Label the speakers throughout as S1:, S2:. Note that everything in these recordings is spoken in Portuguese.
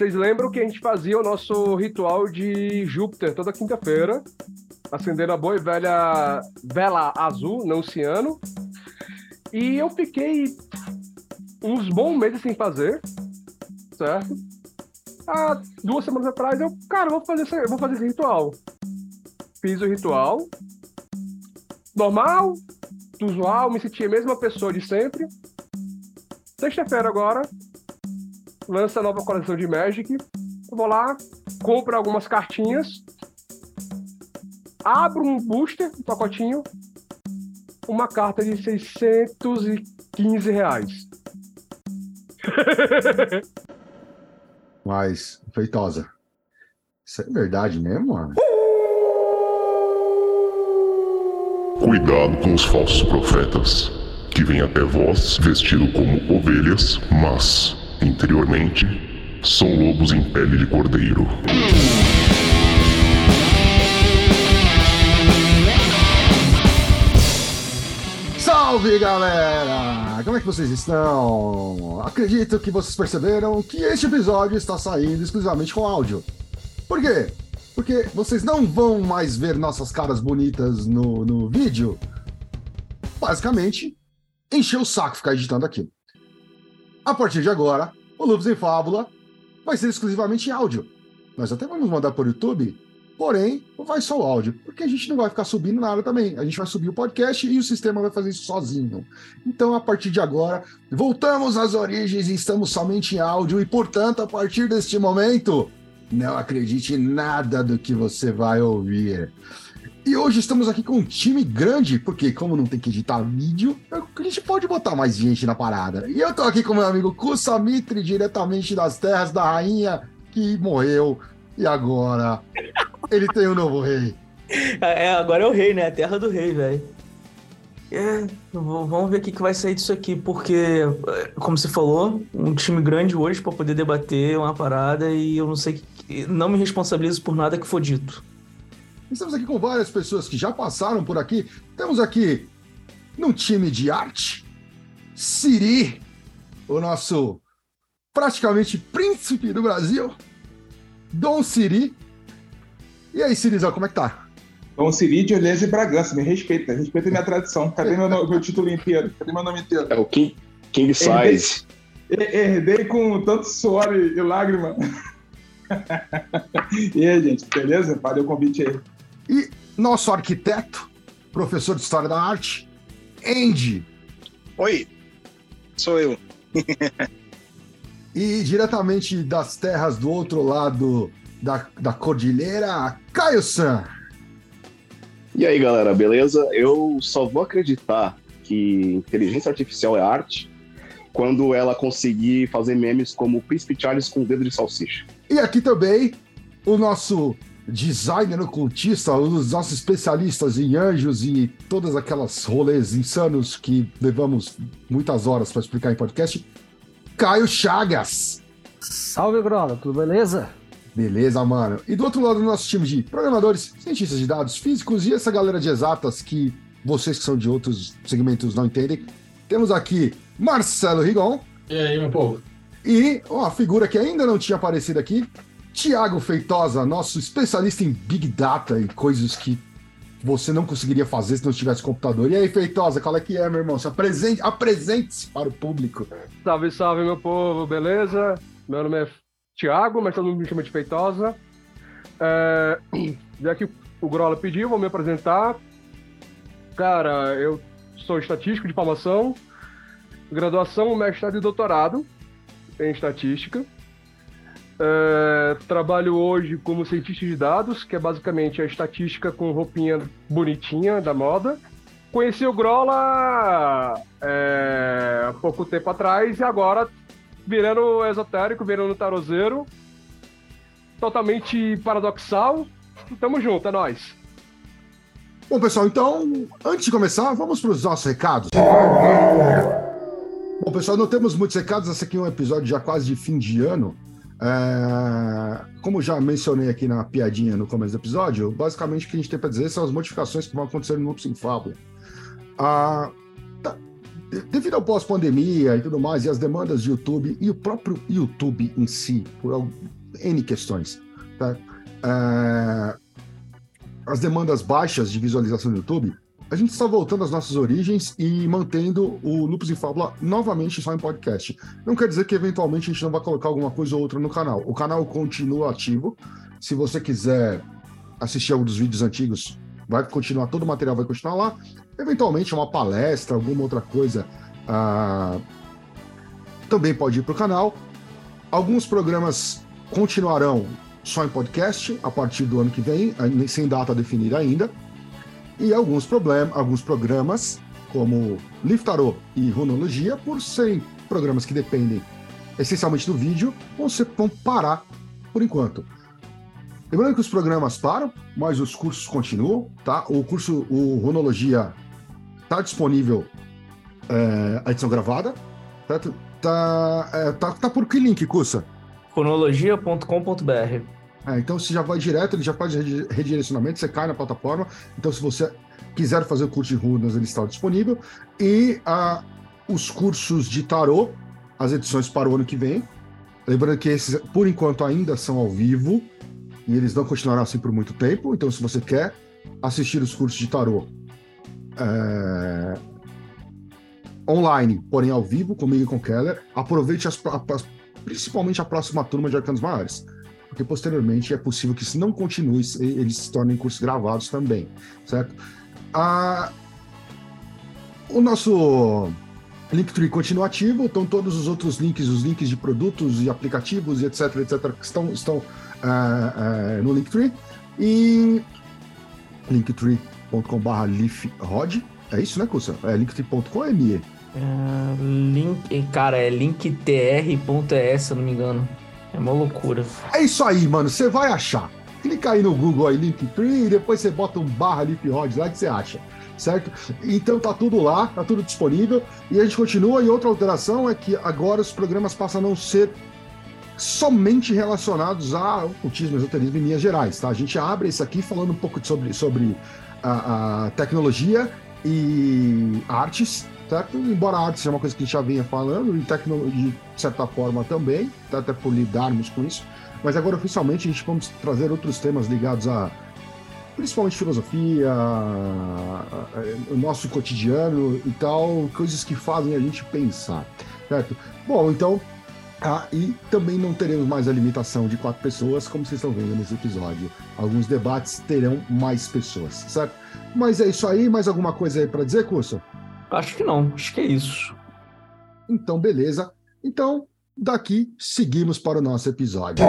S1: vocês lembram que a gente fazia o nosso ritual de Júpiter toda quinta-feira, acendendo a boa e velha vela azul, não ciano. E eu fiquei uns bons meses sem fazer, certo? Há duas semanas atrás eu, cara, vou fazer esse, vou fazer esse ritual. Fiz o ritual. Normal, usual, me senti a mesma pessoa de sempre. Sexta-feira agora, lança a nova coleção de Magic. Eu vou lá, compro algumas cartinhas, abro um booster, um pacotinho, uma carta de 615 reais.
S2: Mas, feitosa, isso é verdade mesmo, mano?
S3: Cuidado com os falsos profetas, que vêm até vós vestido como ovelhas, mas, interiormente, são lobos em pele de cordeiro.
S2: Salve galera! Como é que vocês estão? Acredito que vocês perceberam que este episódio está saindo exclusivamente com áudio. Por quê? Porque vocês não vão mais ver nossas caras bonitas no, no vídeo. Basicamente, encher o saco ficar editando aqui. A partir de agora, o Lupus em Fábula vai ser exclusivamente áudio. Nós até vamos mandar por YouTube, porém, vai só o áudio, porque a gente não vai ficar subindo nada também. A gente vai subir o podcast e o sistema vai fazer isso sozinho. Então, a partir de agora, voltamos às origens e estamos somente em áudio, e portanto, a partir deste momento, não acredite em nada do que você vai ouvir. E hoje estamos aqui com um time grande, porque como não tem que editar vídeo, a gente pode botar mais gente na parada. E eu tô aqui com meu amigo Kusamitri, diretamente das terras da rainha que morreu. E agora ele tem um novo rei.
S4: É, agora é o rei, né? A terra do rei, velho. É, vamos ver o que, vai sair disso aqui, porque, como você falou, um time grande hoje para poder debater uma parada e eu não sei, não me responsabilizo por nada que for dito.
S2: Estamos aqui com várias pessoas que já passaram por aqui. Temos aqui, num time de arte, Siri, o nosso praticamente príncipe do Brasil, Dom Siri. E aí, Sirizão, como é que tá?
S5: Dom Siri de Olhês e Bragança, me respeita, respeita minha tradição. Cadê meu, meu título inteiro? Cadê meu nome inteiro?
S6: É o King, King Size.
S5: Herdei, herdei com tanto suor e, e lágrima. e aí, gente, beleza? Valeu o convite aí.
S2: E nosso arquiteto, professor de História da Arte, Andy.
S6: Oi, sou eu.
S2: e diretamente das terras do outro lado da, da cordilheira, Caio San.
S6: E aí, galera, beleza? Eu só vou acreditar que inteligência artificial é arte quando ela conseguir fazer memes como o Príncipe Charles com o dedo de salsicha.
S2: E aqui também o nosso designer ocultista, um dos nossos especialistas em anjos e todas aquelas rolês insanos que levamos muitas horas para explicar em podcast, Caio Chagas.
S7: Salve, Grola, tudo beleza?
S2: Beleza, mano. E do outro lado do nosso time de programadores, cientistas de dados, físicos e essa galera de exatas que vocês que são de outros segmentos não entendem, temos aqui Marcelo Rigon.
S8: E aí, meu povo?
S2: E uma figura que ainda não tinha aparecido aqui, Tiago Feitosa, nosso especialista em Big Data e coisas que você não conseguiria fazer se não tivesse computador. E aí, Feitosa, qual é que é, meu irmão? Se apresente, apresente-se para o público.
S1: Salve, salve, meu povo, beleza? Meu nome é Tiago, mas todo mundo me chama de Feitosa. É... Já que o Grola pediu, vou me apresentar. Cara, eu sou estatístico de formação, graduação, mestrado e doutorado em estatística. É, trabalho hoje como cientista de dados, que é basicamente a estatística com roupinha bonitinha da moda. Conheci o Grola é, há pouco tempo atrás e agora virando esotérico, virando tarozeiro. Totalmente paradoxal. Tamo junto, é nóis.
S2: Bom, pessoal, então, antes de começar, vamos para os nossos recados. Bom, pessoal, não temos muitos recados. Esse aqui é um episódio já quase de fim de ano. É, como já mencionei aqui na piadinha no começo do episódio, basicamente o que a gente tem para dizer são as modificações que vão acontecer no Lupus em Fábula. Ah, tá, devido ao pós-pandemia e tudo mais, e as demandas de YouTube, e o próprio YouTube em si, por N questões, tá? É, as demandas baixas de visualização do YouTube, a gente está voltando às nossas origens e mantendo o Lupus em Fábula novamente só em podcast. Não quer dizer que eventualmente a gente não vai colocar alguma coisa ou outra no canal. O canal continua ativo. Se você quiser assistir algum dos vídeos antigos, vai continuar, todo o material vai continuar lá. Eventualmente, uma palestra, alguma outra coisa, ah, também pode ir para o canal. Alguns programas continuarão só em podcast a partir do ano que vem, sem data definida ainda. E alguns, problemas, alguns programas, como Liftarô e Runologia, por serem programas que dependem essencialmente do vídeo, vão, ser, vão parar por enquanto. Lembrando que os programas param, mas os cursos continuam, tá? O curso, o Runologia, está disponível é, a edição gravada, tá? Tá, é, tá, tá por que link, Cussa?
S4: Cronologia.com.br
S2: é, então você já vai direto, ele já faz redirecionamento, você cai na plataforma. Então, se você quiser fazer o curso de runas, ele está disponível. E os cursos de tarô, as edições para o ano que vem. Lembrando que esses, por enquanto, ainda são ao vivo. E eles não continuarão assim por muito tempo. Então, se você quer assistir os cursos de tarô é, online, porém ao vivo, comigo e com Keller, aproveite as, as, principalmente a próxima turma de Arcanos Maiores porque posteriormente é possível que se não continue, eles se tornem cursos gravados também, certo? Ah, o nosso Linktree continua ativo, então todos os outros links, os links de produtos e aplicativos e etc, etc, estão, estão ah, ah, no Linktree. E linktree.com.br leafrod, é isso, né, Cussa? É linktree.com é?
S4: É, link, cara, é linktr.es, se eu não me engano. É uma loucura.
S2: É isso aí, mano. Você vai achar. Clica aí no Google aí, Linktree, e depois você bota um barra Lipod lá que você acha. Certo? Então tá tudo lá, tá tudo disponível. E a gente continua. E outra alteração é que agora os programas passam a não ser somente relacionados a ocultismo, esoterismo em linhas gerais, tá? A gente abre isso aqui falando um pouco sobre, sobre a, a tecnologia e artes, Embora a arte seja uma coisa que a gente já vinha falando, e tecnologia, de certa forma, também, até por lidarmos com isso. Mas agora, oficialmente, a gente vamos trazer outros temas ligados a principalmente filosofia, o nosso cotidiano e tal, coisas que fazem a gente pensar, certo? Bom, então, ah, e também não teremos mais a limitação de quatro pessoas, como vocês estão vendo nesse episódio. Alguns debates terão mais pessoas, certo? Mas é isso aí, mais alguma coisa aí para dizer, Curso?
S4: Acho que não, acho que é isso.
S2: Então, beleza. Então, daqui seguimos para o nosso episódio.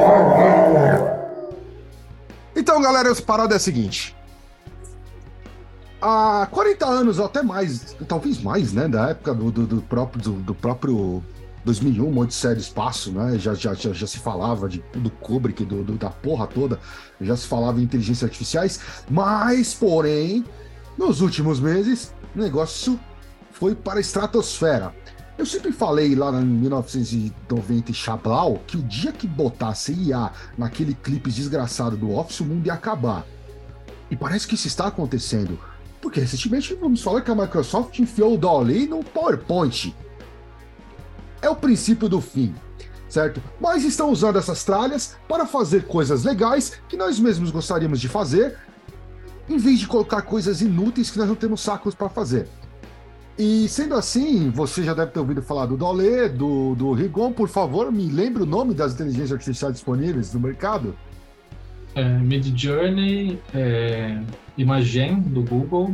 S2: Então, galera, a parada é a seguinte. Há 40 anos, ou até mais, talvez mais, né? Da época do, do, do próprio, do, do, próprio 2001, um monte de série espaço, né? Já, já, já, já se falava de, do Kubrick, do, do, da porra toda, já se falava em inteligências artificiais, mas, porém, nos últimos meses, o negócio foi para a estratosfera. Eu sempre falei lá em 1990 em Chablau que o dia que botasse IA naquele clipe desgraçado do Office, o mundo ia acabar. E parece que isso está acontecendo. Porque recentemente vamos falar que a Microsoft enfiou o Dolly no PowerPoint. É o princípio do fim, certo? Mas estão usando essas tralhas para fazer coisas legais que nós mesmos gostaríamos de fazer, em vez de colocar coisas inúteis que nós não temos sacos para fazer. E sendo assim, você já deve ter ouvido falar do Dolé, do, do Rigon. Por favor, me lembre o nome das inteligências artificiais disponíveis no mercado.
S8: É, Mid Journey, é, Imagen do Google.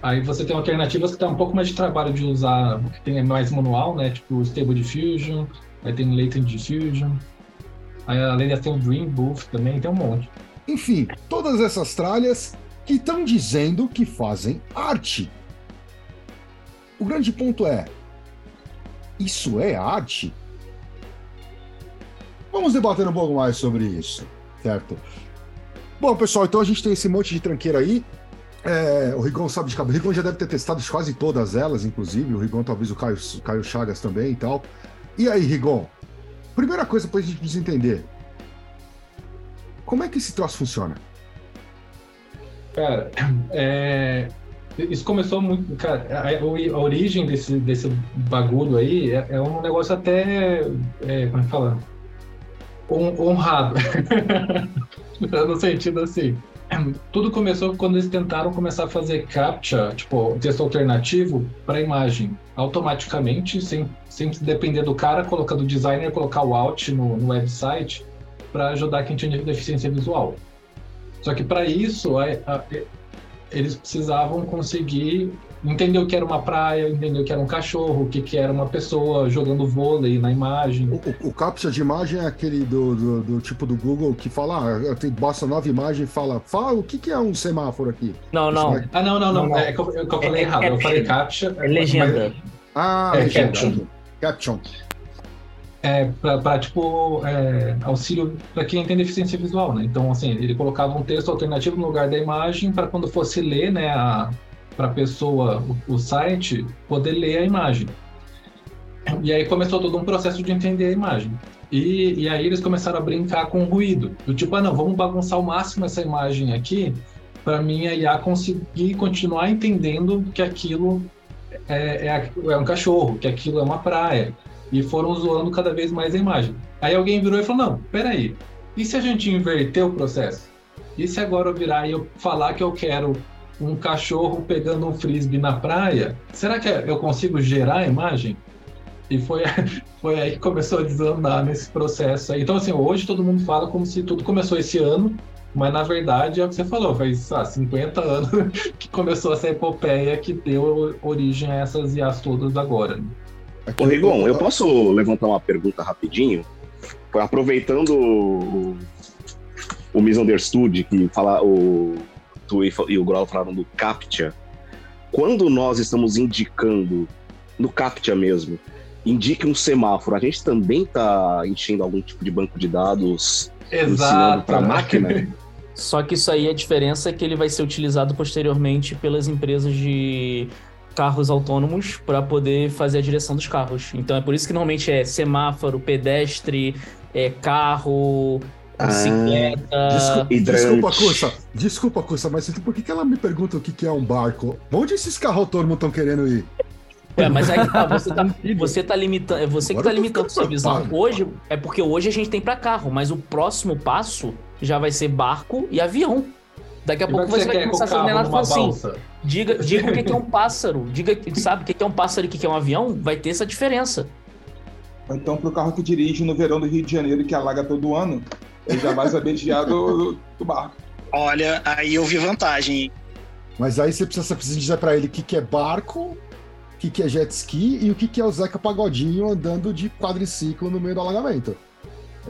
S8: Aí você tem alternativas que dá um pouco mais de trabalho de usar, que tem mais manual, né? Tipo Stable Diffusion, aí tem Latent Diffusion. Aí além de ter o Dream Booth também, tem um monte.
S2: Enfim, todas essas tralhas que estão dizendo que fazem arte. O grande ponto é: isso é arte? Vamos debater um pouco mais sobre isso, certo? Bom, pessoal, então a gente tem esse monte de tranqueira aí. É, o Rigon sabe de cabeça. O Rigon já deve ter testado quase todas elas, inclusive. O Rigon, talvez o Caio, Caio Chagas também e tal. E aí, Rigon? Primeira coisa pra gente entender: como é que esse troço funciona?
S8: Cara, é, Isso começou muito. Cara, a, a origem desse, desse bagulho aí é, é um negócio até. É, como é que fala? honrado. no sentido assim. Tudo começou quando eles tentaram começar a fazer captcha, tipo, texto alternativo para imagem, automaticamente, sem, sem depender do cara, colocando o designer, colocar o alt no, no website para ajudar quem tinha deficiência visual. Só que para isso, a, a, eles precisavam conseguir entender o que era uma praia, entender o que era um cachorro, o que, que era uma pessoa jogando vôlei na imagem.
S2: O, o, o captcha de imagem é aquele do, do, do, tipo do Google que fala, ah, tem, basta nova imagem e fala, fala o que, que é um semáforo aqui.
S9: Não, não.
S8: Ah, não, não, não. não, É, que eu, eu falei é, errado. É, eu falei captcha.
S9: É legenda.
S2: Mas... Ah, é, legenda. Caption. Caption
S8: é, para tipo é, auxílio para quem tem deficiência visual, né? Então assim ele colocava um texto alternativo no lugar da imagem para quando fosse ler, né, para a pessoa o, o, site poder ler a imagem. E aí começou todo um processo de entender a imagem. E, e aí eles começaram a brincar com o ruído, do tipo ah não vamos bagunçar ao máximo essa imagem aqui para mim a IA conseguir continuar entendendo que aquilo é, é, é um cachorro, que aquilo é uma praia e foram zoando cada vez mais a imagem. Aí alguém virou e falou: não, peraí, e se a gente inverter o processo? E se agora eu virar e eu falar que eu quero um cachorro pegando um frisbee na praia? Será que eu consigo gerar a imagem? E foi, foi aí que começou a desandar nesse processo. Então, assim, hoje todo mundo fala como se tudo começou esse ano, mas na verdade é o que você falou, faz ah, 50 anos que começou essa epopeia que deu origem a essas IAs todas agora. Né?
S6: Ô, Rigon, eu posso levantar uma pergunta rapidinho? Aproveitando o, o Misunderstood, que fala, o tu e o Grol falaram do CAPTCHA, quando nós estamos indicando, no CAPTCHA mesmo, indique um semáforo, a gente também está enchendo algum tipo de banco de dados ensinando para a máquina?
S9: Só que isso aí, a diferença é que ele vai ser utilizado posteriormente pelas empresas de carros autônomos para poder fazer a direção dos carros. Então é por isso que normalmente é semáforo, pedestre, é carro, ah, bicicleta.
S2: Ah, desculpa, Cursa. Desculpa, Cursa, mas por que, que ela me pergunta o que, que é um barco? Onde esses carros autônomos estão querendo ir?
S9: É, mas aí tá, você tá, você tá limitando, é você que Agora tá limitando sua visão. Hoje, é porque hoje a gente tem para carro, mas o próximo passo já vai ser barco e avião. Daqui a e pouco você vai começar a fazer nada assim. Diga, diga o que é um pássaro. Diga, sabe o que é um pássaro e o que é um avião? Vai ter essa diferença.
S5: Então, para o carro que dirige no verão do Rio de Janeiro, que alaga todo ano, ele já vai saber desviar do, do, barco.
S10: Olha, aí eu vi vantagem.
S2: Mas aí você precisa, você precisa dizer para ele o que, que é barco, o que, que é jet ski e o que, que é o Zeca Pagodinho andando de quadriciclo no meio do alagamento.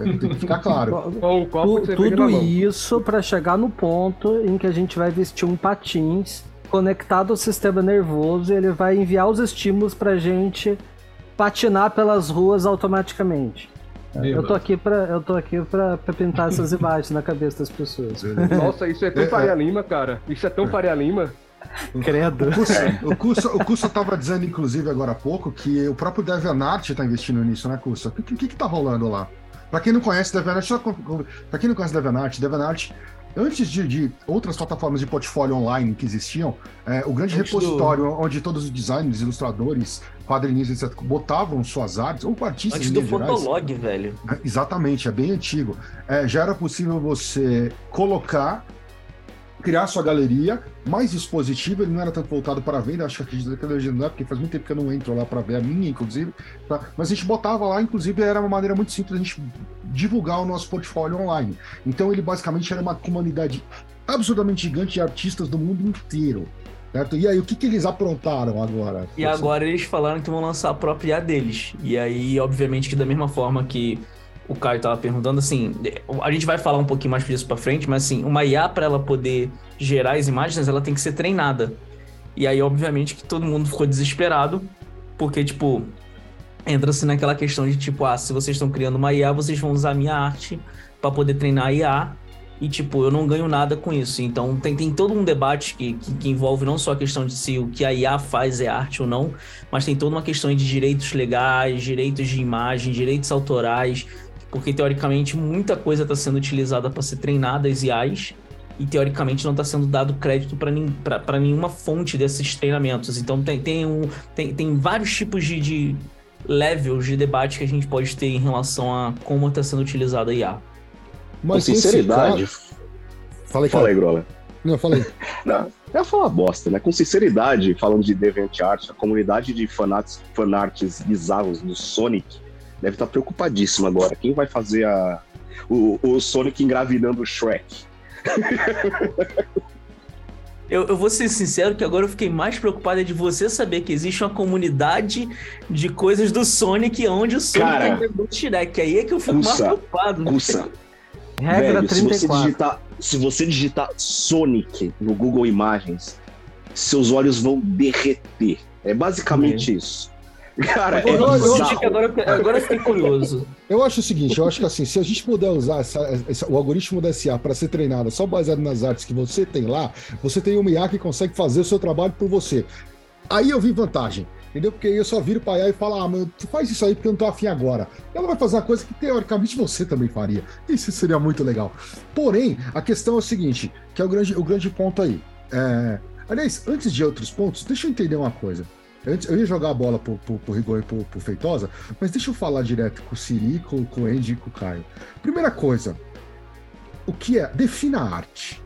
S2: Tem que ficar claro.
S7: tu, tudo isso para chegar no ponto em que a gente vai vestir um patins conectado ao sistema nervoso e ele vai enviar os estímulos pra gente patinar pelas ruas automaticamente. Eu tô aqui para eu tô aqui para pintar essas imagens na cabeça das pessoas.
S1: Nossa, isso é tão Faria Lima, cara. Isso é tão Faria Lima.
S7: Credo.
S2: O Curso, o Curso, tava dizendo, inclusive, agora há pouco, que o próprio DeviantArt tá investindo nisso, né, Curso? O que, que, que tá rolando lá? Para quem não conhece DeviantArt, para quem não conhece DeviantArt, DeviantArt antes de, de, outras plataformas de portfólio online que existiam, é, o grande antes repositório do... onde todos os designers, ilustradores, quadrinistas, etc., botavam suas artes, ou artistas
S9: Antes do Fotolog, velho.
S2: É, exatamente, é bem antigo. É, já era possível você colocar criar sua galeria mais expositiva, ele não era tanto voltado para a venda, acho que acredito que não é, porque faz muito tempo que eu não entro lá para ver a minha, inclusive, tá? mas a gente botava lá, inclusive era uma maneira muito simples a gente divulgar o nosso portfólio online. Então ele basicamente era uma comunidade absurdamente gigante de artistas do mundo inteiro. Certo? E aí, o que, que eles aprontaram agora?
S9: E agora eles falaram que vão lançar a própria deles. E aí, obviamente, que da mesma forma que o Caio estava perguntando, assim, a gente vai falar um pouquinho mais disso para frente, mas assim, uma IA para ela poder gerar as imagens, ela tem que ser treinada. E aí, obviamente, que todo mundo ficou desesperado, porque, tipo, entra-se naquela questão de, tipo, ah, se vocês estão criando uma IA, vocês vão usar a minha arte para poder treinar a IA, e, tipo, eu não ganho nada com isso. Então, tem, tem todo um debate que, que, que envolve não só a questão de se o que a IA faz é arte ou não, mas tem toda uma questão de direitos legais, direitos de imagem, direitos autorais, porque teoricamente muita coisa está sendo utilizada para ser treinada as IAs
S4: e teoricamente não está sendo dado crédito para nenhuma fonte desses treinamentos. Então tem, tem, um, tem, tem vários tipos de, de levels de debate que a gente pode ter em relação a como está sendo utilizada a IA.
S6: Mas Com sinceridade.
S2: Falei,
S6: Fala aí, Grola.
S2: Não, falei.
S6: Não, é falar bosta, né? Com sinceridade, falando de DeviantArt, a comunidade de fanarts, fanarts bizarros do Sonic deve estar preocupadíssima agora. Quem vai fazer a, o, o Sonic engravidando o Shrek?
S4: Eu, eu, vou ser sincero que agora eu fiquei mais preocupado de você saber que existe uma comunidade de coisas do Sonic onde o Sonic Cara, é do Shrek. Aí é que eu fico cussa, mais preocupado.
S6: Cussa.
S7: Regra Velho, 34. Se você,
S6: digitar, se você digitar Sonic no Google Imagens, seus olhos vão derreter. É basicamente uhum. isso.
S4: Cara, é eu, eu, acho que agora, agora eu fiquei curioso.
S2: Eu acho o seguinte, eu acho que assim, se a gente puder usar essa, essa, o algoritmo da SA para ser treinado só baseado nas artes que você tem lá, você tem uma IA que consegue fazer o seu trabalho por você. Aí eu vi vantagem, entendeu? Porque eu só viro para IA e falo, ah, mano, tu faz isso aí porque eu não tô afim agora. Ela vai fazer uma coisa que teoricamente você também faria. Isso seria muito legal. Porém, a questão é o seguinte, que é o grande, o grande ponto aí. É... Aliás, antes de outros pontos, deixa eu entender uma coisa. Antes, eu ia jogar a bola pro, pro, pro Rigor e pro, pro Feitosa, mas deixa eu falar direto com o Siri, com, com o Andy e com o Caio. Primeira coisa, o que é? Defina a arte.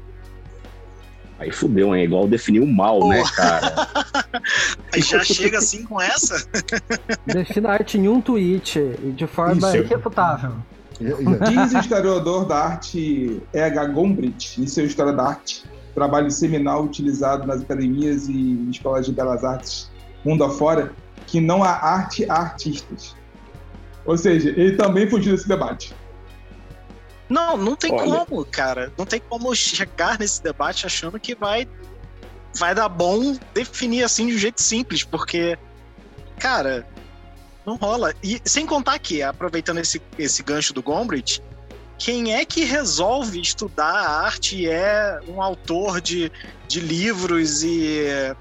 S6: Aí fudeu, hein? Igual definir o mal, né, cara?
S10: Aí já chega assim com essa?
S7: Defina a arte em um tweet, de forma Isso. irrefutável.
S5: Diz o historiador da arte E.H. Gombrich, em seu História da Arte, trabalho seminal utilizado nas academias e escolas de belas artes mundo afora, que não há arte a artistas. Ou seja, ele também fugiu desse debate.
S10: Não, não tem Olha. como, cara. Não tem como chegar nesse debate achando que vai vai dar bom definir assim de um jeito simples, porque cara, não rola. E sem contar que, aproveitando esse, esse gancho do Gombrich, quem é que resolve estudar a arte e é um autor de, de livros e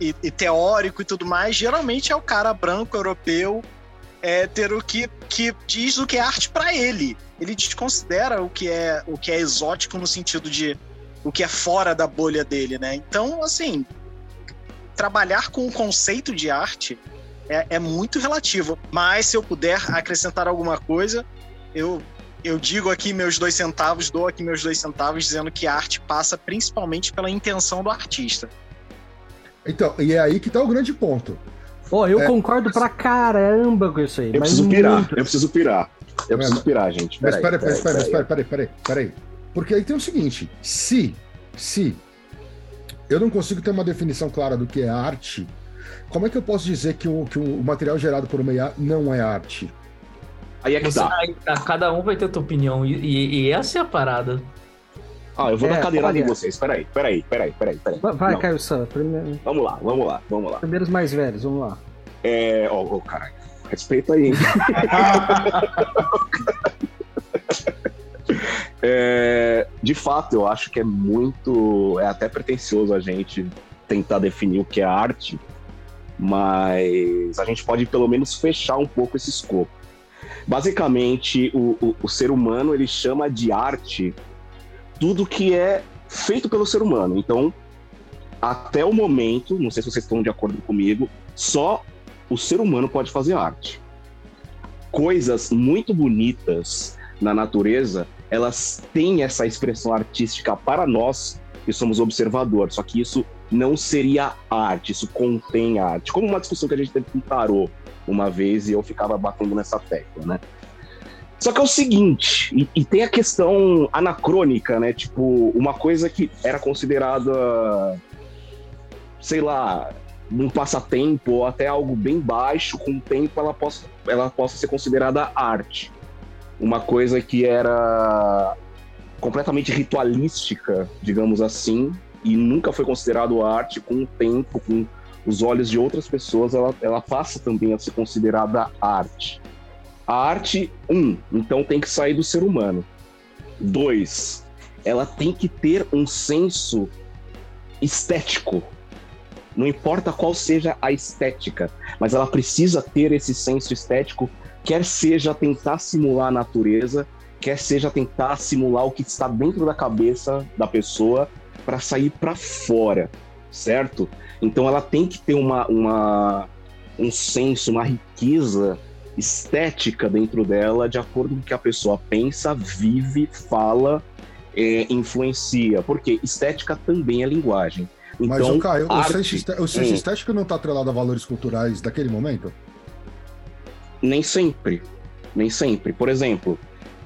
S10: e, e, teórico e tudo mais, geralmente é o cara branco, europeu, hétero, que, que diz o que é arte para ele. Ele desconsidera o que é o que é exótico no sentido de o que é fora da bolha dele, né? Então, assim, trabalhar com o conceito de arte é, é muito relativo. Mas se eu puder acrescentar alguma coisa, eu eu digo aqui meus dois centavos, dou aqui meus dois centavos, dizendo que a arte passa principalmente pela intenção do artista.
S2: Então, e é aí que tá o grande ponto.
S7: Pô, eu é, concordo pra caramba com isso aí.
S6: Eu preciso pirar, muito. eu preciso pirar. Eu é, preciso pirar, gente.
S2: Mas peraí, peraí, peraí, peraí, peraí, peraí, peraí. Porque aí tem o seguinte: se, se eu não consigo ter uma definição clara do que é arte, como é que eu posso dizer que o, que o material gerado por uma IA não é arte?
S6: Aí é que Você,
S4: dá. Cada um vai ter a tua opinião, e, e, e essa é a parada.
S6: Ah, eu vou é, dar cadeirada em vocês. Peraí, peraí, peraí, peraí, peraí.
S7: Vai, Não. Caio Sam. Primeiro...
S6: Vamos lá, vamos lá, vamos lá.
S7: Primeiros mais velhos, vamos lá.
S6: É. Ó, oh, oh, caralho. Respeita aí, hein? é, de fato, eu acho que é muito. É até pretencioso a gente tentar definir o que é arte, mas a gente pode pelo menos fechar um pouco esse escopo. Basicamente, o, o, o ser humano ele chama de arte tudo que é feito pelo ser humano. Então, até o momento, não sei se vocês estão de acordo comigo, só o ser humano pode fazer arte. Coisas muito bonitas na natureza, elas têm essa expressão artística para nós que somos observadores, só que isso não seria arte, isso contém arte. Como uma discussão que a gente teve com o Tarô uma vez e eu ficava batendo nessa tecla, né? Só que é o seguinte, e, e, tem a questão anacrônica, né? Tipo, uma coisa que era considerada, sei lá, um passatempo ou até algo bem baixo, com o tempo ela possa, ela possa ser considerada arte. Uma coisa que era completamente ritualística, digamos assim, e nunca foi considerado arte, com o tempo, com os olhos de outras pessoas, ela, ela passa também a ser considerada arte. A arte, um, então tem que sair do ser humano. Dois, ela tem que ter um senso estético. Não importa qual seja a estética, mas ela precisa ter esse senso estético, quer seja tentar simular a natureza, quer seja tentar simular o que está dentro da cabeça da pessoa para sair para fora, certo? Então ela tem que ter uma, uma, um senso, uma riqueza estética dentro dela, de acordo com o que a pessoa pensa, vive, fala, é, influencia. Porque estética também é linguagem. Então,
S2: Mas, o Caio,
S6: arte...
S2: o senso, hum. estético não está atrelado a valores culturais daquele momento?
S6: Nem sempre. Nem sempre. Por exemplo,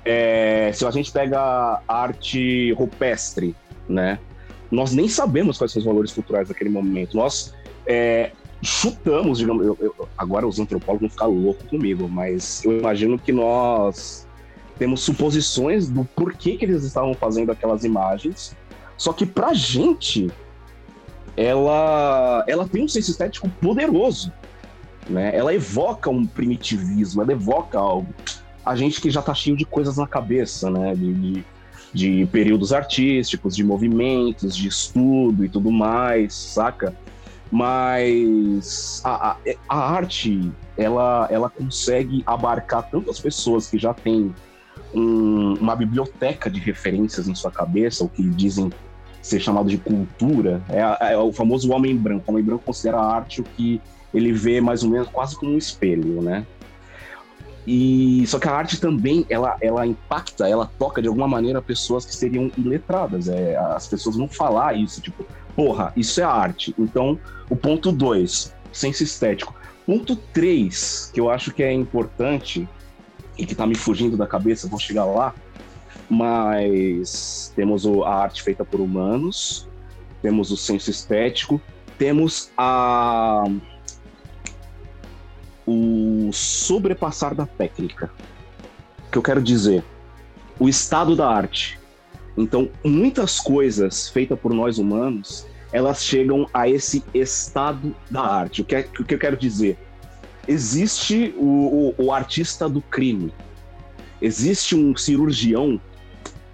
S6: é, se a gente pega arte rupestre, né? Nós nem sabemos quais são os valores culturais daquele momento. Nós é, chutamos, digamos, eu, eu, agora os antropólogos vão ficar loucos comigo, mas eu imagino que nós temos suposições do porquê que eles estavam fazendo aquelas imagens. Só que pra gente, ela, ela tem um senso estético poderoso. Né? Ela evoca um primitivismo, ela evoca algo. A gente que já tá cheio de coisas na cabeça, né? De, de, de períodos artísticos, de movimentos, de estudo e tudo mais, saca? Mas a, a, arte, ela, ela consegue abarcar tantas pessoas que já têm um, uma biblioteca de referências em sua cabeça, o que dizem ser chamado de cultura, é, é, o famoso homem branco. O homem branco considera a arte o que ele vê mais ou menos quase como um espelho, né? E só que a arte também ela, ela impacta, ela toca de alguma maneira pessoas que seriam iletradas. É, as pessoas vão falar isso, tipo, porra, isso é arte. Então, o ponto 2, senso estético. Ponto 3, que eu acho que é importante e que tá me fugindo da cabeça, vou chegar lá, mas temos a arte feita por humanos, temos o senso estético, temos a o sobrepassar da técnica. O que eu quero dizer? O estado da arte. Então, muitas coisas feitas por nós humanos, elas chegam a esse estado da arte. O que, é, o que eu quero dizer? Existe o, o, o artista do crime. Existe um cirurgião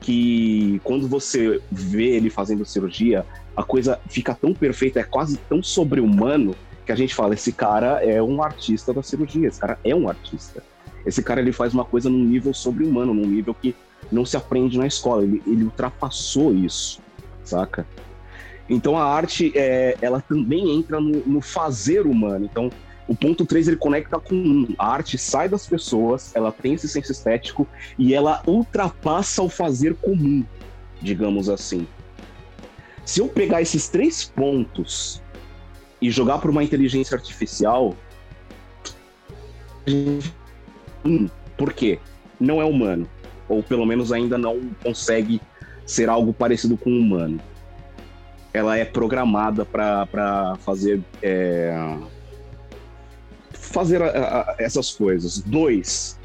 S6: que, quando você vê ele fazendo cirurgia, a coisa fica tão perfeita, é quase tão sobre-humano, que a gente fala, esse cara é um artista da cirurgia, esse cara é um artista. Esse cara ele faz uma coisa num nível sobre-humano, num nível que não se aprende na escola, ele, ele ultrapassou isso, saca? Então a arte, é, ela também entra no, no, fazer humano. Então o ponto 3 ele conecta com um. A arte sai das pessoas, ela tem esse senso estético e ela ultrapassa o fazer comum, digamos assim. Se eu pegar esses três pontos e jogar para uma inteligência artificial, hum, por quê? Não é humano, ou pelo menos ainda não consegue ser algo parecido com um humano. Ela é programada para fazer é, fazer a, a, essas coisas. Dois,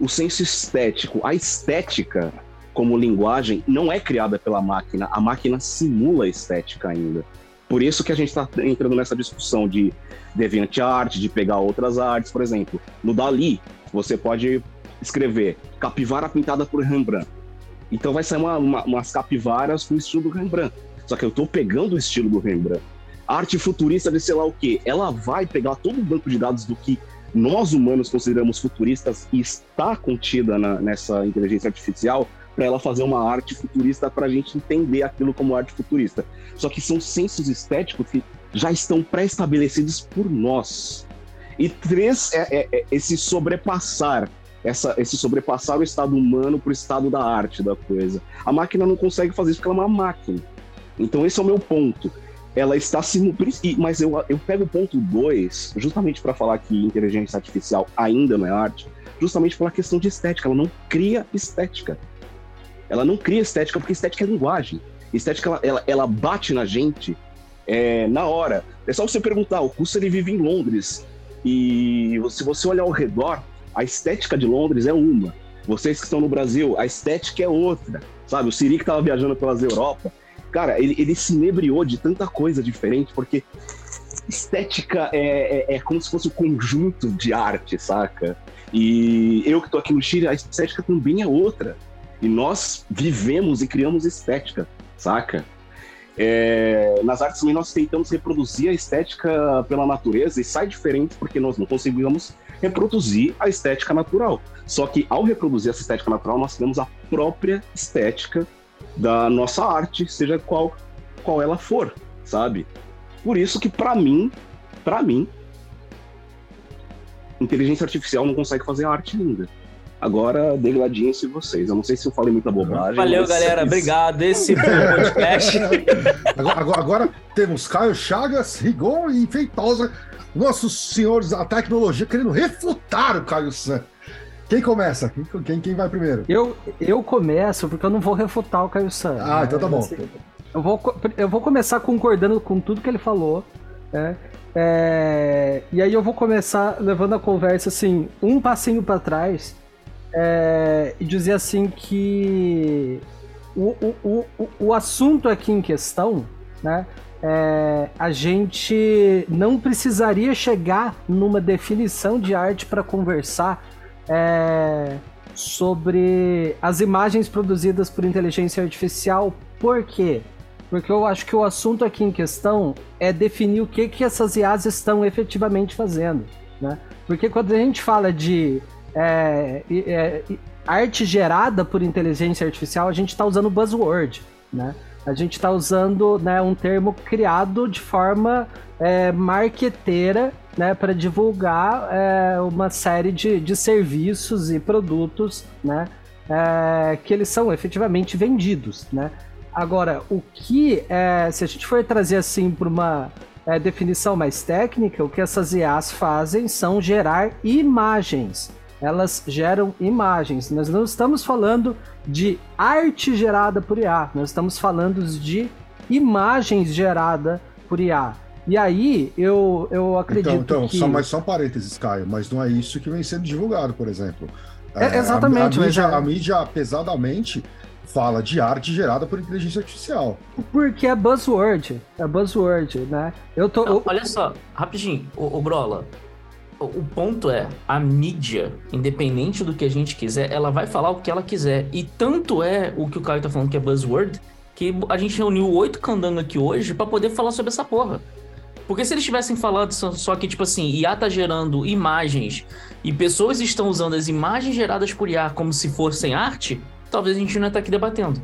S6: o senso estético. A estética como linguagem não é criada pela máquina. A máquina simula a estética ainda. Por isso que a gente está entrando nessa discussão de deviante arte, de pegar outras artes, por exemplo. No Dali, você pode escrever capivara pintada por Rembrandt. Então vai sair uma, uma, umas capivaras com o estilo do Rembrandt. Só que eu estou pegando o estilo do Rembrandt. A arte futurista de sei lá o quê. Ela vai pegar todo o banco de dados do que nós humanos consideramos futuristas e está contida na, nessa inteligência artificial para ela fazer uma arte futurista para a gente entender aquilo como arte futurista. Só que são sensos estéticos que já estão pré-estabelecidos por nós. E três é, é, é esse sobrepassar, essa, esse sobrepassar o estado humano para o estado da arte da coisa. A máquina não consegue fazer isso porque ela é uma máquina. Então esse é o meu ponto. Ela está se mas eu, eu pego o ponto 2, justamente para falar que inteligência artificial ainda não é arte, justamente pela questão de estética. Ela não cria estética. Ela não cria estética porque estética é linguagem. Estética, ela, ela, ela bate na gente é, na hora. É só você perguntar, o Russo ele vive em Londres e se você olhar ao redor, a estética de Londres é uma. Vocês que estão no Brasil, a estética é outra. Sabe, o Siri que estava viajando pelas Europa, cara, ele, ele se inebriou de tanta coisa diferente, porque estética é, é, é, como se fosse um conjunto de arte, saca? E eu que tô aqui no Chile, a estética também é outra. E nós vivemos e criamos estética, saca? É, nas artes também nós tentamos reproduzir a estética pela natureza e sai diferente porque nós não conseguimos reproduzir a estética natural. Só que ao reproduzir essa estética natural, nós temos a própria estética da nossa arte, seja qual, qual ela for, sabe? Por isso que para mim, para mim, inteligência artificial não consegue fazer arte linda. Agora, degradiem-se vocês. Eu não sei se eu falei muita bobagem.
S4: Valeu, galera. Obrigado. Esse foi o podcast.
S2: agora, agora, agora, temos Caio Chagas, Rigon e Feitosa, nossos senhores da tecnologia, querendo refutar o Caio San. Quem começa? Quem, quem vai primeiro?
S7: Eu, eu começo, porque eu não vou refutar o Caio San.
S2: Ah, então tá bom.
S7: Eu vou, eu vou começar concordando com tudo que ele falou. Né? É, e aí eu vou começar levando a conversa assim, um passinho para trás é, e dizer assim que o, o, o, o assunto aqui em questão, né? É, a gente não precisaria chegar numa definição de arte para conversar é, sobre as imagens produzidas por inteligência artificial. Por quê? Porque eu acho que o assunto aqui em questão é definir o que, que essas IAs estão efetivamente fazendo. Né? Porque quando a gente fala de é, é, arte gerada por inteligência artificial, a gente está usando buzzword, né? A gente está usando né, um termo criado de forma é, marqueteira né, para divulgar é, uma série de, de serviços e produtos né, é, que eles são efetivamente vendidos. Né? Agora, o que, é, se a gente for trazer assim para uma é, definição mais técnica, o que essas IAs fazem são gerar imagens elas geram imagens. Nós não estamos falando de arte gerada por IA, nós estamos falando de imagens gerada por IA. E aí, eu, eu acredito
S2: então, então,
S7: que...
S2: Só, mas só um parênteses, Caio, mas não é isso que vem sendo divulgado, por exemplo.
S7: É, exatamente.
S2: A, a, mídia, é... a mídia, pesadamente, fala de arte gerada por inteligência artificial.
S7: Porque é buzzword, é buzzword, né? Eu tô...
S4: Não, olha só, rapidinho, o, o Brola, o ponto é, a mídia, independente do que a gente quiser, ela vai falar o que ela quiser. E tanto é o que o Caio tá falando que é buzzword, que a gente reuniu oito candangos aqui hoje para poder falar sobre essa porra. Porque se eles tivessem falado só que, tipo assim, IA tá gerando imagens e pessoas estão usando as imagens geradas por IA como se fossem arte, talvez a gente não ia estar tá aqui debatendo.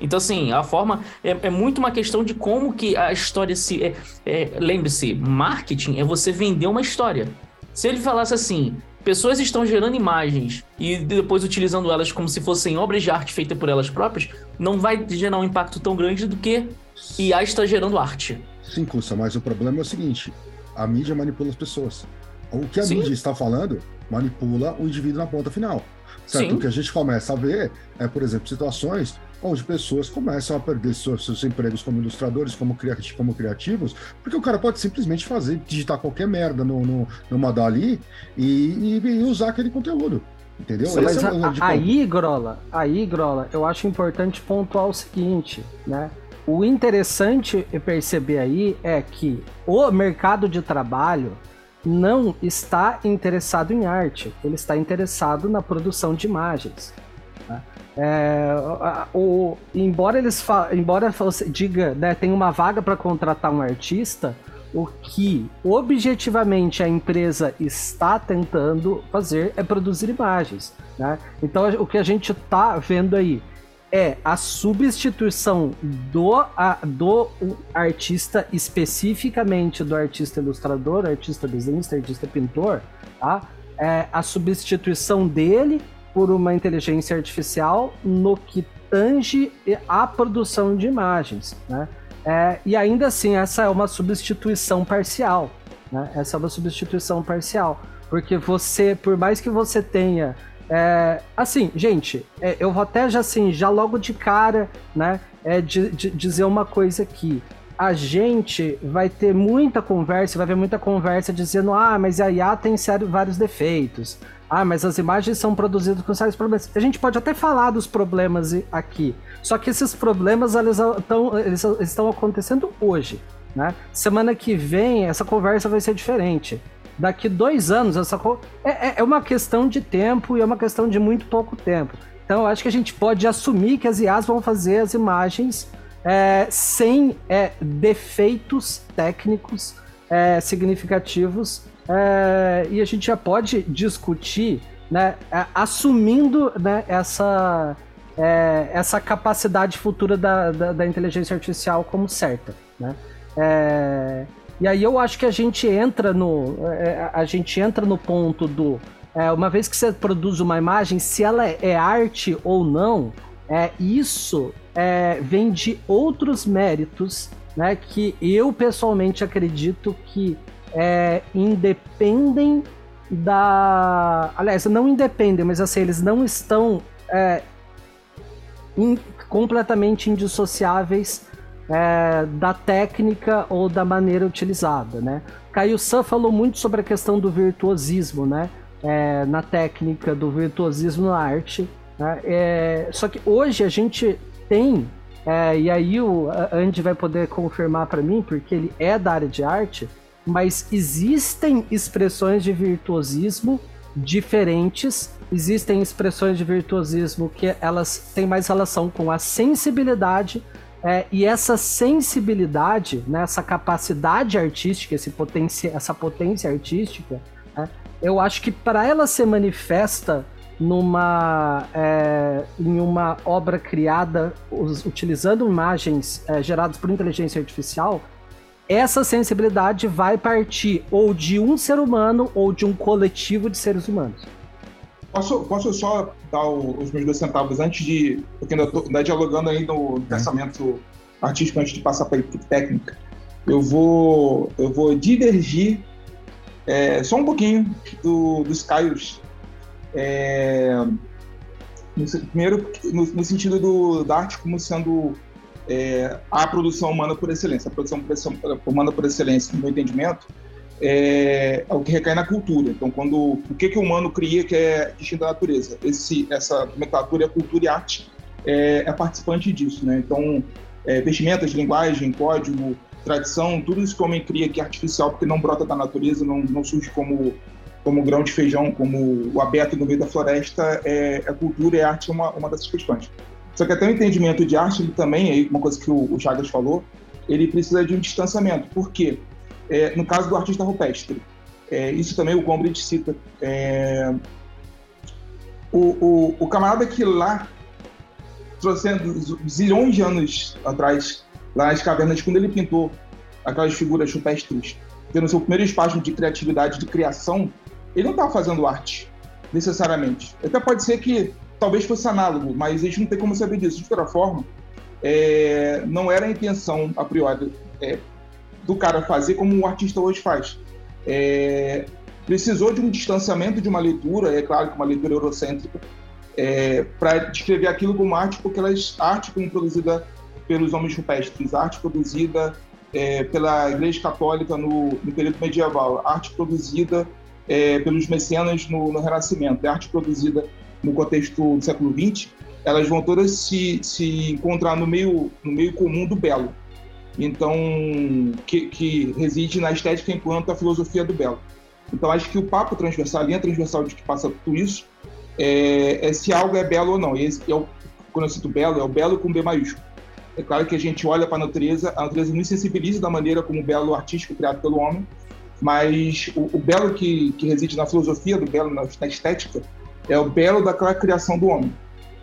S4: Então, assim, a forma é, é, muito uma questão de como que a história se. É, é, Lembre-se, marketing é você vender uma história. Se ele falasse assim, pessoas estão gerando imagens e depois utilizando elas como se fossem obras de arte feitas por elas próprias, não vai gerar um impacto tão grande do que IA está gerando arte.
S2: Sim, Cussa, mas o problema é o seguinte: a mídia manipula as pessoas. O que a Sim. mídia está falando manipula o indivíduo na ponta final. Certo? Sim. O que a gente começa a ver é, por exemplo, situações onde pessoas começam a perder seus, seus empregos como ilustradores, como, criati como criativos, porque o cara pode simplesmente fazer, digitar qualquer merda no, no, numa dali e, e, usar aquele conteúdo. Entendeu?
S7: Sim, mas é a, aí, Grola, aí, Grola, eu acho importante pontuar o seguinte, né? O interessante perceber aí é que o mercado de trabalho não está interessado em arte, ele está interessado na produção de imagens. É, o, embora eles embora diga, né, tem uma vaga para contratar um artista, o que objetivamente a empresa está tentando fazer é produzir imagens. Né? Então o que a gente está vendo aí é a substituição do, a, do artista, especificamente do artista ilustrador, artista desenhista, artista pintor, tá? É a substituição dele por uma inteligência artificial no que tange a produção de imagens, né? É, e ainda assim, essa é uma substituição parcial, né? Essa é uma substituição parcial, porque você, por mais que você tenha é, assim, gente, é, eu vou até já assim, já logo de cara, né, é, de, de dizer uma coisa aqui. A gente vai ter muita conversa, vai ver muita conversa dizendo, ah, mas a IA tem sério, vários defeitos. Ah, mas as imagens são produzidas com sérios problemas. A gente pode até falar dos problemas aqui, só que esses problemas eles estão, eles estão acontecendo hoje. Né? Semana que vem essa conversa vai ser diferente. Daqui dois anos essa é, é, é uma questão de tempo e é uma questão de muito pouco tempo. Então eu acho que a gente pode assumir que as IAs vão fazer as imagens é, sem é, defeitos técnicos é, significativos é, e a gente já pode discutir, né, assumindo né, essa, é, essa capacidade futura da, da, da, inteligência artificial como certa. Né? É, e aí eu acho que a gente entra no, é, a gente entra no ponto do é, uma vez que você produz uma imagem, se ela é arte ou não, é, isso é, vem de outros méritos, né? Que eu pessoalmente acredito que é, independem da. Aliás, não independem, mas assim, eles não estão é, in, completamente indissociáveis é, da técnica ou da maneira utilizada, né? Caio San falou muito sobre a questão do virtuosismo, né? É, na técnica do virtuosismo na arte. Né? É, só que hoje a gente tem, é, e aí o Andy vai poder confirmar para mim, porque ele é da área de arte, mas existem expressões de virtuosismo diferentes. Existem expressões de virtuosismo que elas têm mais relação com a sensibilidade é, e essa sensibilidade, né, essa capacidade artística, esse potência, essa potência artística, né, eu acho que para ela ser manifesta numa é, em uma obra criada utilizando imagens é, geradas por inteligência artificial, essa sensibilidade vai partir ou de um ser humano ou de um coletivo de seres humanos.
S5: Posso, posso só dar o, os meus dois centavos antes de. Porque ainda estou dialogando aí no é. pensamento artístico antes de passar para a equipe técnica. Eu vou, eu vou divergir é, só um pouquinho do, dos Caios. É, no, primeiro, no, no sentido do, da arte como sendo é, a produção humana por excelência. A produção humana por excelência, no meu entendimento, é, é, o que recai na cultura. Então, quando o que, que o humano cria que é distinto da natureza? Esse, essa nomenclatura, cultura e arte, é, é participante disso. Né? Então, é, vestimentas, linguagem, código, tradição, tudo isso que o homem cria que é artificial, porque não brota da natureza, não, não surge como como grão de feijão, como o aberto no meio da floresta, é, é cultura e arte é uma, uma dessas questões. Só que até o entendimento de arte, ele também, aí, uma coisa que o, Chagas falou, ele precisa de um distanciamento. Por quê? É, no caso do artista rupestre, é, isso também o Gombrich cita. É, o, o, o, camarada que lá, zilhões de anos atrás, lá nas cavernas, quando ele pintou aquelas figuras rupestres, tendo seu primeiro espaço de criatividade, de criação, ele não estava fazendo arte, necessariamente. Até pode ser que talvez fosse análogo, mas a gente não tem como saber disso. De toda forma, é, não era a intenção, a priori, é, do cara fazer como o artista hoje faz. É, precisou de um distanciamento de uma leitura, é claro que uma leitura eurocêntrica, é, para descrever aquilo como arte, porque ela é arte como produzida pelos homens rupestres, arte produzida é, pela Igreja Católica no, no, período medieval, arte produzida é, pelos mecenas no, no Renascimento, arte produzida no contexto do século XX, elas vão todas se, se encontrar no meio, no meio comum do belo. Então, que, que reside na estética enquanto a filosofia do belo. Então, acho que o papo transversal, a linha transversal de que passa tudo isso, é, é se algo é belo ou não. Esse é o, quando eu cito belo, é o belo com B maiúsculo. É claro que a gente olha para a natureza, a natureza nos sensibiliza da maneira como o belo artístico criado pelo homem, mas o, o belo que, que reside na filosofia do belo, na, na estética, é o belo daquela criação do homem.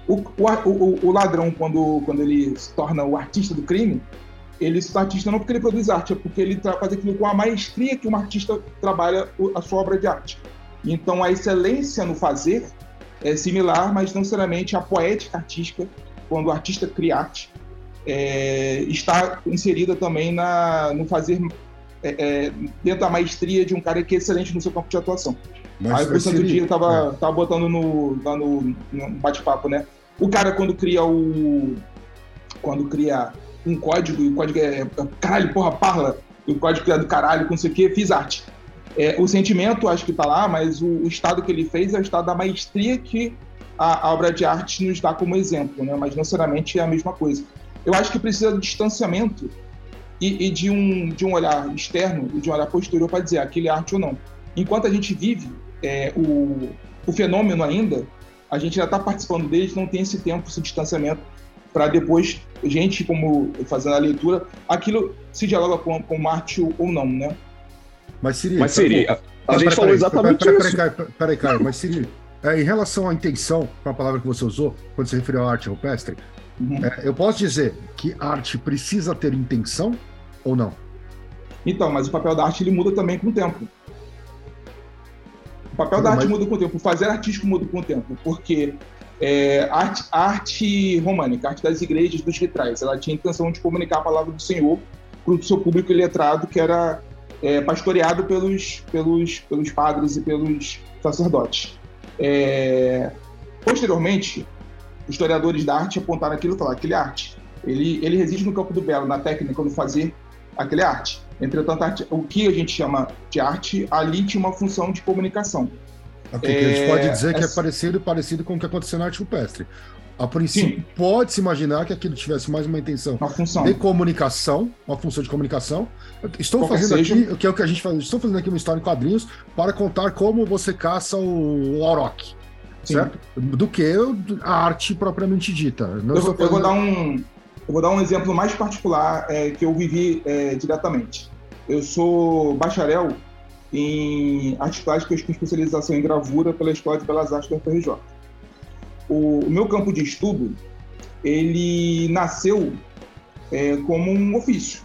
S5: O, o, o, ladrão, quando, quando ele se torna o artista do crime, ele se torna artista não porque ele produz arte, é porque ele faz aquilo com a maestria que um artista trabalha a sua obra de arte. Então, a excelência no fazer é similar, mas não necessariamente a poética artística, quando o artista cria arte, é, está inserida também na, no fazer é, é, dentro da maestria de um cara que é excelente no seu campo de atuação. Mas Aí o Santo Dia tava, é. tava botando no, lá no, no bate-papo, né? O cara, quando cria o. Quando cria um código, e o código é. Caralho, porra, parla, o código é do caralho, com não sei o quê, fiz arte. É, o sentimento, acho que tá lá, mas o, o, estado que ele fez é o estado da maestria que a, a, obra de arte nos dá como exemplo, né? Mas não necessariamente é a mesma coisa. Eu acho que precisa de distanciamento e, e de, um, de um olhar externo e de um olhar posterior para dizer aquilo é arte ou não. Enquanto a gente vive é, o, o fenômeno ainda, a gente já está participando dele, não tem esse tempo, esse distanciamento, para depois, gente como fazendo a leitura, aquilo se dialoga com, com Marte ou não, né?
S2: Mas seria.
S6: Mas seria. A gente falou exatamente isso.
S2: Peraí, peraí, cara, mas Siri, é, em relação à intenção, com a palavra que você usou, quando você referiu à arte rupestre,
S5: Uhum.
S2: é, eu posso dizer que arte precisa ter intenção ou não?
S5: Então, mas o papel da arte ele muda também com o tempo. O papel
S2: Não,
S5: da arte
S2: mas-
S5: muda com o tempo, o fazer artístico muda com o tempo, porque é, arte, arte românica, a arte das igrejas, dos vitrais, ela tinha a intenção de comunicar a palavra do Senhor para o seu público iletrado, que era é, pastoreado pelos, pelos, pelos padres e pelos sacerdotes. É, posteriormente, historiadores da arte apontaram aquilo e falaram: aquele arte. Ele, ele reside no campo do belo, na técnica, no fazer, aquele arte. Entretanto, arte- o que a gente chama de arte, ali tinha uma função de comunicação.
S2: O que a gente
S5: É,
S2: pode dizer que é parecido parecido com o que aconteceu na arte rupestre. A princípio, pode-se imaginar que aquilo tivesse mais uma intenção
S5: Uma função.
S2: de comunicação, uma função de comunicação. Estou
S5: Qualquer
S2: fazendo
S5: seja.
S2: aqui, o que é o que a gente faz, estou fazendo aqui uma história em quadrinhos para contar como você caça o, Auroch, certo? Do que a arte propriamente dita. Não
S5: Eu, vou- eu vou
S2: fazendo-
S5: dar um, eu vou dar um exemplo mais particular é, que eu vivi é, diretamente. Eu sou bacharel em artes plásticas com especialização em gravura pela Escola de Belas Artes da UFRJ. O, meu campo de estudo, ele nasceu é, como um ofício.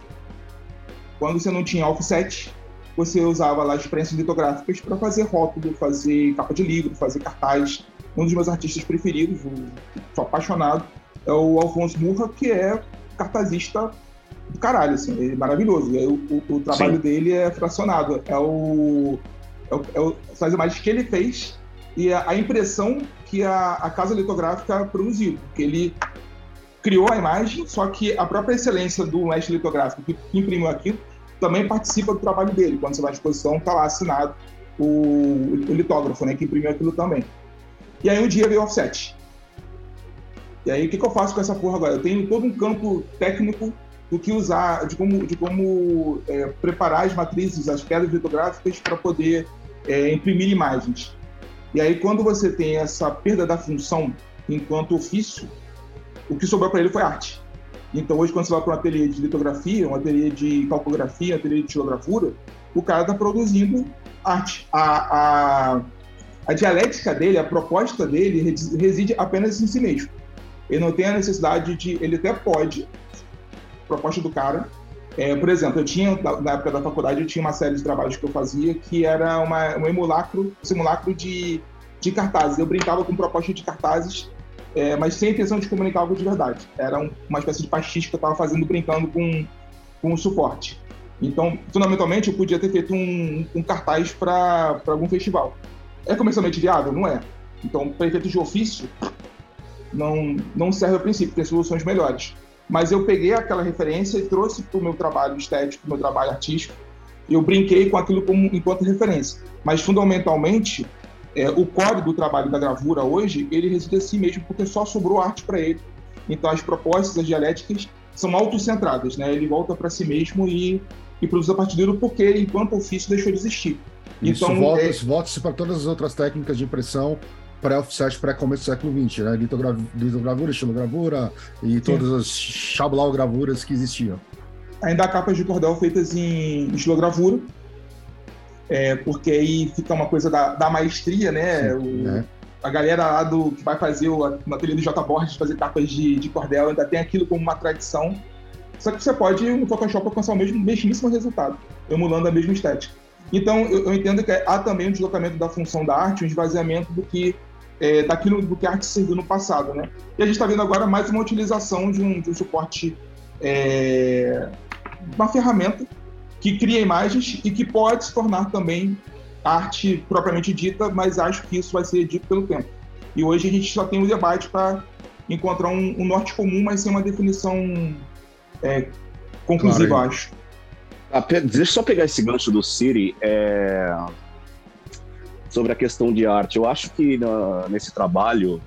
S5: Quando você não tinha offset, você usava lá as prensas litográficas para fazer rótulo, fazer capa de livro, fazer cartaz. Um dos meus artistas preferidos, o, sou apaixonado, é o Alfonso Murra, que é cartazista do caralho, assim, é maravilhoso. É, o, o- o trabalho
S6: Sim.
S5: dele é fracionado. É o, é o, é o- são as imagens que ele fez e a, a impressão que a, a casa litográfica produziu. Que ele criou a imagem, só que a própria excelência do mestre litográfico que imprimiu aquilo também participa do trabalho dele. Quando você vai à exposição, está lá assinado o, o litógrafo, né, que imprimiu aquilo também. E aí um dia veio o offset. E aí o que, que eu faço com essa porra agora? Eu tenho todo um campo técnico do que usar, de como, de como é, preparar as matrizes, as pedras litográficas para poder é, imprimir imagens. E aí quando você tem essa perda da função enquanto ofício, o que sobrou para ele foi arte. Então hoje quando você vai para um ateliê de litografia, um ateliê de calcografia, um ateliê de xilografura, o cara está produzindo arte. A, a, a dialética dele, a proposta dele resi- reside apenas em si mesmo. Ele não tem a necessidade de. Ele até pode. Proposta do cara. É, por exemplo, eu tinha, na época da faculdade, eu tinha uma série de trabalhos que eu fazia que era uma, um emulacro, simulacro de, de cartazes. Eu brincava com proposta de cartazes, é, mas sem intenção de comunicar algo de verdade. Era um- uma espécie de pastiche que eu estava fazendo brincando com, com o suporte. Então, fundamentalmente, eu podia ter feito um, um cartaz para algum festival. É comercialmente viável? Não é. Então, para efeitos de ofício, não, não serve a princípio, tem soluções melhores. Mas eu peguei aquela referência e trouxe para o meu trabalho estético, para o meu trabalho artístico, e eu brinquei com aquilo como, enquanto referência. Mas, fundamentalmente, é, o core do trabalho da gravura hoje, ele reside assim mesmo, porque só sobrou arte para ele. Então, as propostas, as dialéticas, são autocentradas, né? Ele volta para si mesmo e, e produz a partir dele porque, enquanto ofício, deixou de existir.
S2: Isso
S5: Então,
S2: volta-
S5: é-
S2: volta-se para todas as outras técnicas de impressão pré-offset, pré-começo do século XX, né? Litogra- litogravura, estilogravura e todas as chablau-gravuras que existiam.
S5: ainda há capas de cordel feitas em estilogravura, é, porque aí fica uma coisa da, da maestria, né? O-
S2: né?
S5: A galera lá do que vai fazer o, no ateliê do J. Borges fazer capas de, de cordel ainda tem aquilo como uma tradição. Só que você pode, no Photoshop, alcançar o mesmo mesmíssimo resultado, emulando a mesma estética. Então, eu, eu entendo que há também um deslocamento da função da arte, um esvaziamento do que é, daquilo do que a arte serviu no passado, né? E a gente está vendo agora mais uma utilização de um, de um suporte, é, uma ferramenta que cria imagens e que pode se tornar também arte propriamente dita, mas acho que isso vai ser dito pelo tempo. E hoje a gente só tem um debate para encontrar um, um norte comum, mas sem uma definição é, conclusiva,
S2: Claro.
S5: acho.
S6: Ah, deixa eu só pegar esse gancho do Siri é, sobre a questão de arte. Eu acho que na- nesse trabalho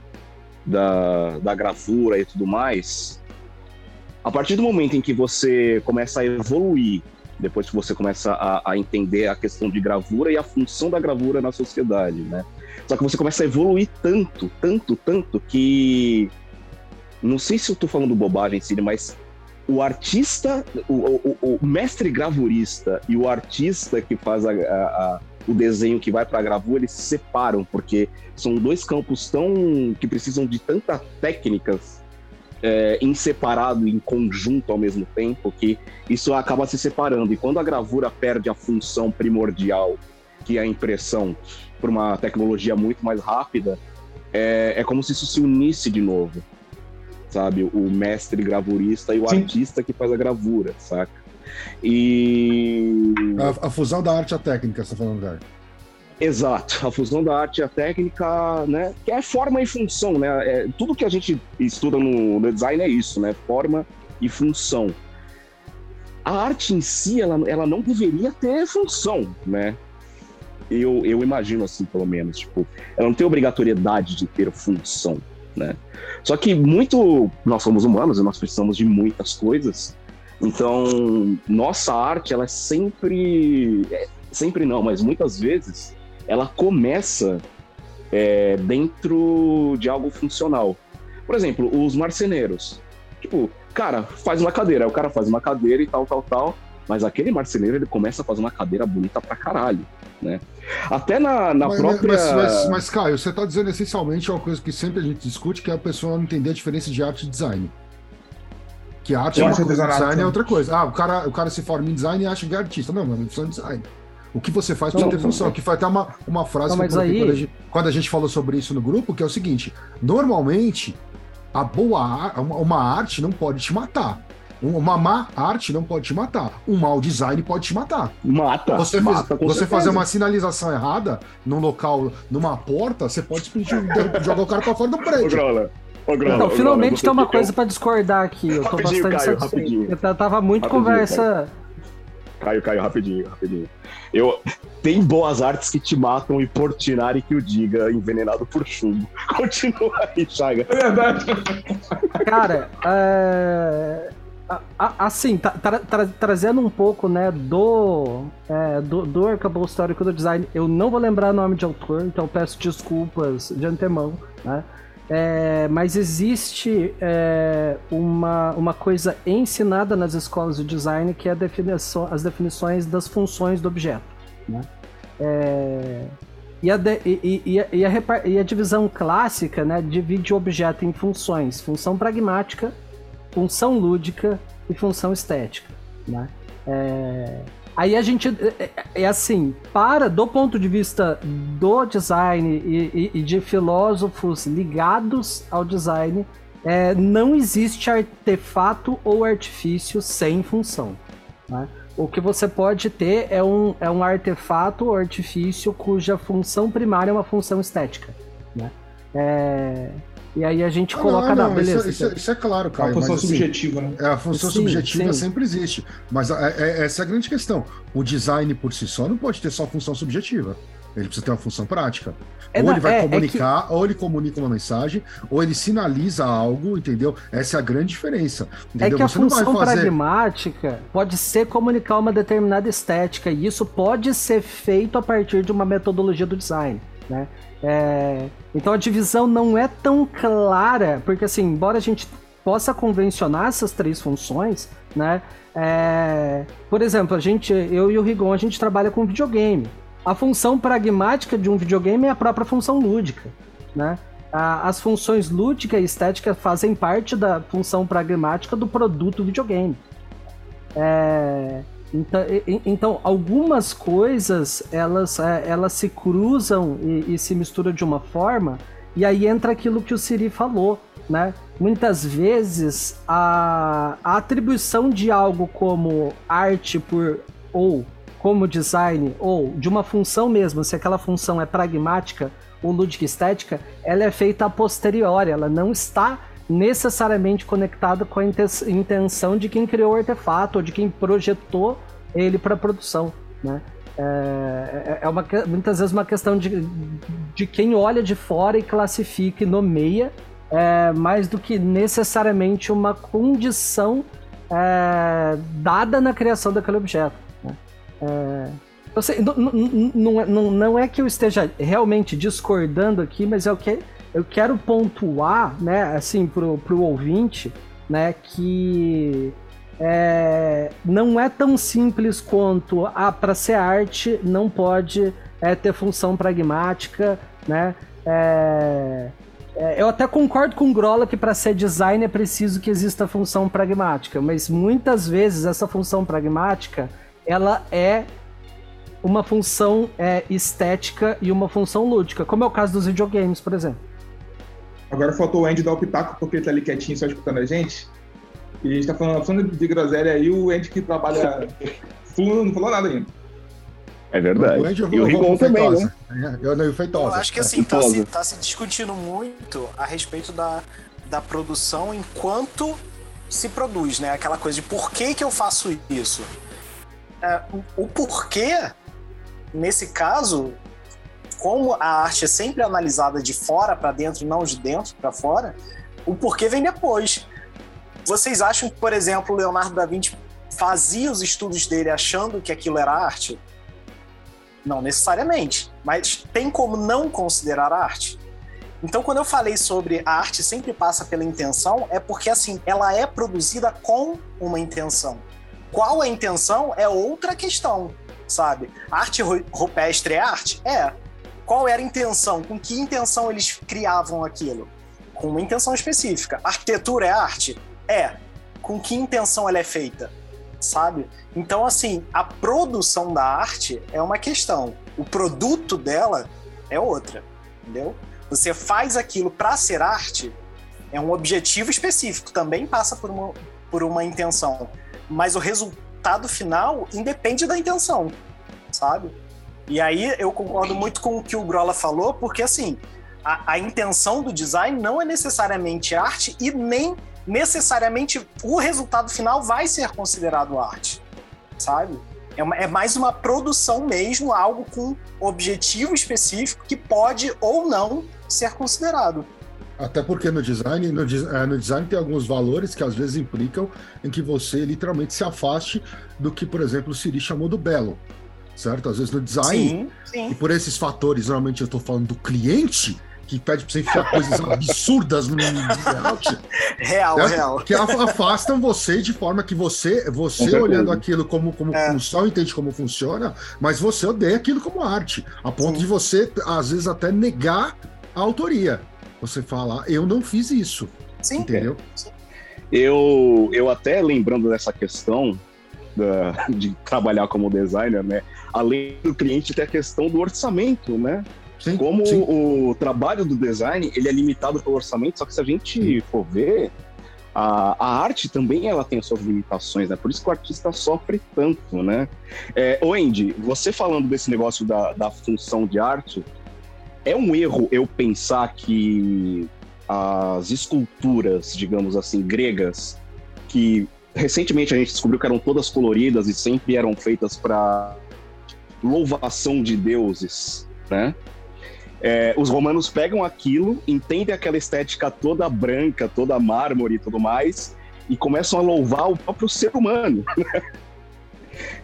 S6: da, da gravura e tudo mais, a partir do momento em que você começa a evoluir, depois que você começa a, a entender a questão de gravura e a função da gravura na sociedade, né? Só que você começa a evoluir tanto, tanto, tanto que não sei se eu tô falando bobagem, Siri, mas o artista, o, o- o- mestre gravurista e o artista que faz a- a- o desenho que vai para a gravura, eles se separam, porque são dois campos tão que precisam de tantas técnicas é, em separado, em conjunto ao mesmo tempo, que isso acaba se separando. E quando a gravura perde a função primordial, que é a impressão, por uma tecnologia muito mais rápida, é, é como se isso se unisse de novo. Sabe? O mestre gravurista e o Sim. artista que faz a gravura, saca? E.
S2: A, a fusão da arte e a técnica, você tá falando, velho.
S6: Exato, a fusão da arte e a técnica, né? Que é forma e função, né? É, tudo que a gente estuda no, no, design é isso, né? Forma e função. A arte em si, ela, ela não deveria ter função, né? Eu, eu imagino assim, pelo menos. Tipo, ela não tem obrigatoriedade de ter função, né? Só que muito. Nós somos humanos e nós precisamos de muitas coisas. Então, nossa arte, ela é sempre. É, sempre não, mas muitas vezes ela começa é, dentro de algo funcional. Por exemplo, os marceneiros. Tipo, cara, faz uma cadeira. Aí o cara faz uma cadeira e tal, tal, tal. Mas aquele marceneiro, ele começa a fazer uma cadeira bonita pra caralho, né? Até na, na
S2: mas,
S6: própria...
S2: Mas, mas, mas, Caio, você tá dizendo essencialmente uma coisa que sempre a gente discute, que é a pessoa não entender a diferença de arte e design. Que arte é uma coisa, design é outra coisa. Ah, o cara, o cara se forma em design e acha que é artista. Não, mas é função de design. O que você faz precisa ter função. Que foi até uma, uma frase
S7: não, que eu aí...
S2: quando a, gente, quando a gente falou sobre isso no grupo, que é o seguinte: normalmente, a boa uma arte não pode te matar. Uma má arte não pode te matar. Um mau design pode te matar.
S6: Mata.
S2: Você,
S6: mata,
S2: fez, você fazer uma sinalização errada num local, numa porta, você pode jogar o cara pra fora do prédio.
S7: Ô, Grau, então, finalmente tem uma coisa eu... para discordar aqui. Eu tô rapidinho, bastante Caio, satisfeito. Eu tava muito rapidinho, conversa.
S6: Caio. Caio, Caio, rapidinho, rapidinho. Eu... Tem boas artes que te matam e Portinari que o diga, envenenado por chumbo. Continua aí, Chaga.
S5: É verdade.
S7: Cara, é... assim, tra tra trazendo um pouco, né, do, é, do, do arcabouço histórico do design, eu não vou lembrar o nome de autor, então peço desculpas de antemão, né? É, mas existe é, uma, uma coisa ensinada nas escolas de design que é definição, as definições das funções do objeto. Né? É, e, a de, e, e, e, a, e, a, divisão clássica né, divide o objeto em funções: função pragmática, função lúdica e função estética. Né? Aí a gente. É, é, é, assim, para, do ponto de vista do design e, e, e de filósofos ligados ao design, é, não existe artefato ou artifício sem função. Né? O que você pode ter é um, é um artefato ou artifício cuja função primária é uma função estética. Né? É, e aí a gente ah, coloca não, não, na beleza.
S2: Isso, isso, é, isso, é claro, cara.
S5: A função mas, assim, subjetiva, né?
S2: É, a função sim, subjetiva sim. sempre existe. Mas é, é, essa é a grande questão. O design por si só não pode ter só função subjetiva. Ele precisa ter uma função prática. É, ou ele vai é, é comunicar, que... ou ele comunica uma mensagem, ou ele sinaliza algo, entendeu? Essa é a grande diferença.
S7: Entendeu? É que Você a função fazer... pragmática pode ser comunicar uma determinada estética, e isso pode ser feito a partir de uma metodologia do design. Né? É, então a divisão não é tão clara, porque assim, embora a gente possa convencionar essas três funções, né? É, por exemplo, a gente, eu e o Rigon, a gente trabalha com videogame. A função pragmática de um videogame é a própria função lúdica, né? as funções lúdica e estética fazem parte da função pragmática do produto videogame. É, então, então, algumas coisas elas, é, elas se cruzam e, e, se misturam de uma forma, e aí entra aquilo que o Siri falou, né? Muitas vezes a, a atribuição de algo como arte por ou como design ou de uma função mesmo, se aquela função é pragmática ou lúdica estética, ela é feita a posteriori, ela não está necessariamente conectado com a intenção de quem criou o artefato ou de quem projetou ele para produção, né? É, é, é uma, muitas vezes uma questão de, de quem olha de fora e classifica e nomeia, é, mais do que necessariamente uma condição é, dada na criação daquele objeto. Né? É, eu sei, não, não, não, não é que eu esteja realmente discordando aqui, mas eu, que, eu quero pontuar, né, assim, pro, pro ouvinte, né, que é, não é tão simples quanto, ah, para ser arte não pode é ter função pragmática, né? É, é, eu até concordo com o Grola que para ser design é preciso que exista função pragmática, mas muitas vezes essa função pragmática ela é uma função é, estética e uma função lúdica, como é o caso dos videogames, por exemplo.
S5: Agora faltou o Andy dar o pitaco porque ele tá ali quietinho só escutando a gente. E a gente tá falando, falando de groselha aí, o Andy que trabalha full não falou nada ainda.
S6: É verdade. O Andy, e o Rigon também, né?
S2: Eu não feitosa.
S10: Eu acho que assim, tá se, tá se discutindo muito a respeito da, da produção enquanto se produz, né? Aquela coisa de por que, que eu faço isso. É, o, o porquê, nesse caso, como a arte é sempre analisada de fora para dentro e não de dentro para fora, o porquê vem depois. Vocês acham que, por exemplo, Leonardo da Vinci fazia os estudos dele achando que aquilo era arte? Não necessariamente, mas tem como não considerar arte? Então, quando eu falei sobre a arte sempre passa pela intenção, é porque assim, ela é produzida com uma intenção. Qual a intenção é outra questão, sabe? Arte rupestre é arte? É. Qual era a intenção? Com que intenção eles criavam aquilo? Com uma intenção específica. Arquitetura é arte? É. Com que intenção ela é feita? Sabe? Então, assim, a produção da arte é uma questão. O produto dela é outra. Entendeu? Você faz aquilo para ser arte, é um objetivo específico, também passa por uma, por uma intenção. Mas o resultado final independe da intenção, sabe? E aí eu concordo muito com o que o Grola falou, porque assim, a, a intenção do design não é necessariamente arte e nem necessariamente o resultado final vai ser considerado arte, sabe? É, uma, é, mais uma produção mesmo, algo com objetivo específico que pode ou não ser considerado.
S2: Até porque no design, no, é, no, design tem alguns valores que às vezes implicam em que você literalmente se afaste do que, por exemplo, o Siri chamou do belo. Certo? Às vezes no design, sim, sim. e por esses fatores, normalmente eu estou falando do cliente, que pede para você enfiar coisas absurdas no layout.
S10: Real, certo? real.
S2: Que afastam você de forma que você, você olhando aquilo como, como é. função, entende como funciona, mas você odeia aquilo como arte. A ponto Sim. de você, às vezes, até negar a autoria. Você fala, eu não fiz isso. Sim. Entendeu? Sim.
S6: Eu, eu até lembrando dessa questão da, de trabalhar como designer, né? Além do cliente, tem a questão do orçamento, né? Sim, Como sim. o trabalho do design ele é limitado pelo orçamento, só que se a gente for ver, a, a, arte também ela tem as suas limitações, né? Por isso que o artista sofre tanto, né? É, Andy, você falando desse negócio da, da função de arte, é um erro eu pensar que as esculturas, digamos assim, gregas, que recentemente a gente descobriu que eram todas coloridas e sempre eram feitas para louvação de deuses, né? É, os romanos pegam aquilo, entendem aquela estética toda branca, toda mármore e tudo mais, e começam a louvar o próprio ser humano. Né?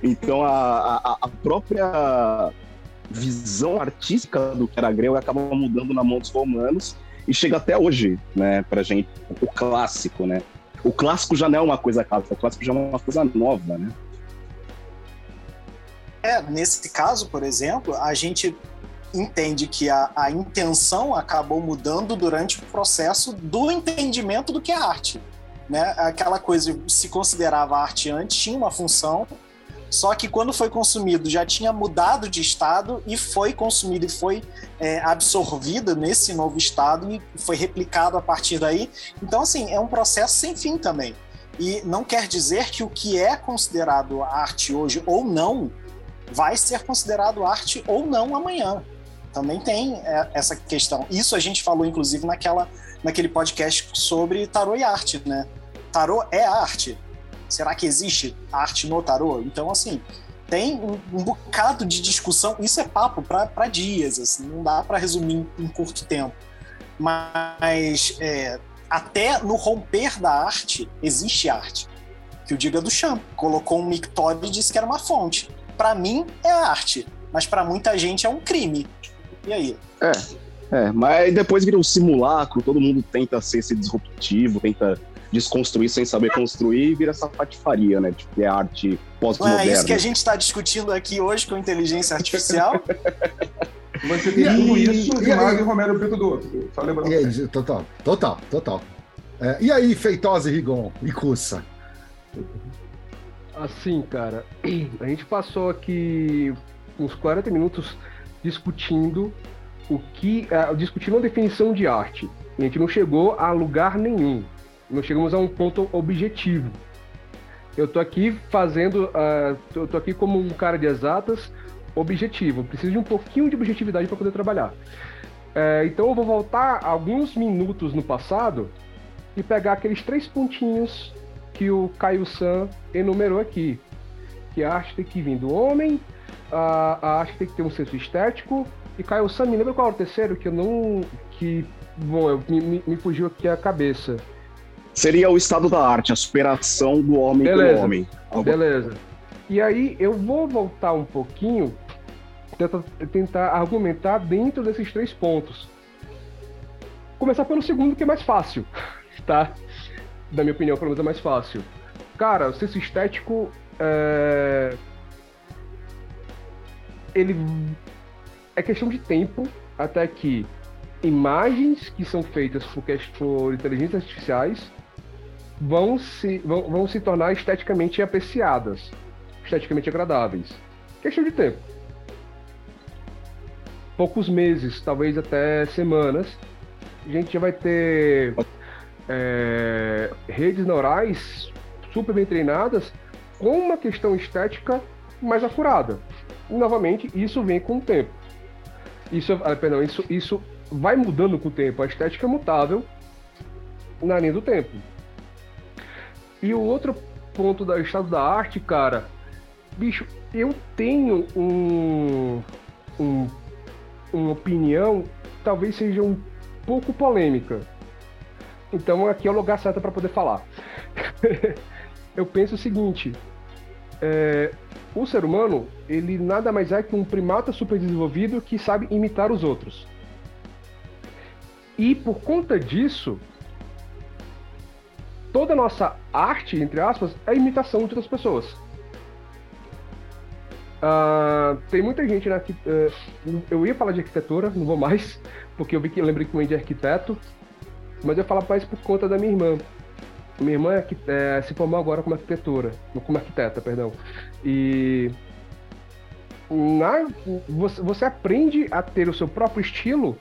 S6: então a, a, a, própria visão artística do que era grego acaba mudando na mão dos romanos e chega até hoje, né, pra gente, o clássico, né? O clássico já não é uma coisa clássica, o clássico já é uma coisa nova, né?
S10: É, nesse caso, por exemplo, a gente entende que a, a intenção acabou mudando durante o processo do entendimento do que é arte. Né? Aquela coisa, se considerava arte antes, tinha uma função, só que quando foi consumido já tinha mudado de estado e foi consumido e foi é, absorvido nesse novo estado e foi replicado a partir daí. Então, assim, é um processo sem fim também. E não quer dizer que o que é considerado arte hoje ou não vai ser considerado arte ou não amanhã. Também tem é, essa questão. Isso a gente falou, inclusive, naquela, naquele podcast sobre tarô e arte, né? Tarô é arte. Será que existe arte no tarô? Então, assim, tem um, um bocado de discussão. Isso é papo para dias, assim, não dá para resumir em, curto tempo. Mas é, até no romper da arte, existe arte. Que o Diga do Champ colocou um mictório e disse que era uma fonte. Para mim, é arte, mas para muita gente é um crime. E aí?
S6: É, é, mas depois vira um simulacro, todo mundo tenta ser esse disruptivo, tenta desconstruir sem saber construir e vira essa patifaria, né? Tipo, é arte pós-moderna.
S10: É isso que a gente está discutindo aqui hoje com inteligência artificial?
S5: Você tem tudo isso um lado e Romero Brito do outro. Só lembrando.
S2: E total, total, total. É, e aí, Feitosa e Rigon e Cussa?
S1: Assim, cara, a gente passou aqui uns 40 minutos discutindo o que. Uh, discutindo a definição de arte. A gente não chegou a lugar nenhum. Não chegamos a um ponto objetivo. Eu tô aqui fazendo. Uh, eu tô aqui como um cara de exatas objetivo. Preciso de um pouquinho de objetividade para poder trabalhar. É, então eu vou voltar alguns minutos no passado e pegar aqueles três pontinhos que o Caio San enumerou aqui. Que a arte tem que vir do homem, a, a arte tem que ter um senso estético. E Caio San, me lembra qual é o terceiro que eu não. que. Bom, eu, me, me fugiu aqui a cabeça.
S6: Seria o estado da arte, a superação do homem Beleza. pelo homem.
S1: Beleza. E aí eu vou voltar um pouquinho, tentar, tentar argumentar dentro desses três pontos. Começar pelo segundo, que é mais fácil, tá? Da minha opinião, pelo menos é mais fácil. Cara, o senso estético é... ele é questão de tempo até que imagens que são feitas por, por inteligências artificiais vão se, vão, vão se tornar esteticamente apreciadas esteticamente agradáveis. Questão de tempo. Poucos meses, talvez até semanas, a gente já vai ter é, redes neurais super bem treinadas com uma questão estética mais acurada. E, novamente, isso vem com o tempo. Isso, ah, perdão, isso, isso vai mudando com o tempo. A estética é mutável na linha do tempo. E o outro ponto do estado da arte, cara, Bicho, eu tenho um, um, uma opinião, talvez seja um pouco polêmica. Então aqui é o lugar certo para poder falar. eu penso o seguinte: é, o ser humano ele nada mais é que um primata super desenvolvido que sabe imitar os outros. E por conta disso, toda a nossa arte, entre aspas, é imitação de outras pessoas. Uh, tem muita gente na uh, eu ia falar de arquitetura, não vou mais, porque eu vi que eu lembrei que o Andy arquiteto, mas eu falo mais por conta da minha irmã. Minha irmã é, é, se formou agora como arquitetura, como arquiteta, perdão. E na, você, você aprende a ter o seu próprio estilo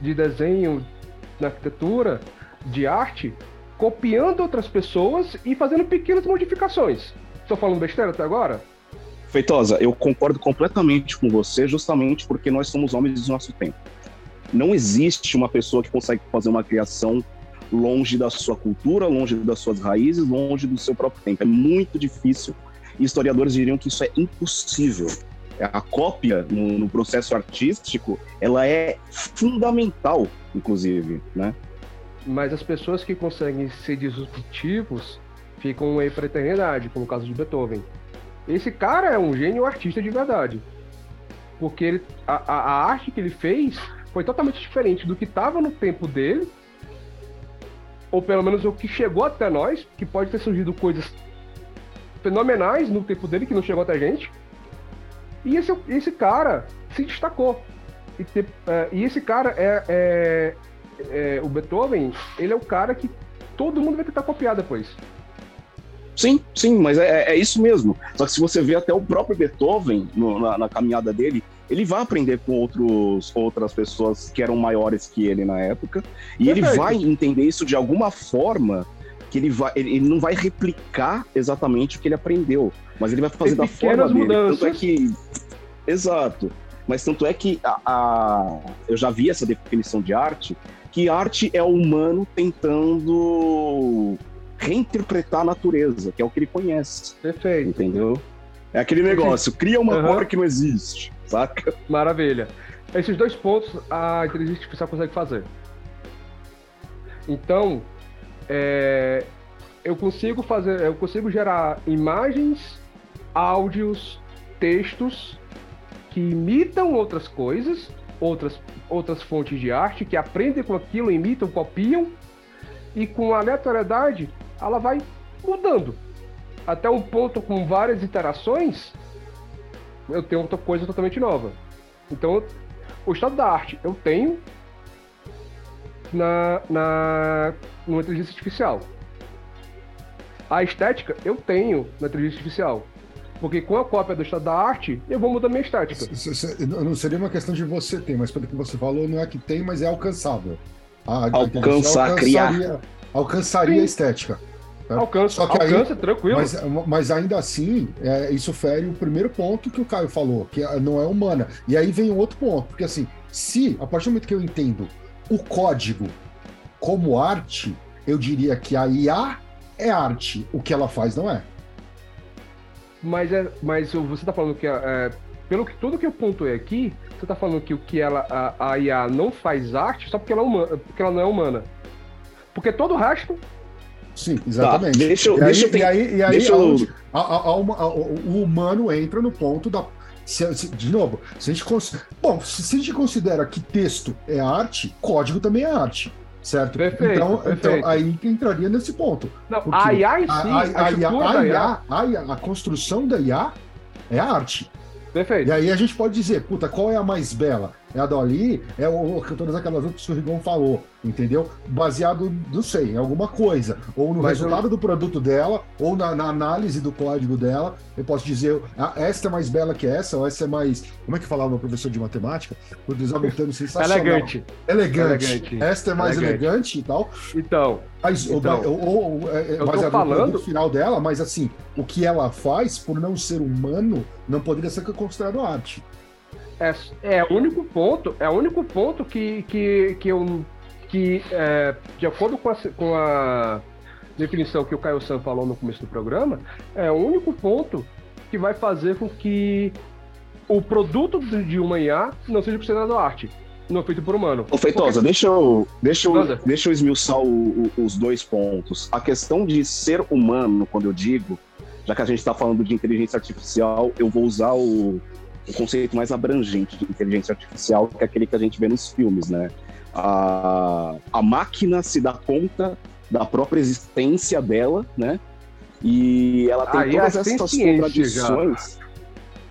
S1: de desenho, na arquitetura, de arte, copiando outras pessoas e fazendo pequenas modificações. Estou falando besteira até agora?
S6: Feitosa, eu concordo completamente com você, justamente porque nós somos homens do nosso tempo. Não existe uma pessoa que consegue fazer uma criação longe da sua cultura, longe das suas raízes, longe do seu próprio tempo. É muito difícil. Historiadores diriam que isso é impossível. A cópia no, no processo artístico, ela é fundamental, inclusive, né?
S1: Mas as pessoas que conseguem ser disruptivos ficam aí para a eternidade, como o caso de Beethoven. Esse cara é um gênio artista de verdade. Porque ele, a, a arte que ele fez foi totalmente diferente do que estava no tempo dele, ou pelo menos o que chegou até nós, que pode ter surgido coisas fenomenais no tempo dele que não chegou até a gente. E esse, esse cara se destacou. E, te, é, e esse cara é, é, é, O Beethoven, ele é o cara que todo mundo vai tentar copiar depois.
S6: Sim, sim, mas é, é isso mesmo. Só que se você vê até o próprio Beethoven no, na, na, caminhada dele, ele vai aprender com outros, outras pessoas que eram maiores que ele na época, e Perfeito. ele vai entender isso de alguma forma que ele, vai, ele, não vai replicar exatamente o que ele aprendeu, mas ele vai fazer Tem da forma dele. Tanto é que. Exato. Mas tanto é que a, a, eu já vi essa definição de arte, que arte é o humano tentando reinterpretar a natureza, que é o que ele conhece.
S1: Perfeito.
S6: Entendeu? É aquele negócio, cria uma uhum. cobra que não existe, saca?
S1: Maravilha. Esses dois pontos a inteligência artificial consegue fazer. Então, é, eu consigo fazer, eu consigo gerar imagens, áudios, textos que imitam outras coisas, outras, outras fontes de arte, que aprendem com aquilo, imitam, copiam, e com aleatoriedade ela vai mudando. Até um ponto com várias iterações, eu tenho outra coisa totalmente nova. Então, o estado da arte eu tenho na, na, numa inteligência artificial. A estética eu tenho na inteligência artificial. Porque com a cópia do estado da arte, eu vou mudar minha estética.
S2: Não seria uma questão de você ter, mas pelo que você falou, não é que tem, mas é alcançável.
S6: A, Alcançar, criar.
S2: Alcançaria a estética.
S1: Alcança, Só que alcança, aí, tranquilo.
S2: Mas, mas ainda assim, é, isso fere o primeiro ponto que o Caio falou, que não é humana. E aí vem um outro ponto, porque assim, se, a partir do momento que eu entendo o código como arte, eu diria que a IA é arte. O que ela faz não é.
S1: Mas, é, mas você está falando que, é, pelo que tudo que eu pontuei aqui, você está falando que o que ela, a, a IA não faz arte só porque ela, é humana, porque ela não é humana. Porque todo o resto
S2: Sim, exatamente.
S6: Tá, deixa, e, deixa
S2: aí, e aí, e aí deixa eu... a, a, a, o humano entra no ponto da. Se, se, de novo, se a gente bom, se, se, a gente considera que texto é arte, código também é arte. Certo?
S1: Perfeito,
S2: então,
S1: perfeito.
S2: então aí entraria nesse ponto.
S1: Não, a IA em si, a, a, a,
S2: IA, a, IA, a construção da IA é a arte.
S1: Perfeito.
S2: E aí a gente pode dizer, puta, qual é a mais bela? É a Dolly, é o, todas aquelas outras que o Rigon falou, entendeu? Baseado, não sei, em alguma coisa. Ou no Mas resultado eu... do produto dela, ou na, na, análise do código dela. Eu posso dizer, ah, esta é mais bela que essa, ou essa é mais. Como é que falava o professor de matemática? O desabontando sensacional.
S1: Elegante.
S2: Elegante. Elegante. Esta é mais elegante, elegante e tal.
S1: Então.
S2: Mas,
S1: então,
S2: ou, ou, ou, é,
S1: eu baseado falando... no
S2: final dela, mas assim, o que ela faz, por não ser humano, não poderia ser considerado arte.
S1: É, é o único ponto, é o único ponto que, que, que eu. que, é, de acordo com a, com a definição que o Caio San falou no começo do programa, é o único ponto que vai fazer com que o produto de uma IA não seja considerado arte, não feito por humano.
S6: Ô, Feitosa, Porque... deixa eu, deixa eu, deixa eu esmiuçar o, o, os dois pontos. A questão de ser humano, quando eu digo, já que a gente está falando de inteligência artificial, eu vou usar o, o conceito mais abrangente de inteligência artificial, que é aquele que a gente vê nos filmes, né? A, a máquina se dá conta da própria existência dela, né? E ela tem todas essas contradições. Já.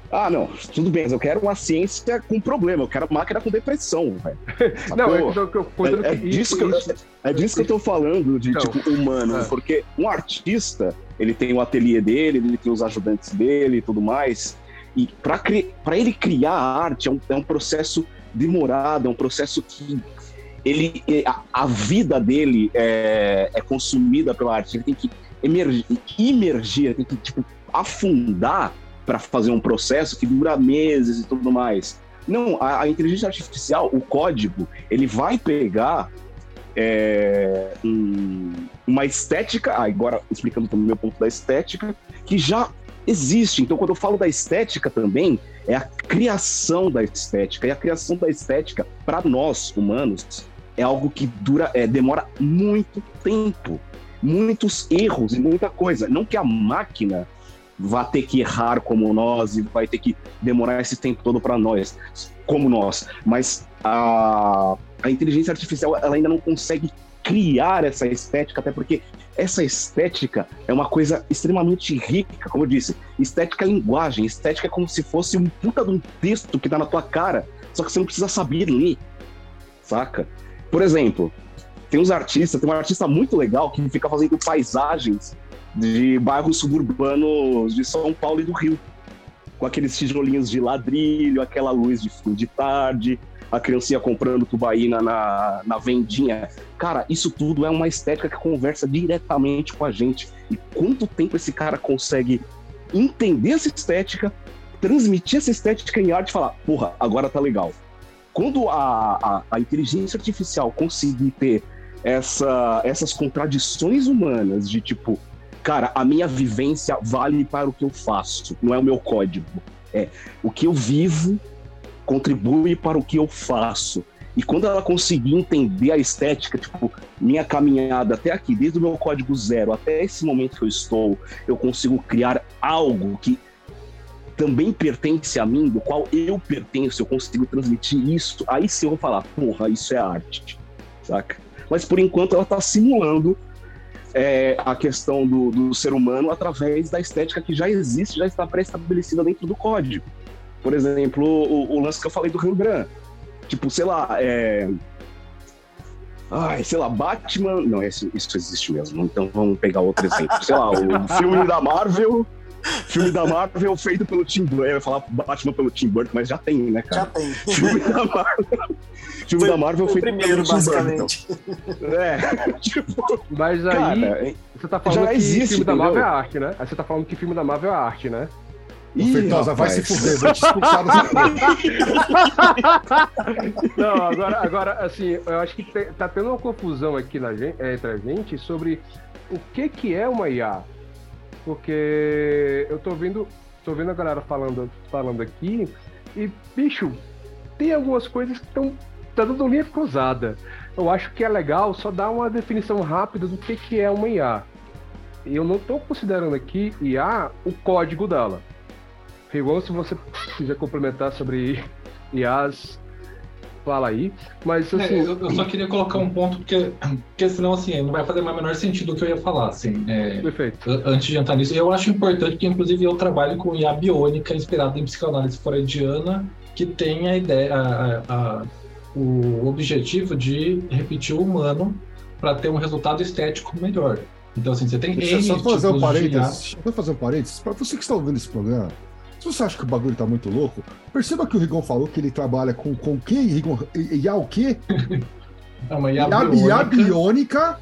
S6: Ah, não, tudo bem, mas eu quero uma ciência com problema, eu quero máquina com depressão, velho.
S1: não, é, é,
S6: é, disso que eu, é disso que eu tô falando, de então, tipo, humano, é. porque um artista, ele tem o ateliê dele, ele tem os ajudantes dele e tudo mais, e para ele criar a arte é um, é um processo demorado, é um processo que ele, a, a vida dele é, é, consumida pela arte. Ele tem que emergir, emergir tem que tipo, afundar para fazer um processo que dura meses e tudo mais. Não, a, a inteligência artificial, o código, ele vai pegar é, um, uma estética, agora explicando também o meu ponto da estética, que já existe. Então, quando eu falo da estética também, é a criação da estética. E a criação da estética, para nós humanos, é algo que dura, é, demora muito tempo, muitos erros e muita coisa. Não que a máquina vá ter que errar como nós e vai ter que demorar esse tempo todo para nós, como nós, mas a, a inteligência artificial ela ainda não consegue criar essa estética, até porque essa estética é uma coisa extremamente rica, como eu disse. Estética é linguagem, estética é como se fosse um puta de um texto que tá na tua cara, só que você não precisa saber ler, saca? Por exemplo, tem uns artistas, tem um artista muito legal que fica fazendo paisagens de bairros suburbanos de São Paulo e do Rio, com aqueles tijolinhos de ladrilho, aquela luz de fim de tarde, a criancinha comprando tubaína na, na vendinha. Cara, isso tudo é uma estética que conversa diretamente com a gente. E quanto tempo esse cara consegue entender essa estética, transmitir essa estética em arte e falar, porra, agora tá legal. Quando a, a, a inteligência artificial conseguir ter essa, essas contradições humanas de tipo, cara, a minha vivência vale para o que eu faço, não é o meu código. É o que eu vivo contribui para o que eu faço. E quando ela conseguir entender a estética, tipo, minha caminhada até aqui, desde o meu código zero até esse momento que eu estou, eu consigo criar algo que também pertence a mim, do qual eu pertenço, eu consigo transmitir isso, aí sim eu vou falar, porra, isso é arte, saca? Mas por enquanto ela está simulando é, a questão do, do ser humano através da estética que já existe, já está pré-estabelecida dentro do código. Por exemplo, o, o, lance que eu falei do Rembrandt. Tipo, sei lá, é... Ai, sei lá, Batman. Não, isso, isso existe mesmo. Então vamos pegar outro exemplo. Sei lá, o filme da Marvel Filme da Marvel feito pelo Tim Burton. Eu ia falar Batman pelo Tim Burton, mas já tem, né, cara?
S10: Já tem.
S6: Filme da Marvel. Filme
S10: Foi-
S6: da Marvel feito
S10: primeiro,
S6: pelo Tim Burton.
S10: basicamente.
S6: É, tipo,
S1: Mas aí,
S6: cara,
S1: você tá falando
S6: já
S1: que
S6: existe,
S1: filme da Marvel é
S6: entendeu?
S1: arte, né? Aí você tá falando que filme da Marvel é arte, né?
S6: Ih,
S2: Feitosa, vai se fuder, vou te expulsar
S1: Não, agora, agora, assim, eu acho que te- tá tendo uma confusão aqui na gen- eh, entre a gente sobre o que que é uma IA. Porque eu tô vendo, tô vendo a galera falando, falando aqui e, bicho, tem algumas coisas que estão tá dando linha cruzada. Eu acho que é legal só dar uma definição rápida do que que é uma IA. E eu não tô considerando aqui IA o código dela. Igual se você quiser complementar sobre IAs, fala aí. Mas
S8: É,
S1: assim,
S8: eu, eu só queria colocar um ponto, porque, porque senão, assim, não vai fazer mais o menor sentido o que eu ia falar, assim. é,
S1: perfeito.
S8: antes de entrar nisso, eu acho importante que, inclusive, eu trabalho com IA biônica inspirada em psicanálise freudiana, que tem a ideia, a- a- a- o objetivo de repetir o humano para ter um resultado estético melhor. Então, assim, você tem
S2: Deixa eu
S8: N
S2: só fazer um parênteses. Deixa eu fazer um parênteses. Pra você que está ouvindo esse programa, se você acha que o bagulho tá muito louco, perceba que o Rigon falou que ele trabalha com, com quem, Rigon? IA o quê?
S8: É uma IA biônica.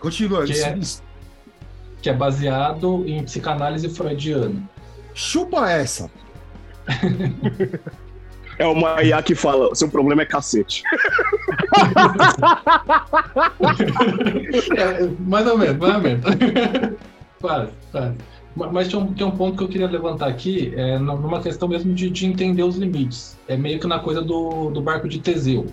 S2: Continua.
S8: Que é- que é baseado em psicanálise freudiana.
S2: Chupa essa.
S6: É uma IA que fala, seu problema é cacete.
S8: É, mais ou menos, mais ou menos. quase, quase. Ma- Mas tem um, tem um ponto que eu queria levantar aqui, é nu- numa questão mesmo de, de entender os limites. É meio que na coisa do, do barco de Teseu.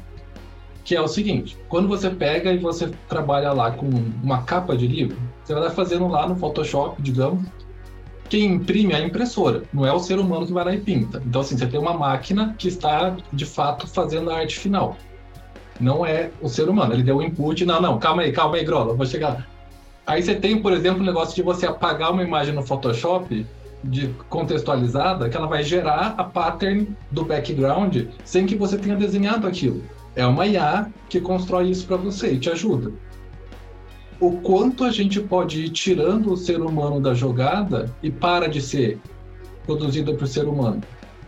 S8: Que é o seguinte, quando você pega e você trabalha lá com uma capa de livro, você vai fazendo lá no Photoshop, digamos, quem imprime é a impressora, não é o ser humano que vai lá e pinta. Então, assim, você tem uma máquina que está, de fato, fazendo a arte final. Não é o ser humano. Ele deu o input, não, não, calma aí, calma aí, Grola, vou chegar. Aí você tem, por exemplo, o negócio de você apagar uma imagem no Photoshop, de contextualizada, que ela vai gerar a pattern do background sem que você tenha desenhado aquilo. É uma IA que constrói isso para você e te ajuda. O quanto a gente pode ir tirando o ser humano da jogada e para de ser produzido por ser humano?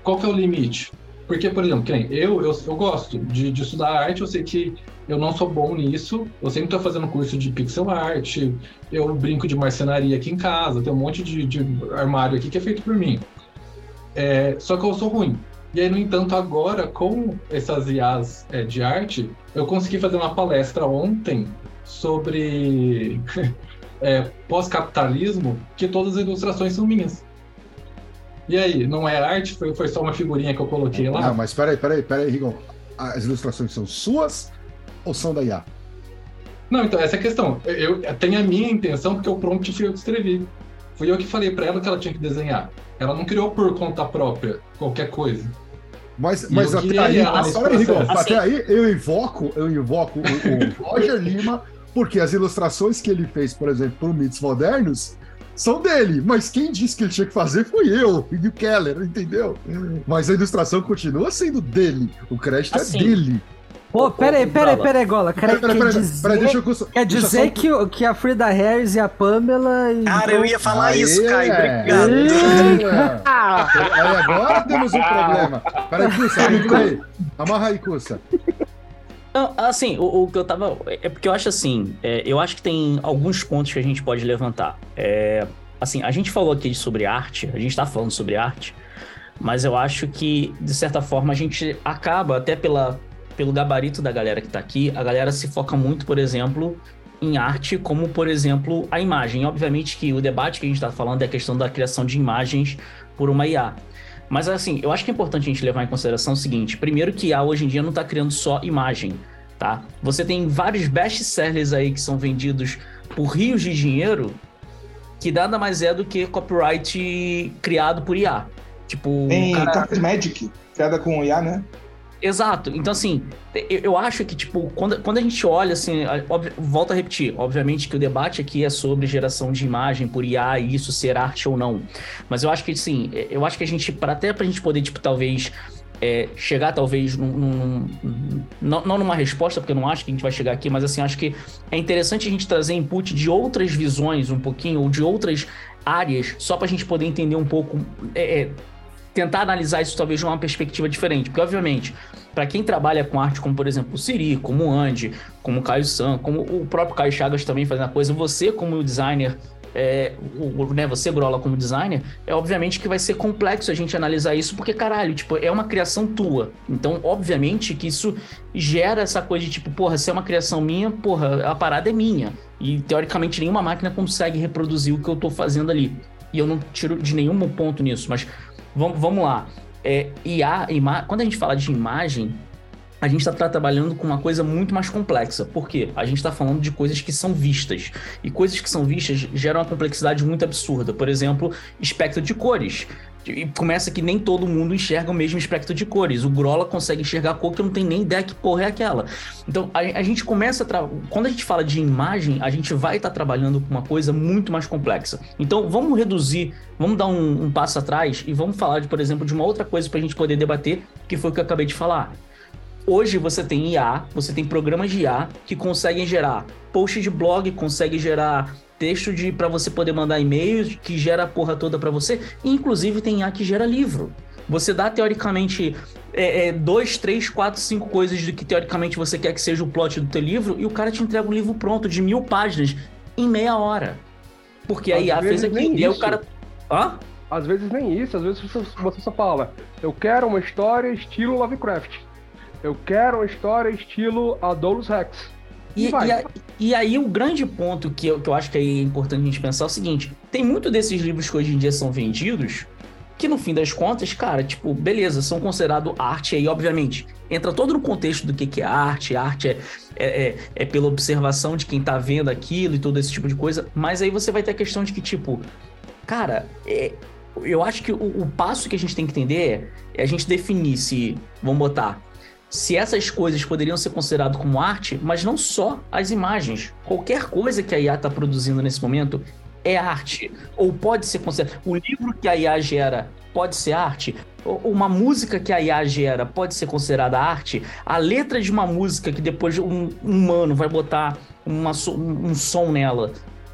S8: Qual que é o limite? Porque, por exemplo, eu, eu, eu gosto de, de estudar arte, eu sei que eu não sou bom nisso, eu sempre estou fazendo curso de pixel art, eu brinco de marcenaria aqui em casa, tem um monte de, de armário aqui que é feito por mim. É, só que eu sou ruim. E aí, no entanto, agora, com essas IAs é, de arte, eu consegui fazer uma palestra ontem sobre é, pós-capitalismo, que todas as ilustrações são minhas. E aí, não é arte? Foi, foi só uma figurinha que eu coloquei lá?
S2: Não, mas peraí, peraí, peraí, Rigon. As ilustrações são suas ou são da IA?
S8: Não, então, essa é a questão. Eu, eu tenho a minha intenção, porque o prompt fui eu que escrevi. Fui eu que falei pra ela que ela tinha que desenhar. Ela não criou por conta própria qualquer coisa.
S2: Mas,
S8: E
S2: mas até aí, Rigon,
S8: processo.
S2: até aí eu invoco, eu invoco o, o Roger Lima, porque as ilustrações que ele fez, por exemplo, para Mitos Modernos, são dele. Mas quem disse que ele tinha que fazer foi eu, e o Keller, entendeu? Mas a ilustração continua sendo dele. O crédito
S9: Assim,
S2: é dele.
S7: Pô, peraí, peraí, peraí, Gola. Quer,
S2: Peraí, peraí,
S7: quer
S2: peraí,
S7: dizer,
S2: peraí, deixa eu. cons-
S7: quer
S2: deixa
S7: dizer que, que a Frida Harris e a Pamela.
S10: Cara, eu ia falar
S2: Aê!
S10: isso, Caio. Obrigado.
S2: Aê! Aí agora temos um problema. Peraí, Cussa, segura aí. Amarra aí, Cussa.
S9: Não, assim, o, o que eu tava. É porque eu acho assim, é, eu acho que tem alguns pontos que a gente pode levantar. É, assim, a gente falou aqui sobre arte, a gente tá falando sobre arte, mas eu acho que, de certa forma, a gente acaba, até pela, pelo gabarito da galera que tá aqui, a galera se foca muito, por exemplo, em arte, como, por exemplo, a imagem. Obviamente que o debate que a gente tá falando é a questão da criação de imagens por uma IA. Mas assim, eu acho que é importante a gente levar em consideração o seguinte: primeiro que IA hoje em dia não está criando só imagem, tá? Você tem vários best-sellers aí que são vendidos por rios de dinheiro, que nada mais é do que copyright criado por IA. Tipo,
S5: Tem
S9: cara-
S5: Magic, criada com IA, né?
S9: Exato. Então, assim, eu, acho que, tipo, quando, quando a gente olha, assim, volto a repetir, obviamente que o debate aqui é sobre geração de imagem por IA e isso ser arte ou não. Mas eu acho que, assim, eu acho que a gente, para até pra gente poder, tipo, talvez é, chegar talvez num, num, não, não numa resposta, porque eu não acho que a gente vai chegar aqui, mas assim, acho que é interessante a gente trazer input de outras visões um pouquinho, ou de outras áreas, só para a gente poder entender um pouco, é, é, tentar analisar isso talvez de uma perspectiva diferente, porque obviamente, para quem trabalha com arte, como por exemplo o Siri, como o Andy, como o Caio San, como o próprio Caio Chagas também fazendo a coisa, você como designer é, o, né, você, Grola, como designer, é obviamente que vai ser complexo a gente analisar isso, porque, caralho, tipo, é uma criação tua. Então, obviamente que isso gera essa coisa de, tipo, porra, se é uma criação minha, porra, a parada é minha. E, teoricamente, nenhuma máquina consegue reproduzir o que eu tô fazendo ali. E eu não tiro de nenhum ponto nisso, mas vamos, vamos lá. É, IA, ima quando a gente fala de imagem, a gente está trabalhando com uma coisa muito mais complexa. Por quê? A gente está falando de coisas que são vistas. E coisas que são vistas geram uma complexidade muito absurda. Por exemplo, espectro de cores. E começa que nem todo mundo enxerga o mesmo espectro de cores. O Grola consegue enxergar a cor que não tenho nem ideia que porra é aquela. Então, a, a gente começa a. Tra... Quando a gente fala de imagem, a gente vai estar tá trabalhando com uma coisa muito mais complexa. Então, vamos reduzir, vamos dar um, um passo atrás e vamos falar, de, por exemplo, de uma outra coisa para a gente poder debater, que foi o que eu acabei de falar Hoje você tem IA, você tem programas de IA que conseguem gerar post de blog, conseguem gerar texto de para você poder mandar e-mails, que gera a porra toda para você. E, inclusive tem IA que gera livro. Você dá teoricamente é, é, dois, três, quatro, cinco coisas do que teoricamente você quer que seja o plot do teu livro e o cara te entrega um livro pronto de mil páginas em meia hora. Porque a IA fez aquilo. E aí o cara. Hã?
S1: Às vezes nem isso, às vezes você só fala, eu quero uma história estilo Lovecraft. Eu quero uma história estilo Adolus Rex.
S9: E, e, a, e, aí o grande ponto que eu, que eu acho que é importante a gente pensar é o seguinte: tem muito desses livros que hoje em dia são vendidos que no fim das contas, cara, tipo, beleza, são considerados arte aí, obviamente. Entra todo no contexto do que, que é arte, arte é, é, é, é, pela observação de quem tá vendo aquilo e todo esse tipo de coisa, mas aí você vai ter a questão de que, tipo, cara, é, eu acho que o, o, passo que a gente tem que entender é, é a gente definir se, vamos botar, se essas coisas poderiam ser consideradas como arte, mas não só as imagens. Qualquer coisa que a IA está produzindo nesse momento é arte. Ou pode ser considerado. O livro que a IA gera pode ser arte. Uma música que a IA gera pode ser considerada arte. A letra de uma música que depois um humano vai botar uma, um som nela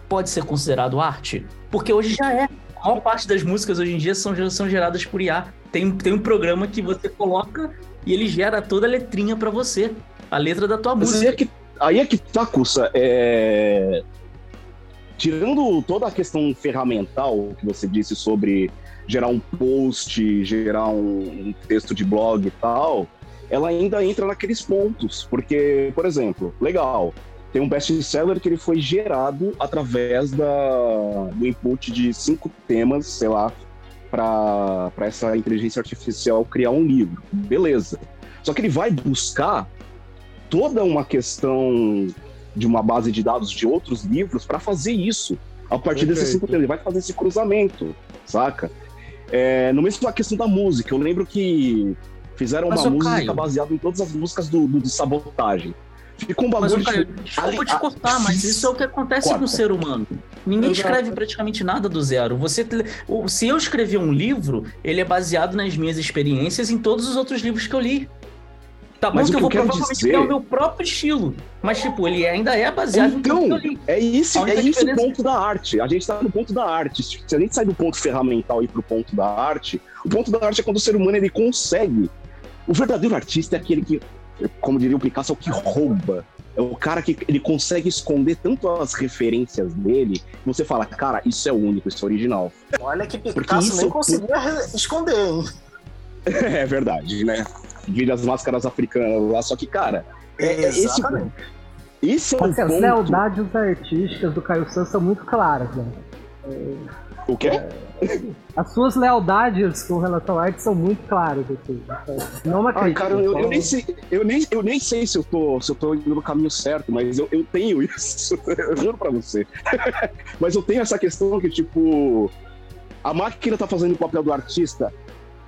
S9: pode ser considerado arte? Porque hoje já é. A maior parte das músicas hoje em dia são, são geradas por IA. Tem, tem um programa que você coloca e ele gera toda a letrinha para você, a letra da tua música.
S6: Aí é que, aí é que tá, Cussa, é... Tirando toda a questão ferramental que você disse sobre gerar um post, gerar um, um texto de blog e tal, ela ainda entra naqueles pontos. Porque, por exemplo, legal, tem um best-seller que ele foi gerado através da, do input de cinco temas, sei lá, para essa inteligência artificial criar um livro. Beleza. Só que ele vai buscar toda uma questão de uma base de dados de outros livros para fazer isso. A partir Perfeito. desses cinco temas, ele vai fazer esse cruzamento, saca? É, no mesmo a questão da música, eu lembro que fizeram Mas uma música baseada em todas as músicas do, do, do Sabotagem.
S9: Ficou um bagulho. Mas, Caio, tipo, desculpa te cortar, mas isso é o que acontece Corta. com o ser humano. Ninguém Exato. escreve praticamente nada do zero. Você, se eu escrever um livro, ele é baseado nas minhas experiências em todos os outros livros que eu li. Tá bom que, eu vou provavelmente dizer... criar o meu próprio estilo. Mas, tipo, ele ainda é baseado
S6: então, no que eu li. É isso, é isso o ponto da arte. A gente tá no ponto da arte. Se a gente sai do ponto ferramental e pro ponto da arte, o ponto da arte é quando o ser humano ele consegue. O verdadeiro artista é aquele que como diria o Picasso, é o que rouba. É o cara que ele consegue esconder tanto as referências dele, que você fala, cara, isso é único, isso é original.
S10: Olha que Picasso nem é conseguia esconder, hein?
S6: é verdade, né? Vira as máscaras africanas lá, só que, cara, é, é esse, isso é
S7: Porque as lealdades artísticas do Caio Santos são muito claras, né?
S6: O quê? É...
S7: As suas lealdades com relação à arte são muito claras. Assim. Não uma crítica.
S6: Ah, cara, eu, eu, nem sei, eu, nem, eu nem sei se eu tô, se eu tô indo no caminho certo, mas eu, eu tenho isso. eu juro pra você. mas eu tenho essa questão que, tipo, a máquina tá fazendo o papel do artista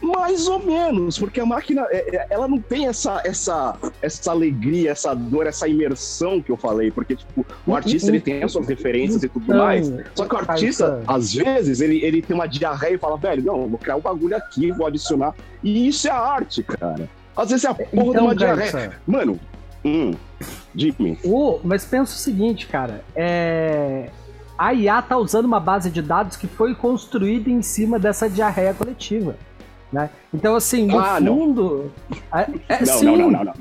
S6: Mais ou menos, porque a máquina é, é, ela não tem essa, essa, essa alegria, essa dor, essa imersão que eu falei, porque tipo, o artista ele tem as suas referências e tudo mais. Só que o artista, às vezes, ele, ele tem uma diarreia e fala, velho, não, vou criar um bagulho aqui, vou adicionar. E isso é arte, cara. Às vezes é a porra então, de uma diarreia. Mano, hum,
S7: diga-me. Uh, mas pensa o seguinte, cara, é a IA tá usando uma base de dados que foi construída em cima dessa diarreia coletiva. Né? Então, assim, no ah, fundo. É, é, não, sim. não, não, não, não.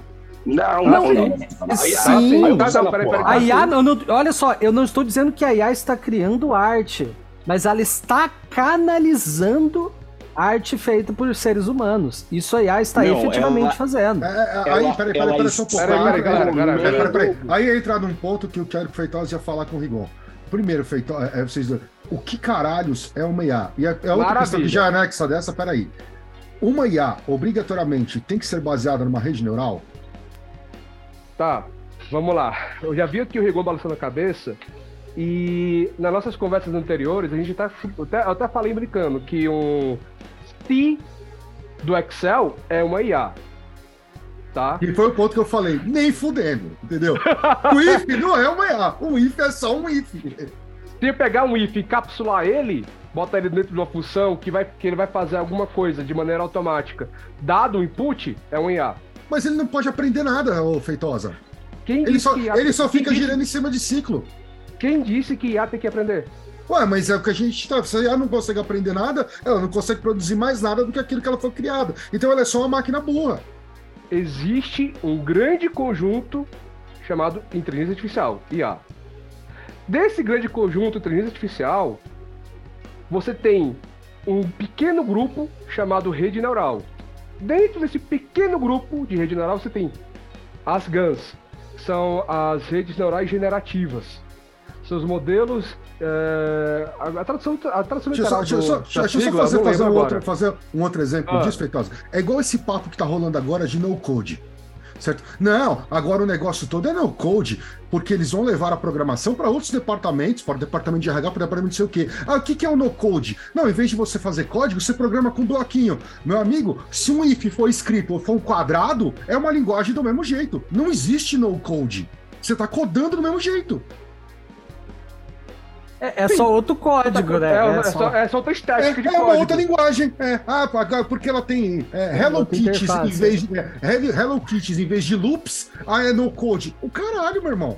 S7: Não, não, não, não. Sim. A IA, olha só, eu não estou dizendo que a IA está criando arte, mas ela está canalizando arte feita por seres humanos. Isso a IA está não, efetivamente ela, fazendo. É,
S2: é, aí, peraí, peraí, peraí, só um pouco. Peraí, peraí, peraí, peraí. Aí entra num ponto que eu quero que o Feitosa ia falar com o Rigon. Primeiro, Feitosa, é, vocês o que caralhos é uma IA? E a, a outra questão que já anexa dessa, peraí uma IA obrigatoriamente tem que ser baseada numa rede neural?
S1: Tá, vamos lá. Eu já vi aqui o Rigon balançando a cabeça e nas nossas conversas anteriores a gente tá. Eu até, eu até falei brincando que um C do Excel é uma IA. Tá?
S2: E foi o ponto que eu falei, nem fudendo, entendeu? o if não é uma IA, o if é só um if.
S1: Se eu pegar um if e encapsular ele, bota ele dentro de uma função que, vai, que ele vai fazer alguma coisa de maneira automática, dado o input, é um IA.
S2: Mas ele não pode aprender nada, ô Feitosa. Quem ele só, ele só fica girando disse, em cima de ciclo.
S1: Quem disse que IA tem que aprender?
S2: Ué, mas é o que a gente tá. Se a IA não consegue aprender nada, ela não consegue produzir mais nada do que aquilo que ela foi criada. Então ela é só uma máquina burra.
S1: Existe um grande conjunto chamado inteligência artificial, IA. Desse grande conjunto inteligência artificial, você tem um pequeno grupo chamado rede neural. Dentro desse pequeno grupo de rede neural, você tem as GANs, são as redes neurais generativas. São os modelos. É, a, tradução, a tradução
S2: deixa literal. Só, do, deixa, deixa eu só fazer, fazer, um outro, fazer um outro exemplo ah. disso, Feitosa. É igual esse papo que está rolando agora de no code certo? Não, agora o negócio todo é no code, porque eles vão levar a programação para outros departamentos, para o departamento de RH, para o departamento de sei o quê. Ah, o que, que é o no code? Não, em vez de você fazer código, você programa com bloquinho. Meu amigo, se um if for escrito ou for um quadrado, é uma linguagem do mesmo jeito. Não existe no code. Você está codando do mesmo jeito.
S7: É, é só outro código, né?
S1: É, é, é, só, é só outra estética
S2: é, de é código. É uma outra linguagem. É. Ah, porque ela tem é, Hello Kitties em vez de. Hello Kitties em vez de loops, ah, é no code. O caralho, meu irmão.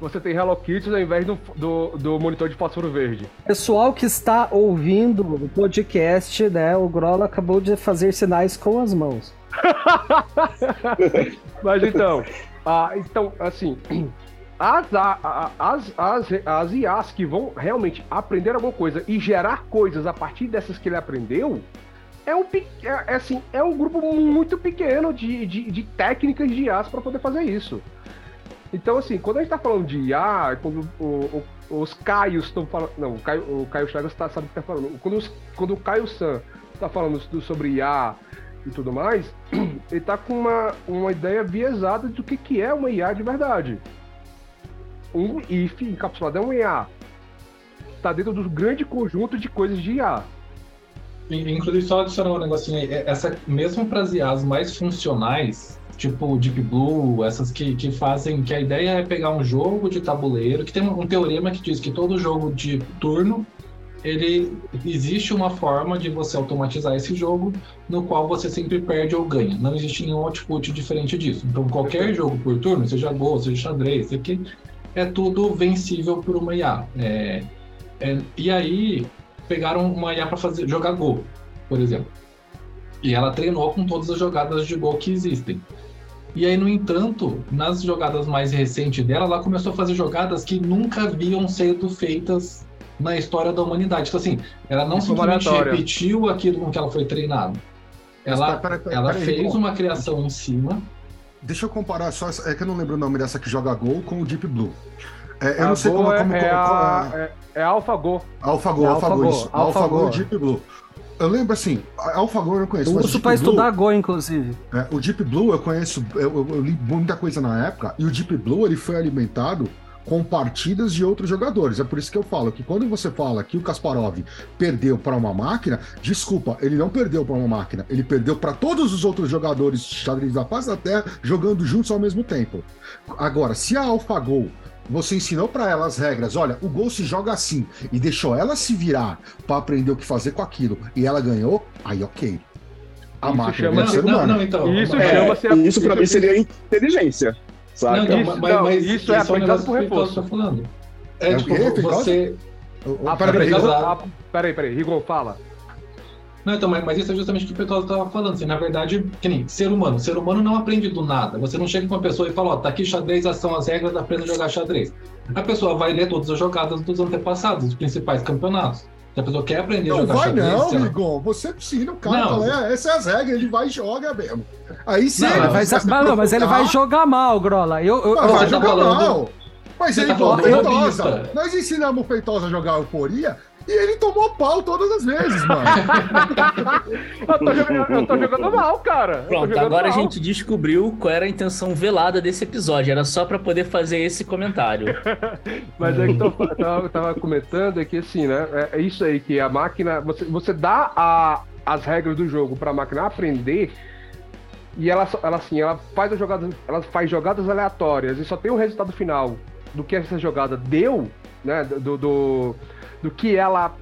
S1: Você tem Hello Kitties ao invés do, do, do monitor de fósforo verde.
S7: Pessoal que está ouvindo o podcast, né? O Grola acabou de fazer sinais com as mãos.
S1: Mas então, ah, então, assim, as, as, as, as IAs que vão realmente aprender alguma coisa e gerar coisas a partir dessas que ele aprendeu, é um, é, é, assim, é um grupo muito pequeno de, de, de técnicas de IAs para poder fazer isso. Então, assim, quando a gente está falando de IA, quando o, o, os Caios estão falando. Não, o Caio, o Caio Chagas tá, sabe o que está falando. Quando, os, quando o Caio San está falando sobre IA e tudo mais, ele está com uma, uma ideia viesada do que, que é uma IA de verdade um if encapsulado é um IA. Está dentro do grande conjunto de coisas de IA.
S8: Inclusive, só adicionar um negocinho aí. É, essa, mesmo para as IAs mais funcionais, tipo Deep Blue, essas que, que fazem. que a ideia é pegar um jogo de tabuleiro, que tem um, um teorema que diz que todo jogo de turno ele existe uma forma de você automatizar esse jogo no qual você sempre perde ou ganha. Não existe nenhum output diferente disso. Então, qualquer jogo por turno, seja Go, seja xadrez, aqui, é tudo vencível por uma IA. É, é, e aí pegaram uma IA para fazer jogar Go, por exemplo. E ela treinou com todas as jogadas de Go que existem. E aí, no entanto, nas jogadas mais recentes dela, ela começou a fazer jogadas que nunca haviam sido feitas na história da humanidade. Então, assim, ela não simplesmente repetiu aquilo com que ela foi treinada. Ela, pera, pera, ela pera, fez uma criação em cima
S2: Deixa eu comparar só. É que eu não lembro o nome dessa que joga Gol com o Deep Blue. É, eu a não sei como.
S1: É,
S2: como,
S1: é, como, a, é, é AlphaGo.
S2: AlphaGo, AlphaGo, isso. AlphaGo, Deep Blue. Eu lembro assim, AlphaGo eu não conheço.
S7: Eu uso para estudar Go, inclusive.
S2: É, o Deep Blue eu conheço, eu, eu, li muita coisa na época, e o Deep Blue ele foi alimentado com partidas de outros jogadores. É por isso que eu falo que quando você fala que o Kasparov perdeu para uma máquina, desculpa, ele não perdeu para uma máquina, ele perdeu para todos os outros jogadores de xadrez da face da Terra jogando juntos ao mesmo tempo. Agora, se a AlphaGo você ensinou para ela as regras, olha, o gol se joga assim, e deixou ela se virar para aprender o que fazer com aquilo, e ela ganhou, aí ok. A
S1: Isso
S2: máquina
S1: chama-
S2: é ser
S8: não,
S2: humano.
S8: não, então.
S1: Isso
S8: é,
S1: chama-se a-
S6: Isso pra mim seria inteligência. Saca?
S8: Não,
S1: Isso-
S8: mas,
S1: não,
S8: mas
S1: isso é aprendizado
S8: negócio
S1: por reforço.
S8: tá falando.
S2: É
S8: É, tipo, você.
S1: Ah,
S2: peraí,
S1: peraí,
S2: peraí,
S8: Rigon-
S1: ah, peraí, peraí, Rigon, fala.
S8: Não, então, mas, mas isso é justamente o que o Feitosa estava falando. Assim, na verdade, que nem ser humano. Ser humano não aprende do nada. Você não chega com uma pessoa e fala, ó, tá aqui xadrez, são as regras, aprenda a jogar xadrez. A pessoa vai ler todas as jogadas dos antepassados, dos principais campeonatos. Se a pessoa quer aprender a
S2: Não
S8: jogar
S2: vai
S8: xadrez...
S2: não,
S8: ela-.
S2: Você ensina o cara,
S8: Não.
S2: é, essas são as regras, ele vai e joga mesmo. Aí sim,
S8: Não,
S2: ele
S7: Mas,
S2: vai se
S7: mas, não, mas ele vai jogar mal, Grola. Eu, eu,
S2: mas
S7: eu-
S2: vai
S8: tá
S2: jogar
S8: falando-
S2: mal. Mas
S8: Você
S2: ele
S8: tá falando do
S2: Feitosa. Nós ensinamos o Feitosa a jogar euforia e ele tomou pau todas as vezes, mano.
S1: Eu tô jogando, eu tô jogando mal, cara.
S9: Pronto, agora a
S1: mal.
S9: gente descobriu qual era a intenção velada desse episódio. Era só pra poder fazer esse comentário.
S1: Mas é que eu tava, tava- comentando é que assim, né? É, é isso aí, que a máquina. Você, você dá a, as regras do jogo pra máquina aprender. E ela, só- ela assim, ela faz as jogadas, ela faz jogadas aleatórias e só tem o resultado final do que essa jogada deu, né? Do, do, do que ela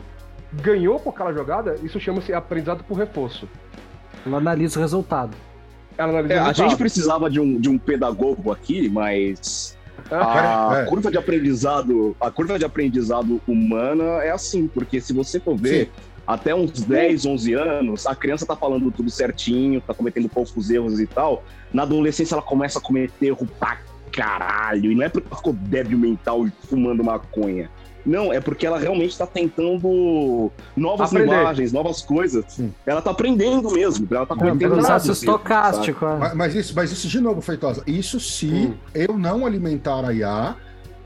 S1: ganhou por aquela jogada, isso chama-se aprendizado por reforço.
S7: eu analiso o resultado.
S1: Ela analisa
S6: É,
S1: o
S6: a
S1: resultado.
S6: gente precisava de um, de um pedagogo aqui, mas
S1: Ah,
S6: a
S2: é.
S6: curva de aprendizado, a curva de aprendizado humana é assim, porque se você for ver, até uns 10, 11 anos, a criança tá falando tudo certinho, tá cometendo poucos erros e tal. Na adolescência ela começa a cometer erro pra caralho, e não é porque ela ficou débil mental e fumando maconha. Não, é porque ela realmente tá tentando novas
S1: Aprender.
S6: linguagens, novas coisas.
S2: Sim.
S6: Ela tá aprendendo mesmo, ela tá
S7: É um
S6: cometendo
S7: processo estocástico. é.
S2: Mas, mas isso, mas isso, de novo, Feitosa, isso se
S1: Hum.
S2: eu não alimentar a IA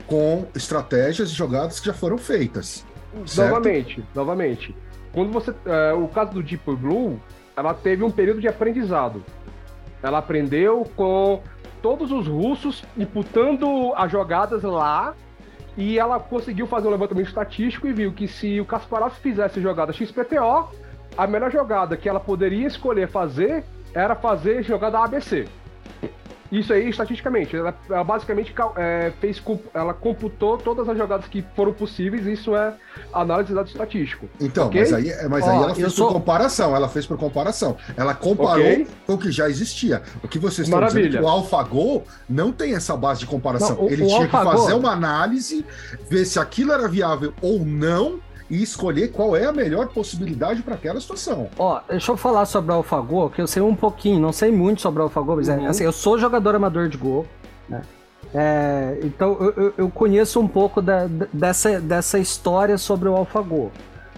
S2: com estratégias e jogadas que já foram feitas. certo?
S1: Novamente, novamente. Quando você. é, o caso do Deep Blue, ela teve um período de aprendizado. Ela aprendeu com todos os russos imputando as jogadas lá. E ela conseguiu fazer um levantamento estatístico e viu que se o Kasparov fizesse jogada XPTO, a melhor jogada que ela poderia escolher fazer era fazer jogada ABC. Isso aí, estatisticamente, ela, ela basicamente é, fez, ela computou todas as jogadas que foram possíveis, isso é análise de dado estatístico.
S2: Então,
S1: Ok?
S2: mas aí, mas
S7: Ó,
S2: aí ela fez
S7: sou-
S2: por comparação, ela fez por comparação. Ela comparou
S1: Ok.
S2: com o que já existia. O que vocês estão
S1: Maravilha.
S2: dizendo é que o AlphaGo não tem essa base de comparação.
S7: Não, o-
S2: Ele
S7: o
S2: tinha que
S7: AlphaGo-
S2: fazer uma análise, ver se aquilo era viável ou não e escolher qual é a melhor possibilidade para aquela situação.
S7: Ó, deixa eu falar sobre o AlphaGo, que eu sei um pouquinho, não sei muito sobre o AlphaGo, mas é,
S1: Uhum.
S7: assim, eu sou jogador amador de Go, né? É, então eu, eu- conheço um pouco da- dessa, dessa história sobre o AlphaGo.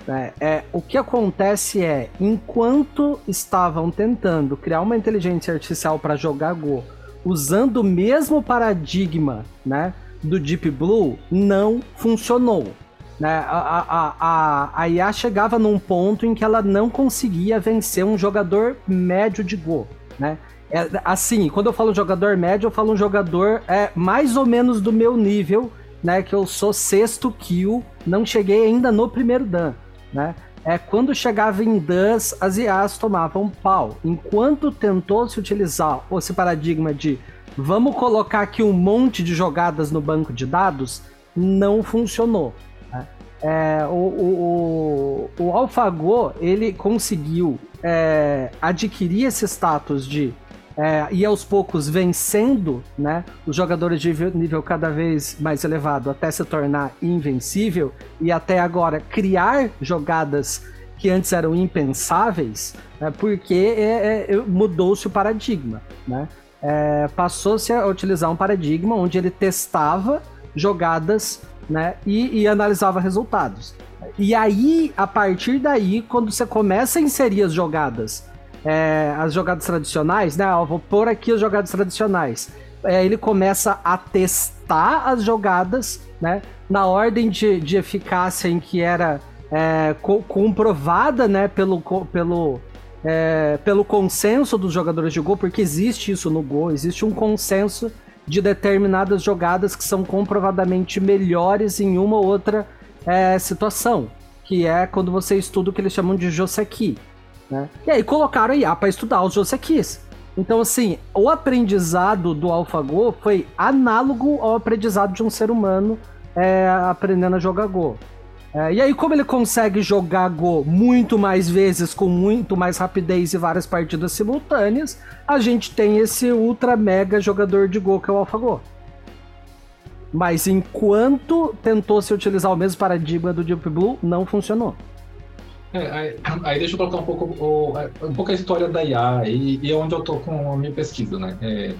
S7: Né? É, o que acontece é, enquanto estavam tentando criar uma inteligência artificial para jogar Go, usando o mesmo paradigma né, do Deep Blue, não funcionou. Né? A, a, a, a, IA chegava num ponto em que ela não conseguia vencer um jogador médio de Go. Né? É, assim, quando eu falo jogador médio, eu falo um jogador é, mais ou menos do meu nível, né? Que eu sou sexto kill, não cheguei ainda no primeiro dan, né? É, quando chegava em DANs, as IAs tomavam pau. Enquanto tentou se utilizar esse paradigma de vamos colocar aqui um monte de jogadas no banco de dados, não funcionou. É, o, o, o, ele conseguiu é, adquirir esse status de é, ir aos poucos vencendo né, os jogadores de nível, cada vez mais elevado até se tornar invencível e até agora criar jogadas que antes eram impensáveis, né, porque é, é, mudou-se o paradigma. Né? É, Passou-se a utilizar um paradigma onde ele testava jogadas né, e, e analisava resultados. E aí, a partir daí, quando você começa a inserir as jogadas é, as jogadas tradicionais, né? Ó, vou pôr aqui as jogadas tradicionais. É, ele começa a testar as jogadas, né? Na ordem de, de eficácia em que era é, co comprovada, né? Pelo, pelo, é, pelo consenso dos jogadores de Go, porque existe isso no Go, existe um consenso de determinadas jogadas que são comprovadamente melhores em uma ou outra é, situação, que é quando você estuda o que eles chamam de Joseki. Né? E aí colocaram a IA para estudar os Josekis. Então, assim, o aprendizado do AlphaGo foi análogo ao aprendizado de um ser humano é, aprendendo a jogar Go. É, e aí, como ele consegue jogar Go muito mais vezes, com muito mais rapidez e várias partidas simultâneas, a gente tem esse ultra mega jogador de Go que é o AlphaGo. Mas enquanto tentou se utilizar o mesmo paradigma do Deep Blue, não funcionou.
S8: É, aí, aí, deixa eu colocar um pouco, o, um pouco a história da IA e, e onde eu tô com a minha pesquisa, né? É,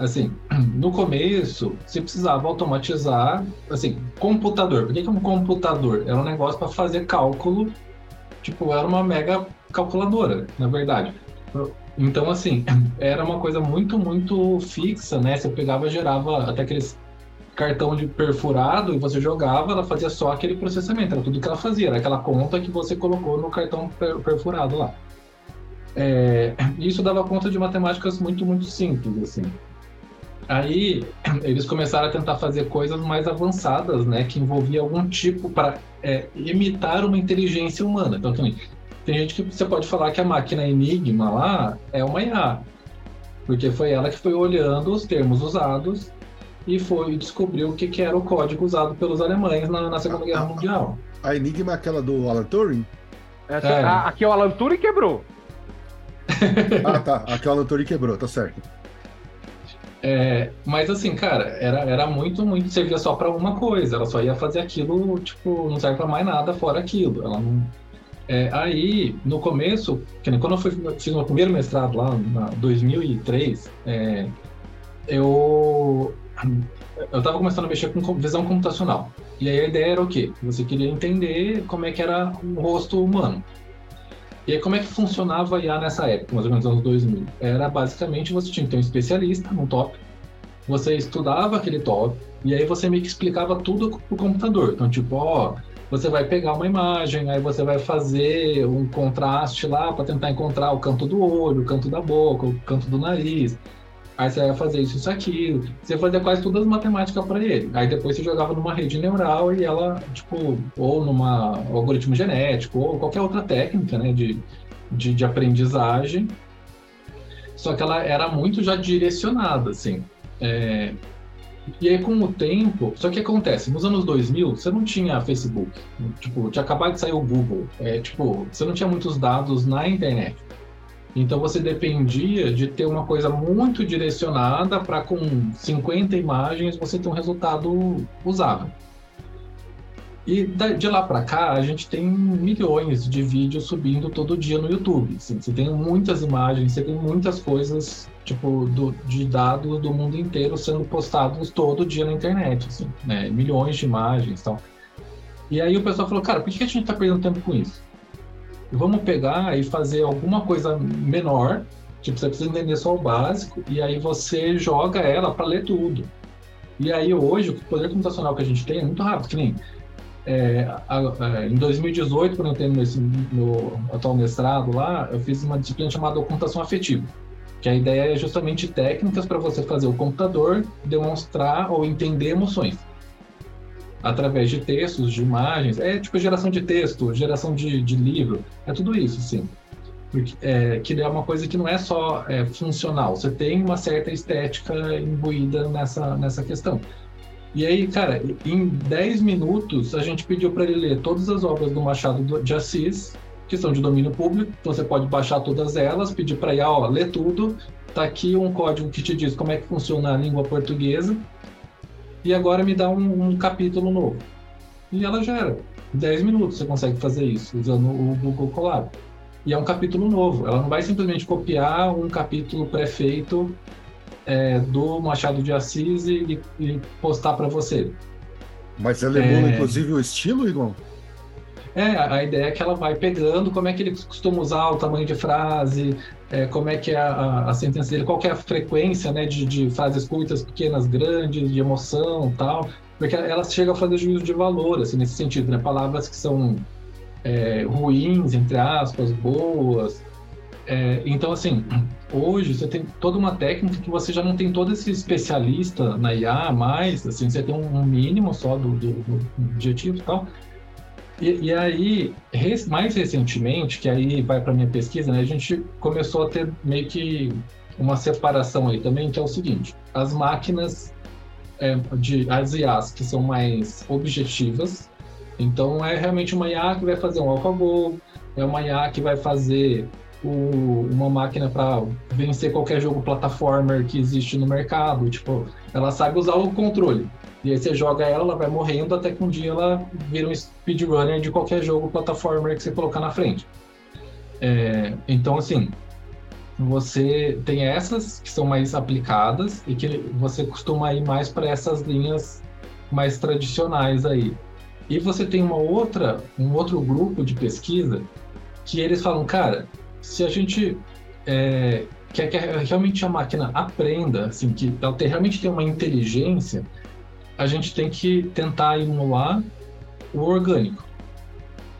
S8: assim, no começo, você precisava automatizar, assim, computador. Por que, que é um computador? Era um negócio para fazer cálculo, tipo, era uma mega calculadora, na verdade. Então, assim, era uma coisa muito, muito fixa, né? Você pegava, gerava até aqueles cartão de perfurado e você jogava, ela fazia só aquele processamento, era tudo que ela fazia, era aquela conta que você colocou no cartão perfurado lá. É, isso dava conta de matemáticas muito, muito simples, assim. Aí eles começaram a tentar fazer coisas mais avançadas, né, que envolvia algum tipo para é, imitar uma inteligência humana. Então, tem, tem gente que você pode falar que a máquina Enigma lá é uma IA, porque foi ela que foi olhando os termos usados e foi descobrir o que, que era o código usado pelos alemães na, na Segunda Guerra Mundial.
S2: A Enigma é aquela do Alan Turing?
S1: Essa, é. a, aqui é o Alan Turing quebrou.
S2: ah, tá. Aqui é o Alan Turing quebrou, tá certo.
S8: É, mas assim, cara, era, era muito, muito. Servia só para uma coisa. Ela só ia fazer aquilo, tipo, não serve para mais nada fora aquilo. Ela não. É, aí, no começo, quando eu fui, fiz meu primeiro mestrado lá, em 2003, é, eu eu estava começando a mexer com visão computacional. E aí a ideia era o quê? Você queria entender como é que era o rosto humano. E aí como é que funcionava a IA nessa época, mais ou menos anos 2000? Era basicamente você tinha que ter um especialista num tópico, você estudava aquele tópico, e aí você meio que explicava tudo pro computador. Então, tipo, ó, você vai pegar uma imagem, aí você vai fazer um contraste lá para tentar encontrar o canto do olho, o canto da boca, o canto do nariz. Aí você ia fazer isso, isso, aquilo. Você fazia quase todas as matemáticas para ele. Aí depois você jogava numa rede neural e ela, tipo, ou numa algoritmo genético, ou qualquer outra técnica, né, de, de, de aprendizagem. Só que ela era muito já direcionada, assim. É... E aí, com o tempo, só que acontece, nos anos 2000, você não tinha Facebook. Tipo, tinha acabado de sair o Google. É, tipo, você não tinha muitos dados na internet. Então você dependia de ter uma coisa muito direcionada para com 50 imagens você ter um resultado usável. E de lá para cá a gente tem milhões de vídeos subindo todo dia no YouTube. Assim, você tem muitas imagens, você tem muitas coisas tipo do, de dados do mundo inteiro sendo postados todo dia na internet, assim, né? milhões de imagens, tal. E aí o pessoal falou, cara, por que a gente está perdendo tempo com isso? Vamos pegar e fazer alguma coisa menor, tipo, você precisa entender só o básico, e aí você joga ela para ler tudo. E aí hoje, o poder computacional que a gente tem é muito rápido, que nem é, a, a, em 2018, quando eu tenho meu, meu atual mestrado lá, eu fiz uma disciplina chamada computação afetiva, que a ideia é justamente técnicas para você fazer o computador demonstrar ou entender emoções através de textos, de imagens. É tipo geração de texto, geração de, de livro, é tudo isso, sim. Porque, é, que é uma coisa que não é só é, funcional, você tem uma certa estética imbuída nessa, nessa questão. E aí, cara, em 10 minutos a gente pediu para ele ler todas as obras do Machado de Assis, que são de domínio público, então você pode baixar todas elas, pedir para IA, ó, ler tudo, tá aqui um código que te diz como é que funciona a língua portuguesa, e agora me dá um, um capítulo novo. E ela gera. 10 minutos você consegue fazer isso usando o Google Colab. E é um capítulo novo. Ela não vai simplesmente copiar um capítulo pré-feito é, do Machado de Assis e, e postar para você.
S2: Mas ela emula, é... inclusive, o estilo, Igor?
S8: É, a ideia é que ela vai pegando como é que ele costuma usar o tamanho de frase, é, como é que é a, a, sentença dele, qual é a frequência né, de, de frases curtas, pequenas, grandes, de emoção tal, porque ela chega a fazer juízo de valor, assim, nesse sentido, né? Palavras que são é, ruins, entre aspas, boas, É, então, assim, hoje você tem toda uma técnica que você já não tem todo esse especialista na IA mais, assim, você tem um mínimo só do, do, do objetivo e tal. E, e aí, mais recentemente, que aí vai para minha pesquisa, né, a gente começou a ter meio que uma separação aí também, que é o seguinte: as máquinas é, de as IAs que são mais objetivas, então é realmente uma IA que vai fazer um AlphaGo, é uma IA que vai fazer o, uma máquina para vencer qualquer jogo plataformer que existe no mercado, tipo, ela sabe usar o controle. E aí você joga ela, ela vai morrendo até que um dia ela vira um speedrunner de qualquer jogo plataformer que você colocar na frente. É, então, assim, você tem essas que são mais aplicadas e que você costuma ir mais para essas linhas mais tradicionais aí. E você tem uma outra, um outro grupo de pesquisa que eles falam, cara, se a gente é, quer que realmente a máquina aprenda, assim, que ela realmente tem uma inteligência, a gente tem que tentar emular o orgânico,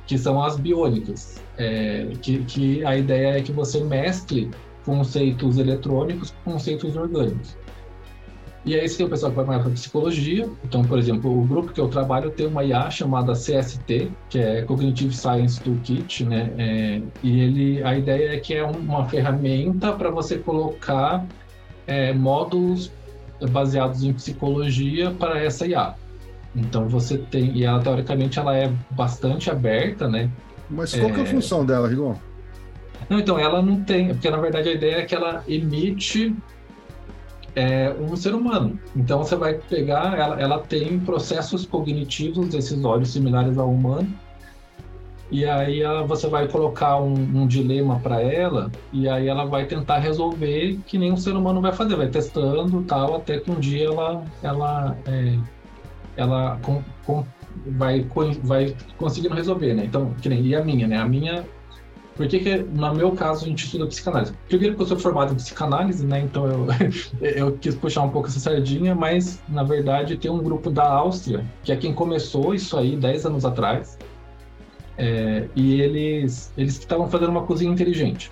S8: que são as biônicas. É, que, que a ideia é que você mescle conceitos eletrônicos com conceitos orgânicos. E aí você tem o pessoal que vai mais para psicologia. Então, por exemplo, o grupo que eu trabalho tem uma IA chamada CST, que é Cognitive Science Toolkit, né? É, e ele, a ideia é que é uma ferramenta para você colocar é, módulos baseados em psicologia para essa IA. Então você tem, e ela teoricamente ela é bastante aberta, né?
S2: Mas qual é... que é a função dela, Rigon?
S8: Não, então ela não tem, porque na verdade a ideia é que ela emite é, um ser humano. Então você vai pegar, ela, ela tem processos cognitivos decisórios similares ao humano, e aí ela, você vai colocar um, um dilema para ela e aí ela vai tentar resolver que nem um ser humano vai fazer, vai testando tal até que um dia ela ela é, ela com, com, vai vai conseguindo resolver, né? Então que nem e a minha, né? A minha por que, que, no meu caso, a gente estuda psicanálise? Primeiro que eu sou formado em psicanálise, né? Então eu, eu quis puxar um pouco essa sardinha, mas na verdade tem um grupo da Áustria, que é quem começou isso aí 10 anos atrás, é, e eles eles estavam fazendo uma cozinha inteligente.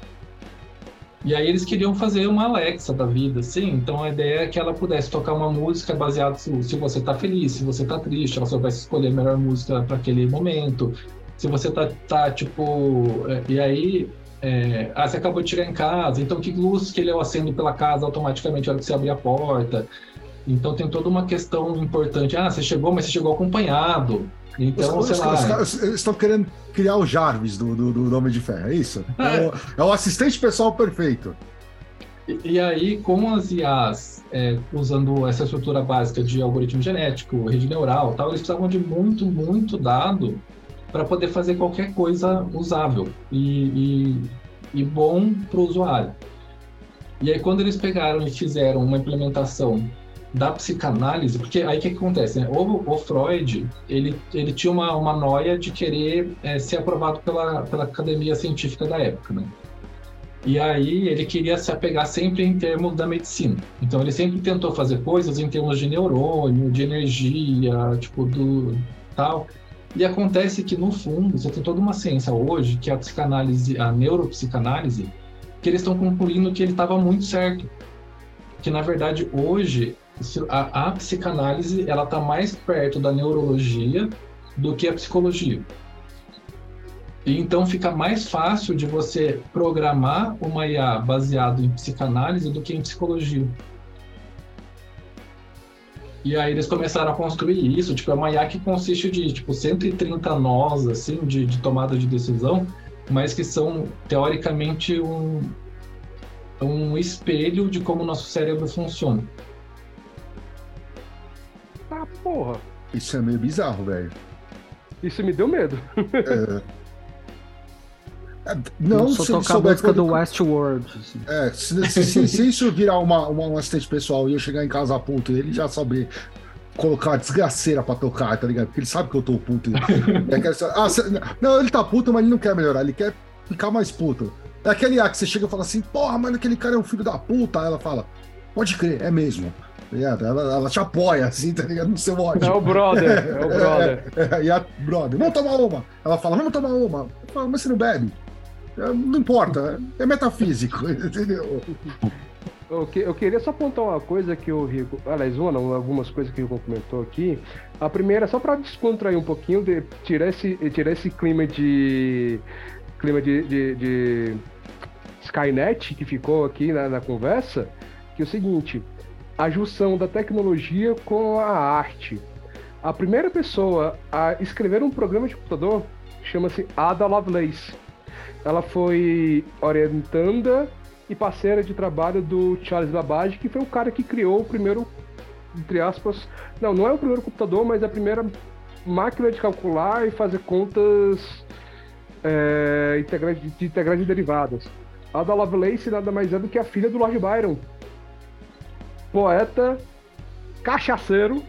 S8: E aí eles queriam fazer uma Alexa da vida, assim. Então a ideia é que ela pudesse tocar uma música baseada se, se você está feliz, se você está triste, ela soubesse escolher a melhor música para aquele momento. Se você tá, tá tipo, é, e aí é, ah, você acabou de chegar em casa, então que luz que ele acende pela casa automaticamente na hora que você abrir a porta. Então tem toda uma questão importante. Ah, você chegou, mas você chegou acompanhado. Então,
S2: os,
S8: sei
S2: os,
S8: lá.
S2: Os, eles estão querendo criar o Jarvis do, do, do Homem de Ferro, é isso? É, é, o, é o, assistente pessoal perfeito.
S8: E, e aí, com as IAs é, usando essa estrutura básica de algoritmo genético, rede neural tal, eles precisavam de muito, muito dado para poder fazer qualquer coisa usável e, e, e bom para o usuário. E aí, quando eles pegaram e fizeram uma implementação da psicanálise, porque aí o que, que, acontece? Né? O, o, Freud, ele, ele tinha uma, uma noia de querer é, ser aprovado pela, pela academia científica da época, né? E aí ele queria se apegar sempre em termos da medicina. Então ele sempre tentou fazer coisas em termos de neurônio, de energia, tipo do tal. E acontece que no fundo você tem toda uma ciência hoje que é a psicanálise, a neuropsicanálise, que eles estão concluindo que ele estava muito certo. Que na verdade hoje a, a psicanálise ela está mais perto da neurologia do que a psicologia. E então fica mais fácil de você programar uma IA baseado em psicanálise do que em psicologia. E aí eles começaram a construir isso, tipo, é uma IA que consiste de tipo 130 nós assim de, de tomada de decisão, mas que são teoricamente um um espelho de como o nosso cérebro funciona.
S1: Ah, porra.
S2: Isso é meio bizarro, velho.
S1: Isso me deu medo.
S2: é. é não,
S7: só se tocar a música do Westworld.
S2: Assim. É, se, se, se, isso virar uma, uma, um assistente pessoal e eu chegar em casa puto e ele já saber colocar uma desgraceira pra tocar, tá ligado? Porque ele sabe que eu tô puto. ah, cê, não, ele tá puto, mas ele não quer melhorar, ele quer ficar mais puto. É aquele A que você chega e fala assim, porra, mano, aquele cara é um filho da puta. Aí ela fala, pode crer, é mesmo. Tá ela, ela te apoia, assim, tá ligado? No seu ódio.
S1: É o brother, é o brother.
S2: É, é, e a brother, vamos tomar uma. Ela fala, vamos tomar uma. Eu falo, mas você não bebe? Não importa, é metafísico, entendeu?
S1: Eu, que, eu queria só apontar uma coisa que o Rico. Aliás, uma algumas coisas que o Rico comentou aqui. A primeira, só para descontrair um pouquinho, de, tirar, esse, tirar esse clima de. clima de, de, de Skynet que ficou aqui na, na conversa, que é o seguinte: a junção da tecnologia com a arte. A primeira pessoa a escrever um programa de computador chama-se Ada Lovelace. Ela foi orientanda e parceira de trabalho do Charles Babbage, que foi o cara que criou o primeiro, entre aspas, não, não é o primeiro computador, mas a primeira máquina de calcular e fazer contas é, de integrais e derivadas. Ada Lovelace nada mais é do que a filha do Lord Byron, poeta, cachaceiro.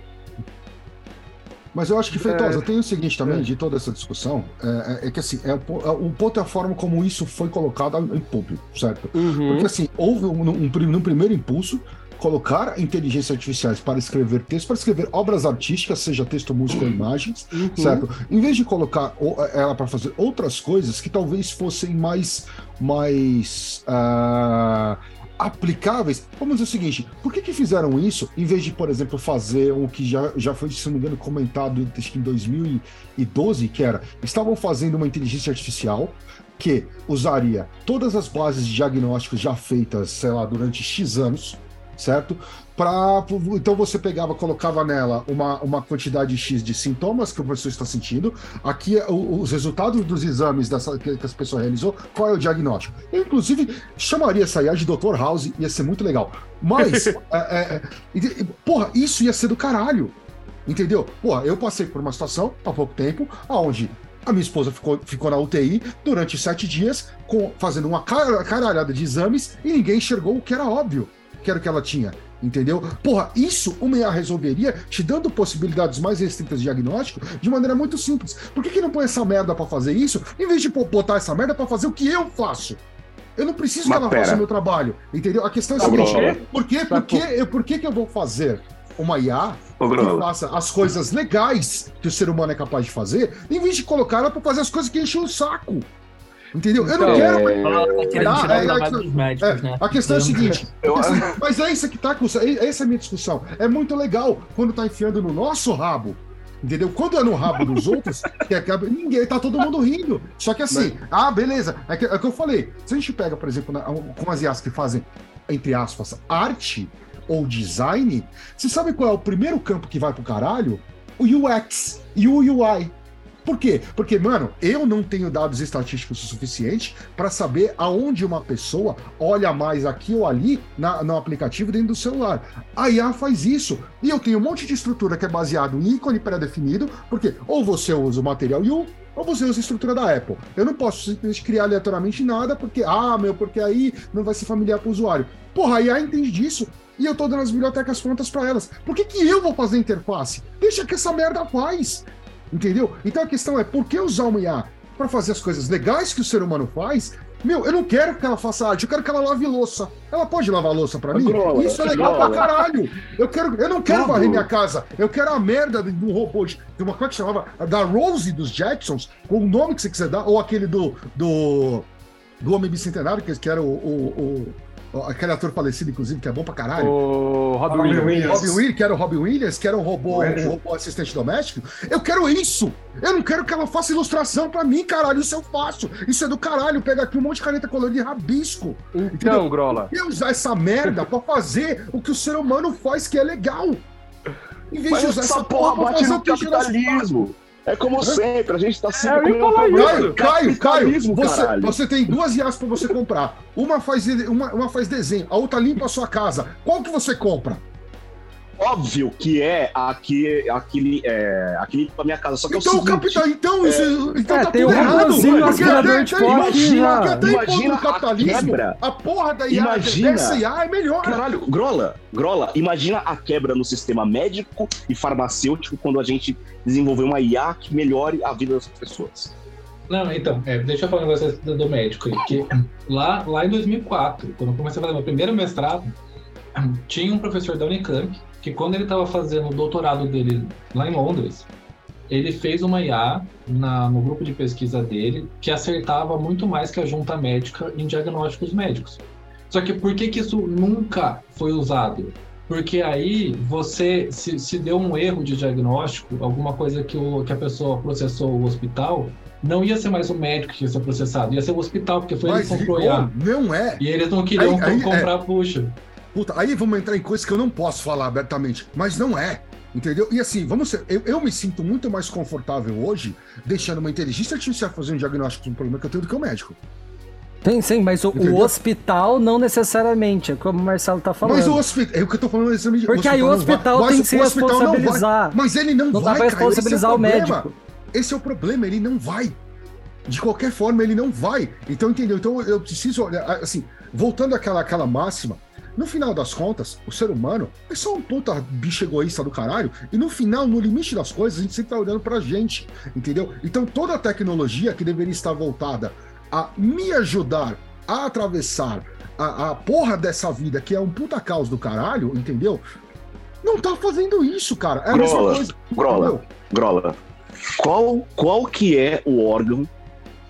S2: Mas eu acho que, Feitosa, é... tem o seguinte também, é. de toda essa discussão, é, é, é que assim, é, o ponto é a forma como isso foi colocado em público, certo? Uhum. Porque assim, houve um, um, um, primeiro impulso, colocar inteligências artificiais para escrever texto, para escrever obras artísticas, seja texto, música ou imagens, uhum. certo? Em vez de colocar ela para fazer outras coisas que talvez fossem mais, mais uh, aplicáveis. Vamos dizer o seguinte: por que, que fizeram isso em vez de, por exemplo, fazer o que já, já foi, se não me engano, comentado que em 2012, que era estavam fazendo uma inteligência artificial que usaria todas as bases de diagnósticos já feitas, sei lá, durante X anos, certo? Pra, então você pegava, colocava nela uma, uma quantidade X de sintomas que o professor está sentindo. Aqui os resultados dos exames dessa, que, que as pessoas realizou, qual é o diagnóstico. Eu, inclusive, chamaria essa IA de Dr. House, ia ser muito legal. Mas, é, é, é, porra, isso ia ser do caralho. Entendeu? Porra, eu passei por uma situação há pouco tempo, onde a minha esposa ficou, ficou na UTI durante sete dias, com, fazendo uma caralhada de exames e ninguém enxergou o que era óbvio, que era o que ela tinha Entendeu? Porra, isso uma IA resolveria te dando possibilidades mais restritas de diagnóstico de maneira muito simples. Por que, que não põe essa merda para fazer isso, em vez de botar essa merda para fazer o que eu faço? Eu não preciso Mas que ela pera. faça o meu trabalho, entendeu? A questão é a seguinte: por, quê, por, quê, por que, que eu vou fazer uma IA que faça as coisas legais que o ser humano é capaz de fazer, em vez de colocar ela para fazer as coisas que enchem o saco? Entendeu? Eu não então, quero. É... É, é, a questão é a seguinte: mas é isso que tá com. Essa é a minha discussão. É muito legal quando tá enfiando no nosso rabo. Entendeu? Quando é no rabo dos outros, que acaba, ninguém, tá todo mundo rindo. Só que assim, mas... ah, beleza. É que, é que eu falei. Se a gente pega, por exemplo, na, com as IAs que fazem, entre aspas, arte ou design, você sabe qual é o primeiro campo que vai pro caralho? O UX e o UI. Por quê? Porque, mano, eu não tenho dados estatísticos o suficiente para saber aonde uma pessoa olha mais aqui ou ali na, no aplicativo dentro do celular. A IA faz isso. E eu tenho um monte de estrutura que é baseado em ícone pré-definido, porque ou você usa o material U, ou você usa a estrutura da Apple. Eu não posso simplesmente criar aleatoriamente nada, porque, ah, meu, porque aí não vai ser familiar para o usuário. Porra, a IA entende disso e eu tô dando as bibliotecas prontas para elas. Por que, que eu vou fazer interface? Deixa que essa merda faz. Entendeu? Então a questão é, por que usar uma IA para fazer as coisas legais que o ser humano faz? Meu, eu não quero que ela faça arte, eu quero que ela lave louça. Ela pode lavar louça para mim? Grola, Isso é legal grola. pra caralho. Eu, quero, eu não quero varrer minha casa. Eu quero a merda de um robô de, uma coisa que chamava da Rose dos Jetsons, com o nome que você quiser dar, ou aquele do do, do Homem Bicentenário, que, que era o, o, o Aquele ator falecido, inclusive, que é bom pra caralho.
S1: O Robin, Williams.
S2: Williams. Robin Williams, que era o Robin Williams, que era um robô, um robô assistente doméstico. Eu quero isso! Eu não quero que ela faça ilustração pra mim, caralho. Isso eu faço. Isso é do caralho. Pega aqui um monte de caneta colorida e rabisco.
S1: Então, entendeu? Grola.
S2: Eu usar essa merda pra fazer o que o ser humano faz, que é legal.
S6: Em vez Mas de usar essa porra, porra bate no capitalismo. É como sempre, a gente tá sempre
S2: é, Caio, Caio, Caio, você, você tem duas IAs para você comprar. Uma faz, uma, uma faz desenho, a outra limpa a sua casa. Qual que você compra?
S6: Óbvio que é aqui, aquele, é, aquele pra minha casa. Só que
S2: então,
S6: é o seguinte,
S2: capital, então, é, isso, então é,
S7: tá tem tudo errado. Aspirador de
S6: imagina, até imagina a capitalismo,
S2: quebra. A porra da IA,
S6: imagina,
S2: dessa IA é melhor.
S6: Caralho, Grola, Grola, imagina a quebra no sistema médico e farmacêutico quando a gente desenvolver uma IA que melhore a vida das pessoas.
S8: Não, então, é, deixa eu falar um negócio do médico aí, que lá, lá em 2004, quando eu comecei a fazer meu primeiro mestrado, tinha um professor da Unicamp que quando ele estava fazendo o doutorado dele lá em Londres, ele fez uma IA na, no grupo de pesquisa dele que acertava muito mais que a junta médica em diagnósticos médicos. Só que por que, que isso nunca foi usado? Porque aí você se, se deu um erro de diagnóstico, alguma coisa que, o, que a pessoa processou o hospital, não ia ser mais o médico que ia ser processado, ia ser o hospital, porque foi
S2: Mas,
S8: ele que comprou IA.
S2: Não é.
S8: E eles não queriam
S2: Aí- aí,
S8: comprar
S2: é.
S8: puxa.
S2: Puta, aí vamos entrar em coisas que eu não posso falar abertamente, mas não é. Entendeu? E assim, vamos ser. Eu, eu me sinto muito mais confortável hoje deixando uma inteligência artificial fazer um diagnóstico de um problema que eu tenho do que o médico.
S7: Sim, sim, mas o, o hospital não necessariamente, é como o Marcelo tá falando.
S2: Mas o hospital. É o que eu tô falando exatamente.
S7: Porque aí o hospital
S2: vai-
S7: tem que se
S2: o não vai.
S7: responsabilizar.
S2: Mas ele não,
S7: Não dá
S2: vai.
S7: pra
S2: cara, esse é
S7: responsabilizar o médico.
S2: Esse é o problema, ele não vai. De qualquer forma, ele não vai. Então, entendeu? Então, eu preciso olhar, assim, voltando àquela, àquela máxima, no final das contas, o ser humano é só um puta bicho egoísta do caralho, e no final, no limite das coisas, a gente sempre tá olhando pra gente, entendeu? Então, toda a tecnologia que deveria estar voltada a me ajudar a atravessar a, a porra dessa vida, que é um puta caos do caralho, entendeu? Não tá fazendo isso, cara. É a mesma
S6: Grola,
S2: coisa.
S6: Grola? Grola. Qual, qual que é o órgão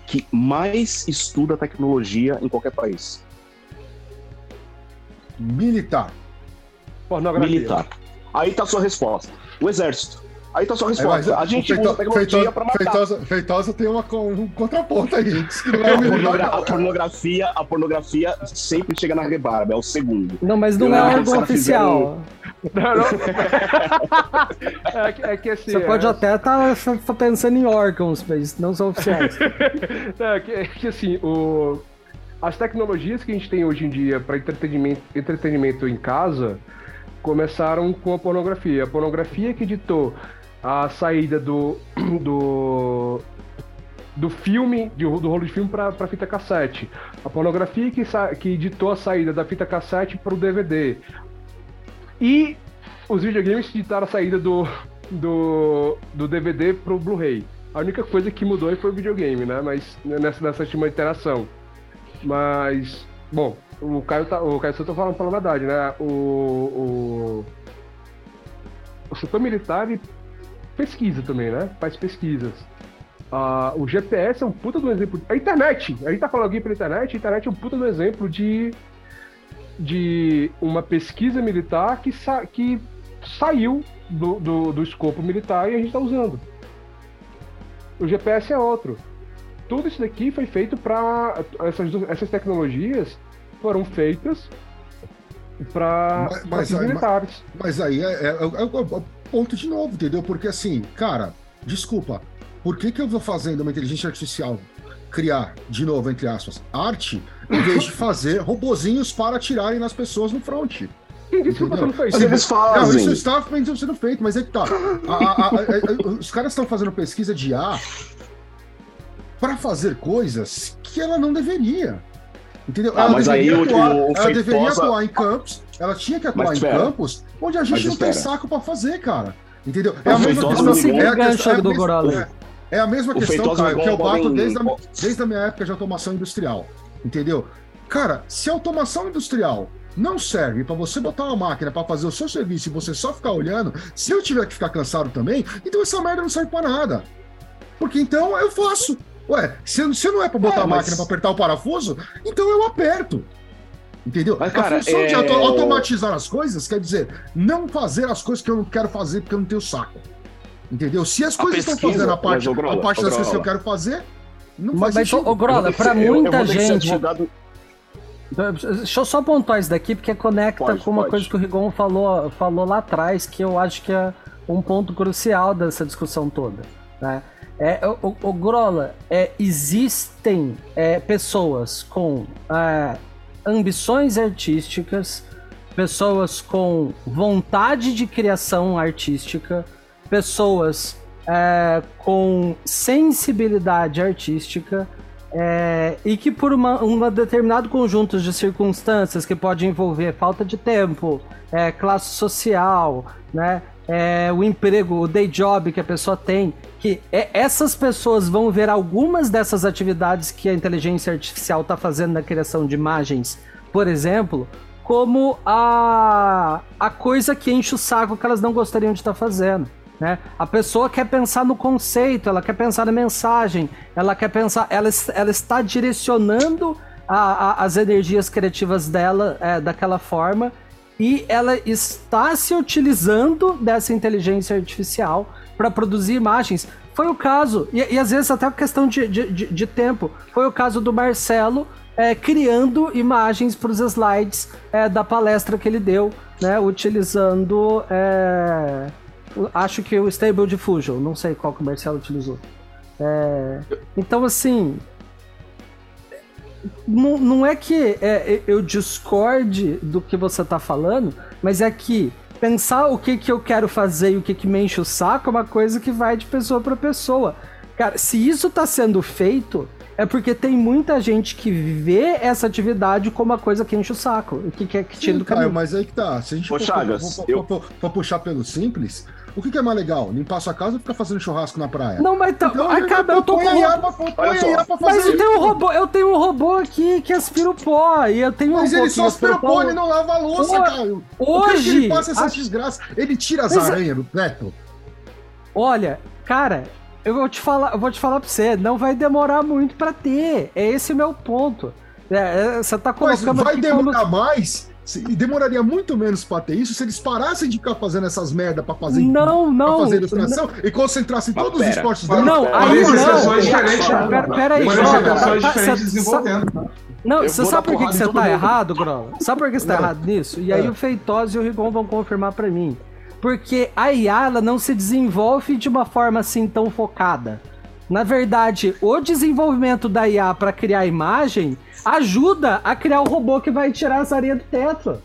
S6: que mais estuda tecnologia em qualquer país?
S2: Militar.
S1: Pornografia.
S6: Militar. Aí tá a sua resposta. O exército. Aí tá a sua resposta. A gente
S2: Feito-
S6: usa tecnologia
S2: Feitosa-
S6: pra matar.
S2: Feitosa, Feitosa tem uma, um contraponto aí. Não é
S6: A, pornogra-
S2: não.
S6: a pornografia, a pornografia sempre chega na rebarba, é o segundo.
S7: Não, mas não
S6: Eu
S7: é
S6: caras
S7: oficial.
S1: Não, não. é, que, é que assim.
S7: Você pode
S1: é,
S7: até estar pensando em órgãos, mas não são oficiais.
S1: É que, é que, assim, o, as tecnologias que a gente tem hoje em dia para entretenimento, entretenimento em casa começaram com a pornografia. A pornografia que ditou a saída do, do, do filme, do rolo de filme para fita cassete. A pornografia que, que ditou a saída da fita cassete para o DVD. E os videogames que ditaram a saída do, do, do DVD pro Blu-ray. A única coisa que mudou foi o videogame, né? Mas nessa, nessa última interação. Mas, bom, o Caio tá, o Caio Souto tá falando pela verdade, né? O, o, o setor militar pesquisa também, né? Faz pesquisas. Ah, o GPS é um puta do exemplo. A internet! A gente tá falando aqui pela internet, a internet é um puta do exemplo de, de uma pesquisa militar que, sa que saiu do, do, do escopo militar e a gente tá usando. O GPS é outro. Tudo isso daqui foi feito para essas, essas tecnologias foram feitas para
S2: Mas- mas-
S1: fins
S2: mas-
S1: militares.
S2: Mas aí é, é- é- é o ponto de novo, entendeu? Porque assim, cara, desculpa, por que, que eu vou fazendo uma inteligência artificial criar, de novo, entre aspas, arte, em vez de fazer robozinhos para atirarem nas pessoas no front?
S1: Que você não fez
S6: Mas eles
S2: Não,
S6: fazem.
S2: isso está sendo feito, mas é que tá. A- a- a- a- os caras estão fazendo pesquisa de IA para fazer coisas que ela não deveria. Entendeu?
S6: Ah,
S2: ela
S6: mas aí
S2: deveria
S6: o-
S2: atuar,
S6: o
S2: ela deveria atuar em campos, ela tinha que atuar em campos onde a gente
S6: Mas
S2: não tem saco para fazer, cara. Entendeu? É
S6: O
S2: a mesma
S6: Feitosa
S2: questão. é a
S7: O
S2: questão- é a mesma- é- É a mesma
S6: O
S2: questão, cara, que eu bato
S6: em-
S2: desde a, desde a minha época de automação industrial. Entendeu? Cara, se a automação industrial não serve para você botar uma máquina para fazer o seu serviço e você só ficar olhando, se eu tiver que ficar cansado também, então essa merda não serve para nada. Porque então eu faço. Ué, se, se não é para botar
S6: É,
S2: a
S6: mas-
S2: máquina para apertar o parafuso, então eu aperto. Entendeu?
S6: Mas, cara,
S2: a função de
S6: é-
S2: auto- automatizar as coisas quer dizer não fazer as coisas que eu não quero fazer porque eu não tenho saco. Entendeu? Se as coisas estão
S6: pesquisa-
S2: fazendo a parte,
S6: mas, Grola,
S2: a parte das coisas que eu quero fazer, não
S7: Mas,
S2: faz
S7: mas
S2: sentido.
S7: ô, Grola, pra
S6: que ser- eu- eu
S7: muita gente. Deixa eu só pontuar isso daqui, porque conecta
S6: Pode,
S7: com uma
S6: pode.
S7: coisa que o Rigon falou, falou lá atrás, que eu acho que é um ponto crucial dessa discussão toda. Né? É, o, o- Grola, é, existem é, pessoas com é, ambições artísticas, pessoas com vontade de criação artística, pessoas é, com sensibilidade artística é, e que por uma, um determinado conjunto de circunstâncias que pode envolver falta de tempo, é, classe social, né, é, o emprego, o day job que a pessoa tem, que é- essas pessoas vão ver algumas dessas atividades que a inteligência artificial está fazendo na criação de imagens, por exemplo, como a, a coisa que enche o saco que elas não gostariam de estar fazendo. Né? A pessoa quer pensar no conceito, ela quer pensar na mensagem, ela quer pensar, ela, ela está direcionando a, a, as energias criativas dela é, daquela forma e ela está se utilizando dessa inteligência artificial para produzir imagens. Foi o caso, e, e às vezes até questão de, de, de, de tempo, foi o caso do Marcelo é, criando imagens para os slides é, da palestra que ele deu, né, utilizando é, acho que o Stable Diffusion, não sei qual que o Marcelo utilizou. É, então, assim, não, não é que é, eu discorde do que você está falando, mas é que pensar o que, que eu quero fazer e o que, que me enche o saco é uma coisa que vai de pessoa para pessoa. Cara, se isso está sendo feito, é porque tem muita gente que vê essa atividade como uma coisa que enche o saco que quer que tire do caminho.
S2: mas aí que tá. Se a gente
S6: for,
S2: Chagas, for, for, for, for, puxar pelo simples, o que, que, é mais legal? Limpar sua casa ou ficar fazendo churrasco na praia?
S7: Não, mas então, acaba, eu tô com roubo. Mas eu tenho um robô, eu tenho um robô aqui que aspira o pó e eu tenho um
S2: Mas ele só aspira o pó, ele não lava a louça, Pô, Caio.
S7: Hoje,
S2: ele passa essas desgraças, ele tira as mas, aranhas do teto.
S7: Olha, cara, eu vou te falar, eu vou te falar pra você, não vai demorar muito para ter. É esse o meu ponto. É, é, você tá colocando
S2: Mas vai demorar como... mais e demoraria muito menos para ter isso se eles parassem de ficar fazendo essas merda para fazer
S7: não, não,
S2: pra fazer ilustração não. e concentrassem todos pera, os esportes
S7: dela. Não, aí não. Pera, pera aí,
S5: pessoas diferentes desenvolvendo.
S7: Não, você sabe por que, que você tá errado, Grola? Sabe por que você tá errado nisso? E aí é. o Feitosa e o Rigon vão confirmar para mim. Porque a IA ela não se desenvolve de uma forma assim tão focada. Na verdade, o desenvolvimento da IA para criar imagem ajuda a criar o robô que vai tirar as areias do teto.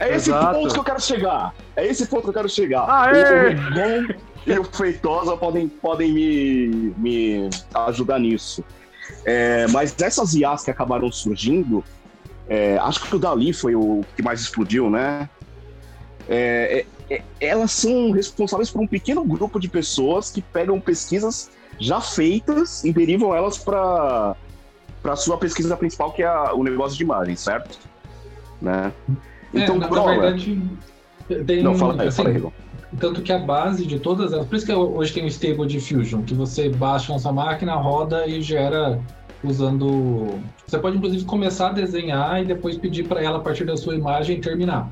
S6: É esse Exato. ponto que eu quero chegar. É esse ponto que eu quero chegar.
S7: Aê!
S6: O e o Feitosa podem, podem me, me ajudar nisso. É, mas essas IAs que acabaram surgindo, é, acho que o Dali foi o que mais explodiu, né? É, é, é elas são responsáveis por um pequeno grupo de pessoas que pegam pesquisas já feitas e derivam elas para para sua pesquisa principal, que é a, o negócio de imagem, certo? Né?
S8: É, então, na, na verdade, tem,
S6: Não, fala aí,
S8: assim,
S6: fala aí,
S8: Tanto que a base de todas elas, por isso que hoje tem o Stable Diffusion, que você baixa na sua máquina, roda e gera usando. Você pode inclusive começar a desenhar e depois pedir para ela a partir da sua imagem terminar.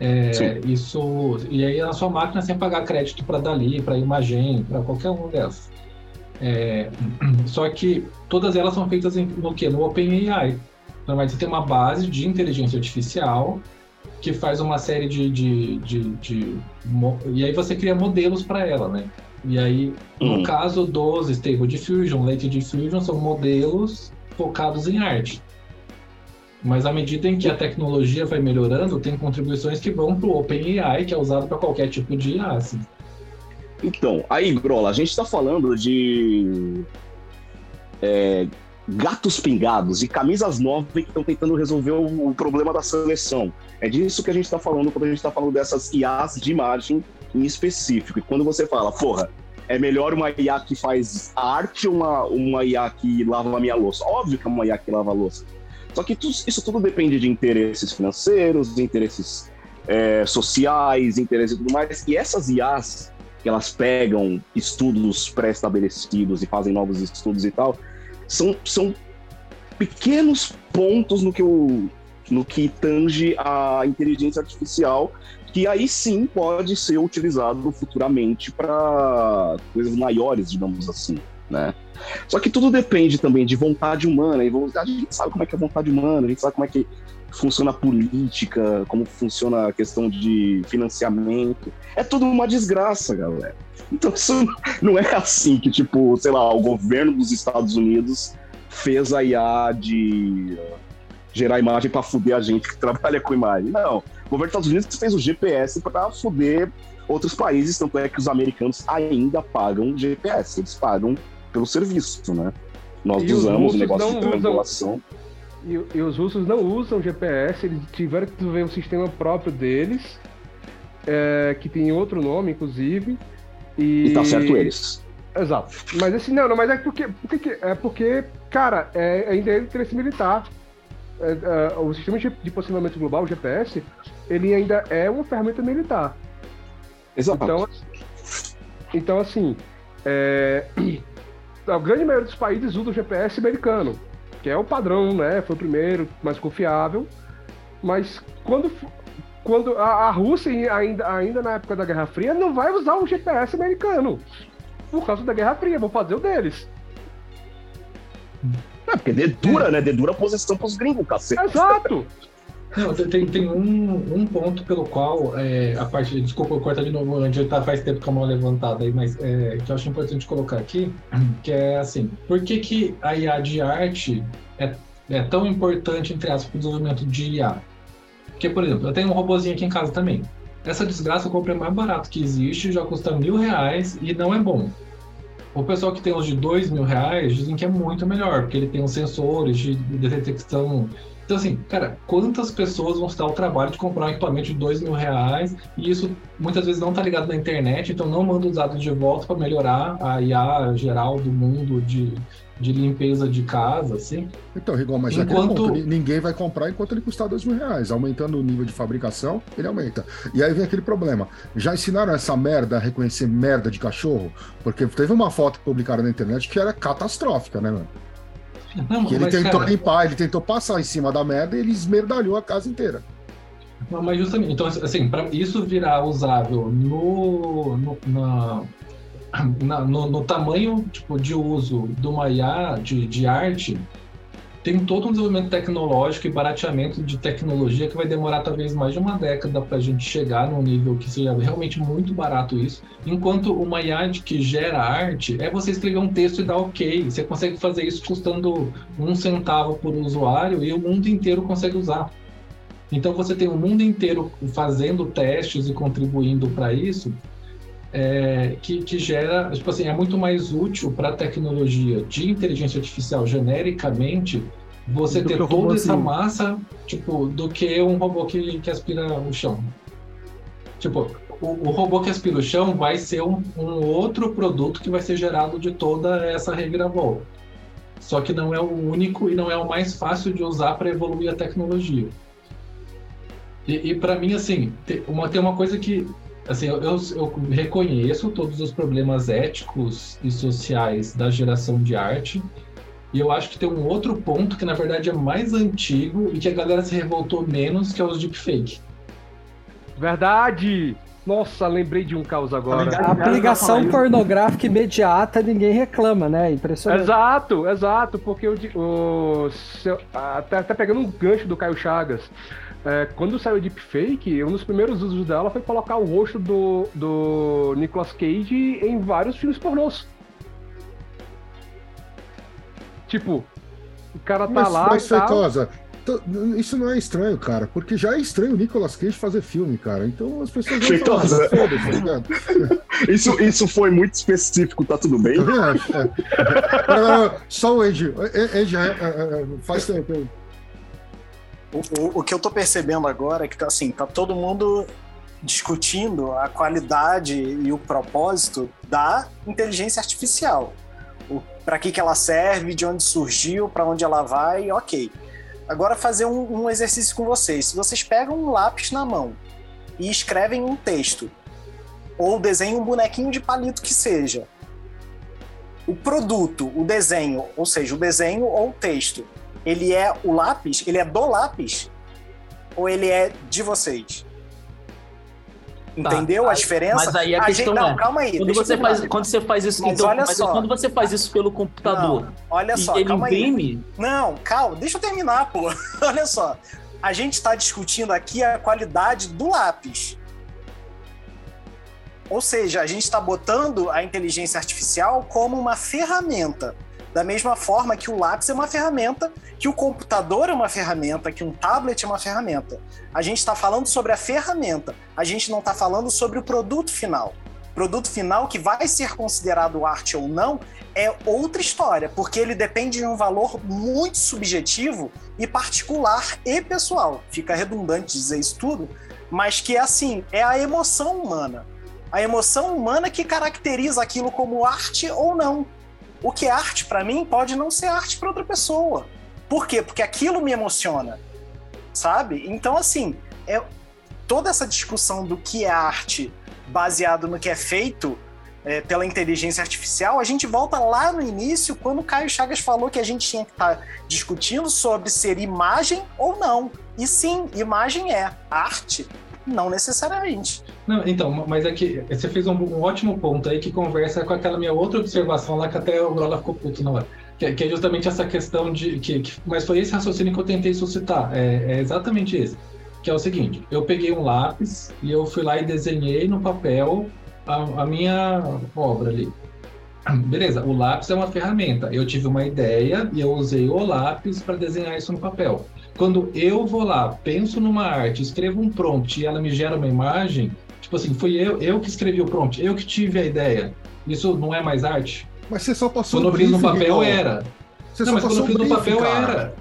S8: É, isso e aí na sua máquina sem pagar crédito para Dali, para Imagen, para qualquer um dessas. É, só que todas elas são feitas em, no que? No OpenAI. Normalmente você tem uma base de inteligência artificial que faz uma série de, de, de, de e aí você cria modelos para ela, né? E aí, no hum. caso dos Stable Diffusion, Late Diffusion, são modelos focados em arte. Mas à medida em que a tecnologia vai melhorando, tem contribuições que vão para o OpenAI, que é usado para qualquer tipo de IA. Assim.
S6: Então, aí, Grola, a gente está falando de é, gatos pingados e camisas novas que estão tentando resolver o, o, problema da seleção. É disso que a gente está falando quando a gente está falando dessas IAs de imagem em específico. E quando você fala, porra, é melhor uma IA que faz arte ou uma, uma IA que lava a minha louça? Óbvio que é uma IA que lava a louça. Só que isso tudo depende de interesses financeiros, interesses é, sociais, interesses e tudo mais. E essas IAs elas pegam estudos pré-estabelecidos e fazem novos estudos e tal, são, são pequenos pontos no que, o, no que tange a inteligência artificial, que aí sim pode ser utilizado futuramente para coisas maiores, digamos assim, né? Só que tudo depende também de vontade humana, e a gente sabe como é que é a vontade humana, a gente sabe como é que funciona a política, como funciona a questão de financiamento. É tudo uma desgraça, galera. Então isso não é assim que, tipo, sei lá, o governo dos Estados Unidos fez a IA de gerar imagem para fuder a gente que trabalha com imagem. Não. O governo dos Estados Unidos fez o GPS para fuder outros países, tanto é que os americanos ainda pagam GPS, eles pagam pelo serviço, né? Nós e usamos o negócio de triangulação. Usam
S1: e, e, os russos não usam GPS, eles tiveram que desenvolver um sistema próprio deles, é, que tem outro nome, inclusive. E...
S6: e tá certo eles.
S1: Exato. Mas assim, não, não mas é porque, porque é porque, cara, é, ainda é interesse militar. É, é, o sistema de, de posicionamento global, o GPS, ele ainda é uma ferramenta militar.
S6: Exato. Então,
S1: Então, assim, é... a grande maioria dos países usa o GPS americano, que é o padrão, né? Foi o primeiro, mais confiável. Mas quando, quando a, a Rússia, ainda, ainda na época da Guerra Fria, não vai usar o GPS americano. Por causa da Guerra Fria, vou fazer o deles.
S6: É, porque dedura, né? Dedura a posição pros gringos, cacete.
S1: Exato!
S8: Não, tem, tem um, um ponto pelo qual é, a parte. Desculpa eu cortar de novo, onde tá faz tempo com a mão levantada aí, mas é, que eu acho importante colocar aqui, que é assim, por que, que a IA de arte é, é tão importante, entre aspas, para o desenvolvimento de IA? Porque, por exemplo, eu tenho um robozinho aqui em casa também. Essa desgraça eu comprei mais barato que existe, já custa mil reais e não é bom. O pessoal que tem os de dois mil reais dizem que é muito melhor, porque ele tem os sensores de detecção então, assim, cara, quantas pessoas vão se dar o trabalho de comprar um equipamento de dois mil reais e isso muitas vezes não tá ligado na internet, então não manda os dados de volta para melhorar a IA geral do mundo de, de limpeza de casa, assim.
S2: Então, Rigol, mas enquanto... ninguém vai comprar enquanto ele custar dois mil reais. Aumentando o nível de fabricação, ele aumenta. E aí vem aquele problema. Já ensinaram essa merda a reconhecer merda de cachorro? Porque teve uma foto publicada na internet que era catastrófica, né, mano? Não, que ele tentou cara... limpar, ele tentou passar em cima da merda e ele esmerdalhou a casa inteira.
S8: Não, mas justamente, então assim, para isso virar usável no, no, na, na, no, no, tamanho tipo, de uso do Maya de, de arte, tem todo um desenvolvimento tecnológico e barateamento de tecnologia que vai demorar talvez mais de uma década para a gente chegar num nível que seja realmente muito barato isso. Enquanto uma IA que gera arte é você escrever um texto e dar ok. Você consegue fazer isso custando um centavo por usuário e o mundo inteiro consegue usar. Então você tem o mundo inteiro fazendo testes e contribuindo para isso, é, que, que, gera, tipo assim, é muito mais útil para a tecnologia de inteligência artificial genericamente você do ter toda essa assim. massa, tipo, do que um robô que, que aspira o chão. Tipo, o, o, robô que aspira o chão vai ser um, um outro produto que vai ser gerado de toda essa reviravolta. Só que não é o único e não é o mais fácil de usar para evoluir a tecnologia. E, e para mim, assim, tem uma, tem uma coisa que assim, eu, eu, reconheço todos os problemas éticos e sociais da geração de arte. E eu acho que tem um outro ponto que, na verdade, é mais antigo e que a galera se revoltou menos, que é os deepfake.
S1: Verdade! Nossa, lembrei de um caos agora.
S7: A aplicação pornográfica imediata, ninguém reclama, né? Impressionante.
S1: Exato, exato, porque o, o até, até pegando um gancho do Caio Chagas, é, quando saiu o Deepfake, um dos primeiros usos dela foi colocar o rosto do, do Nicolas Cage em vários filmes pornôs. Tipo, o cara tá
S2: mas,
S1: lá.
S2: Mas, Feitosa, isso não é estranho, cara, porque já é estranho o Nicolas Cage fazer filme, cara. Então as pessoas
S6: vão falar, tá isso, isso foi muito específico, tá tudo bem?
S2: É, é. Só o Andy. Andy, é, é, faz tempo.
S10: O, o, o, que eu tô percebendo agora é que tá assim, tá todo mundo discutindo a qualidade e o propósito da inteligência artificial. Para que, que ela serve, de onde surgiu, para onde ela vai, ok. Agora fazer um, um exercício com vocês. Se vocês pegam um lápis na mão e escrevem um texto, ou desenham um bonequinho de palito que seja, o produto, o desenho, ou seja, o desenho ou o texto, ele é o lápis, ele é do lápis ou ele é de vocês? Tá, Entendeu tá, a diferença?
S9: Mas aí a, a questão gente, não, é, calma aí. Quando você, faz, quando você faz isso, mas então, olha mas só. quando você faz isso pelo computador, não,
S10: olha só,
S9: ele imprime?
S10: Aí. Não, calma, deixa eu terminar, pô. olha só. A gente está discutindo aqui a qualidade do lápis. Ou seja, a gente está botando a inteligência artificial como uma ferramenta da mesma forma que o lápis é uma ferramenta, que o computador é uma ferramenta, que um tablet é uma ferramenta. A gente está falando sobre a ferramenta, a gente não está falando sobre o produto final. Produto final que vai ser considerado arte ou não é outra história, porque ele depende de um valor muito subjetivo e particular e pessoal. Fica redundante dizer isso tudo, mas que é assim, é a emoção humana. A emoção humana que caracteriza aquilo como arte ou não. O que é arte para mim pode não ser arte para outra pessoa. Por quê? Porque aquilo me emociona, sabe? Então, assim, é toda essa discussão do que é arte baseado no que é feito é, pela inteligência artificial, a gente volta lá no início, quando o Caio Chagas falou que a gente tinha que estar tá discutindo sobre ser imagem ou não. E sim, imagem é arte, não necessariamente.
S8: Não, então, mas é que você fez um, um, ótimo ponto aí que conversa com aquela minha outra observação lá que até o Grola ficou puto na hora. Que, que, é justamente essa questão de. Que, que, mas foi esse raciocínio que eu tentei suscitar. É, é exatamente esse. Que é o seguinte: eu peguei um lápis e eu fui lá e desenhei no papel a, a minha obra ali. Beleza, o lápis é uma ferramenta. Eu tive uma ideia e eu usei o lápis para desenhar isso no papel. Quando eu vou lá, penso numa arte, escrevo um prompt e ela me gera uma imagem, tipo assim, fui eu, eu que escrevi o prompt, eu que tive a ideia. Isso não é mais arte?
S2: Mas você só passou
S8: Quando eu fiz no papel era. Você não, mas quando eu fiz no papel cara. era.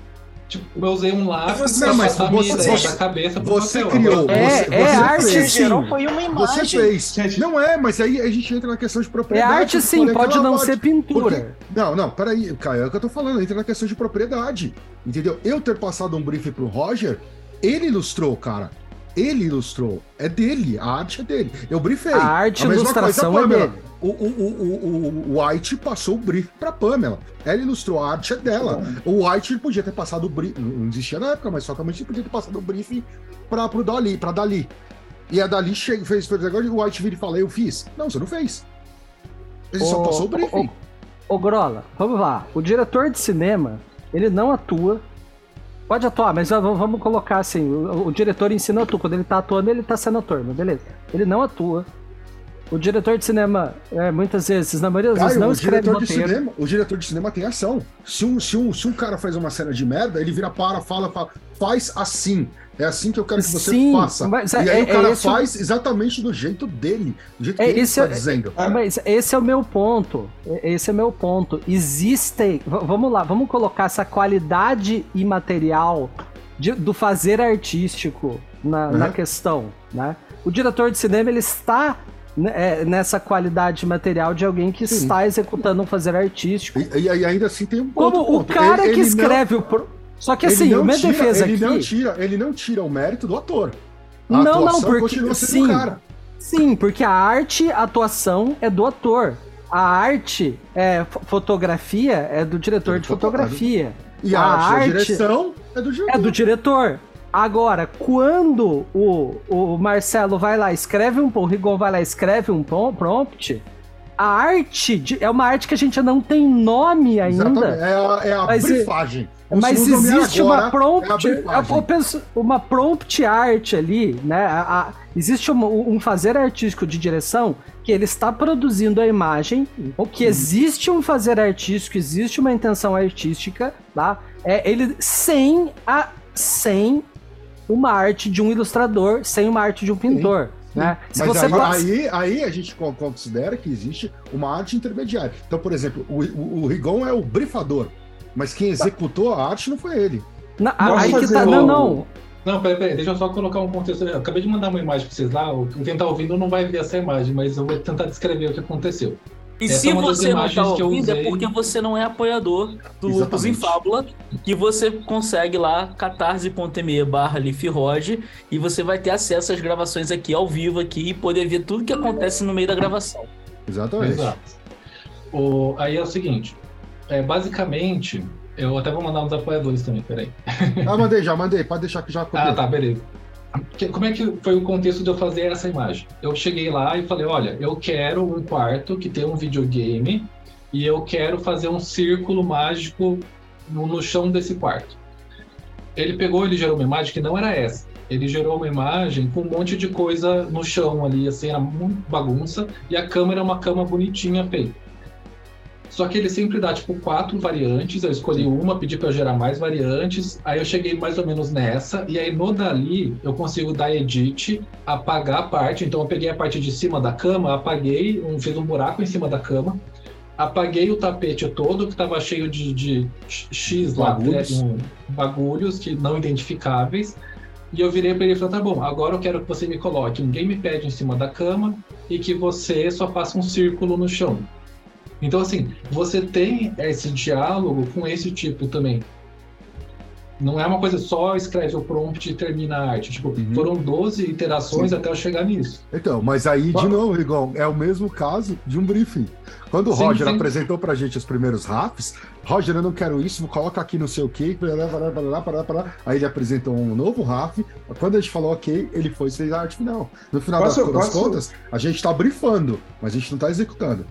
S8: Tipo, eu usei um lápis
S2: pra
S8: mas
S2: passar você,
S8: minha ideia da cabeça pro
S2: você
S8: papel.
S2: criou.
S7: É,
S2: você,
S7: é
S2: você
S7: arte
S2: fez.
S7: sim.
S10: Foi uma imagem.
S2: Você fez. Não é, mas aí a gente entra na questão de
S7: É
S2: propriedade.
S7: arte sim, pode não ser pintura.
S2: Porque- Não, não, peraí, Caio, é o que eu tô falando, entra na questão de propriedade. Entendeu? Eu ter passado um briefing pro Roger, ele ilustrou, cara. Ele ilustrou. É dele, a arte é dele. Eu briefei.
S7: A arte e
S2: mesma
S7: ilustração
S2: coisa,
S7: é
S2: Pamela.
S7: dele.
S2: O, o, o, o, White passou o brief pra Pamela. Ela ilustrou, a arte é dela. O White podia ter passado o brief. Não existia na época, mas só que a gente podia ter passado o briefing pra, pro Dali, pra Dali. E a Dali chega, fez, fez o negócio o White vira e fala: Eu fiz. Não, você não fez. Ele só
S7: Ô,
S2: passou o briefing.
S7: Ô, Grola, vamos lá. O diretor de cinema, ele não atua. Pode atuar, mas vamos vamos colocar assim: o, o diretor em si não atua. Quando ele tá atuando, ele tá sendo ator, mas beleza. Ele não atua. O diretor de cinema, é, muitas vezes, na maioria das vezes, não
S2: o
S7: escreve
S2: diretor, de cinema, o diretor de cinema tem ação. Se um, se, um, se um cara faz uma cena de merda, ele vira para, fala, fala, faz assim. É assim que eu quero que você
S7: Sim,
S2: faça.
S7: mas
S2: e
S7: é-
S2: aí
S7: é-
S2: o cara
S7: é esse o-
S2: faz exatamente do jeito dele, do jeito que
S7: É,
S2: ele
S7: esse
S2: está
S7: é-
S2: dizendo.
S7: Mas esse é o meu ponto. Esse é o meu ponto. Existem. Vamos lá, vamos colocar essa qualidade imaterial de- do fazer artístico na, na
S2: Uhum.
S7: questão. Né? O diretor de cinema ele está nessa qualidade material de alguém que
S2: Sim.
S7: está executando um fazer artístico.
S2: E, e ainda assim tem um
S7: Como
S2: outro
S7: o
S2: ponto.
S7: cara
S2: Ele-
S7: que
S2: ele não-
S7: escreve o. pro- Só que assim,
S2: não
S7: minha
S2: tira-
S7: defesa
S2: ele
S7: aqui.
S2: Não tira, ele não tira o mérito do ator. A
S7: Não, não, porque-
S2: continua sendo
S7: sim.
S2: cara.
S7: Sim, porque a arte, a atuação é do ator. A arte, é, fo- fotografia, é do diretor
S2: É do
S7: de fotografia.
S2: E a,
S7: A
S2: arte,
S7: arte-
S2: a direção é do diretor.
S7: É do diretor. Agora, quando o, o Marcelo vai lá, escreve um, o Rigon vai lá, escreve um prom- prompt, a arte de- é uma arte que a gente não tem nome ainda.
S2: Exatamente. É a, é a
S7: Mas,
S2: briefagem. Não
S7: Mas
S2: o
S7: existe
S2: agora,
S7: uma prompt,
S2: é
S7: penso, uma prompt art ali, né? A- a- existe um, um fazer artístico de direção que ele está produzindo a imagem, ou que existe um fazer artístico, existe uma intenção artística, tá? É ele sem a sem uma arte de um ilustrador, sem uma arte de um pintor, né? Se
S2: Mas
S7: você
S2: aí,
S7: passa-
S2: aí, aí a gente con- considera que existe uma arte intermediária. Então, por exemplo, o, o, o Rigon é o brifador, mas quem executou a arte não foi ele.
S7: Na- aí que tá,
S5: o-
S7: não, não.
S8: Não, peraí, peraí, deixa eu só colocar um contexto. Eu acabei de mandar uma imagem pra vocês lá. Quem tá ouvindo não vai ver essa imagem, mas eu vou tentar descrever o que aconteceu.
S9: E
S8: Essa
S9: se
S8: é
S9: você não tá
S8: eu
S9: ouvindo, é porque você não é apoiador do Lupus em. Fábula, que você consegue lá, catarse.me barra e você vai ter acesso às gravações aqui ao vivo aqui e poder ver tudo que acontece no meio da gravação.
S2: Exatamente.
S8: Exato. O, aí é o seguinte, é, basicamente, eu até vou mandar uns apoiadores também, peraí.
S2: Ah, mandei, já mandei. Pode deixar que já
S8: Ah, tá, beleza. Como é que foi o contexto de eu fazer essa imagem? Eu cheguei lá e falei, olha, eu quero um quarto que tem um videogame e eu quero fazer um círculo mágico no, no chão desse quarto. Ele pegou, ele gerou uma imagem que não era essa. Ele gerou uma imagem com um monte de coisa no chão ali, assim, era muito bagunça, e a cama era uma cama bonitinha feita. Só que ele sempre dá, tipo, quatro variantes. Eu escolhi uma, pedi para gerar mais variantes. Aí eu cheguei mais ou menos nessa. E aí no Dali, eu consigo dar edit, apagar a parte. Então eu peguei a parte de cima da cama, apaguei, um, fiz um buraco em cima da cama. Apaguei o tapete todo, que estava cheio de, de X lá,
S2: Bagulhos.
S8: né, bagulhos que não identificáveis. E eu virei para ele e falei: tá bom, agora eu quero que você me coloque um gamepad em cima da cama e que você só faça um círculo no chão. Então, assim, você tem esse diálogo com esse tipo também. não é uma coisa só escreve o prompt e termina a arte. Tipo, uhum. foram 12 iterações Sim. até eu chegar nisso.
S2: Então, mas aí, de novo, Rigon, é o mesmo caso de um briefing. Quando o sim, Roger sim. apresentou pra gente os primeiros raps, Roger, eu não quero isso, coloca aqui não sei o quê, aí ele apresentou um novo rap. Quando a gente falou ok, ele foi fez a arte final. No final posso, das, posso... contas, a gente tá briefando, mas a gente não tá executando.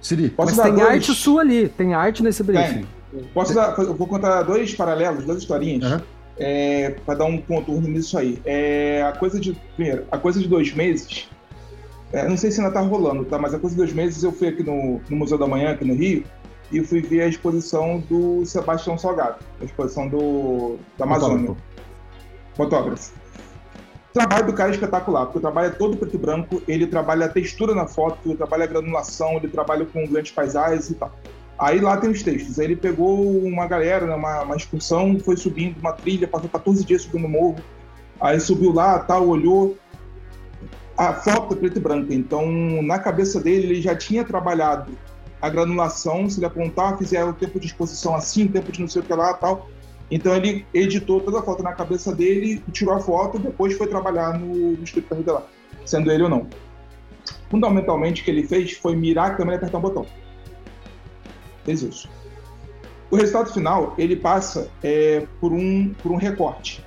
S7: Siri, Posso mas tem dois... arte sua ali, tem arte nesse briefing. Tem.
S5: Posso dar, eu vou contar dois paralelos, duas historinhas, uhum. é, para dar um contorno nisso aí. É, a coisa de, primeiro, a coisa de dois meses, é, não sei se ainda tá rolando, tá? Mas a coisa de dois meses eu fui aqui no, no Museu da Manhã, aqui no Rio, e fui ver a exposição do Sebastião Salgado, a exposição do, da Amazônia. Fotógrafo. O trabalho do cara é espetacular, porque o trabalho é todo preto e branco, ele trabalha a textura na foto, ele trabalha a granulação, ele trabalha com grandes paisagens e tal. Aí lá tem os textos. Aí ele pegou uma galera, né, uma, uma excursão, foi subindo uma trilha, passou 14 dias subindo o morro. Aí subiu lá, tal, olhou. A foto é preta e branca. Então, na cabeça dele, ele já tinha trabalhado a granulação. Se ele apontar, fizer o tempo de exposição assim, o tempo de não sei o que lá, tal. Então, ele editou toda a foto na cabeça dele, tirou a foto, depois foi trabalhar no, no para lá, sendo ele ou não. Fundamentalmente, o que ele fez foi mirar a câmera e apertar um botão fez isso. O resultado final, ele passa é, por, um, por um recorte.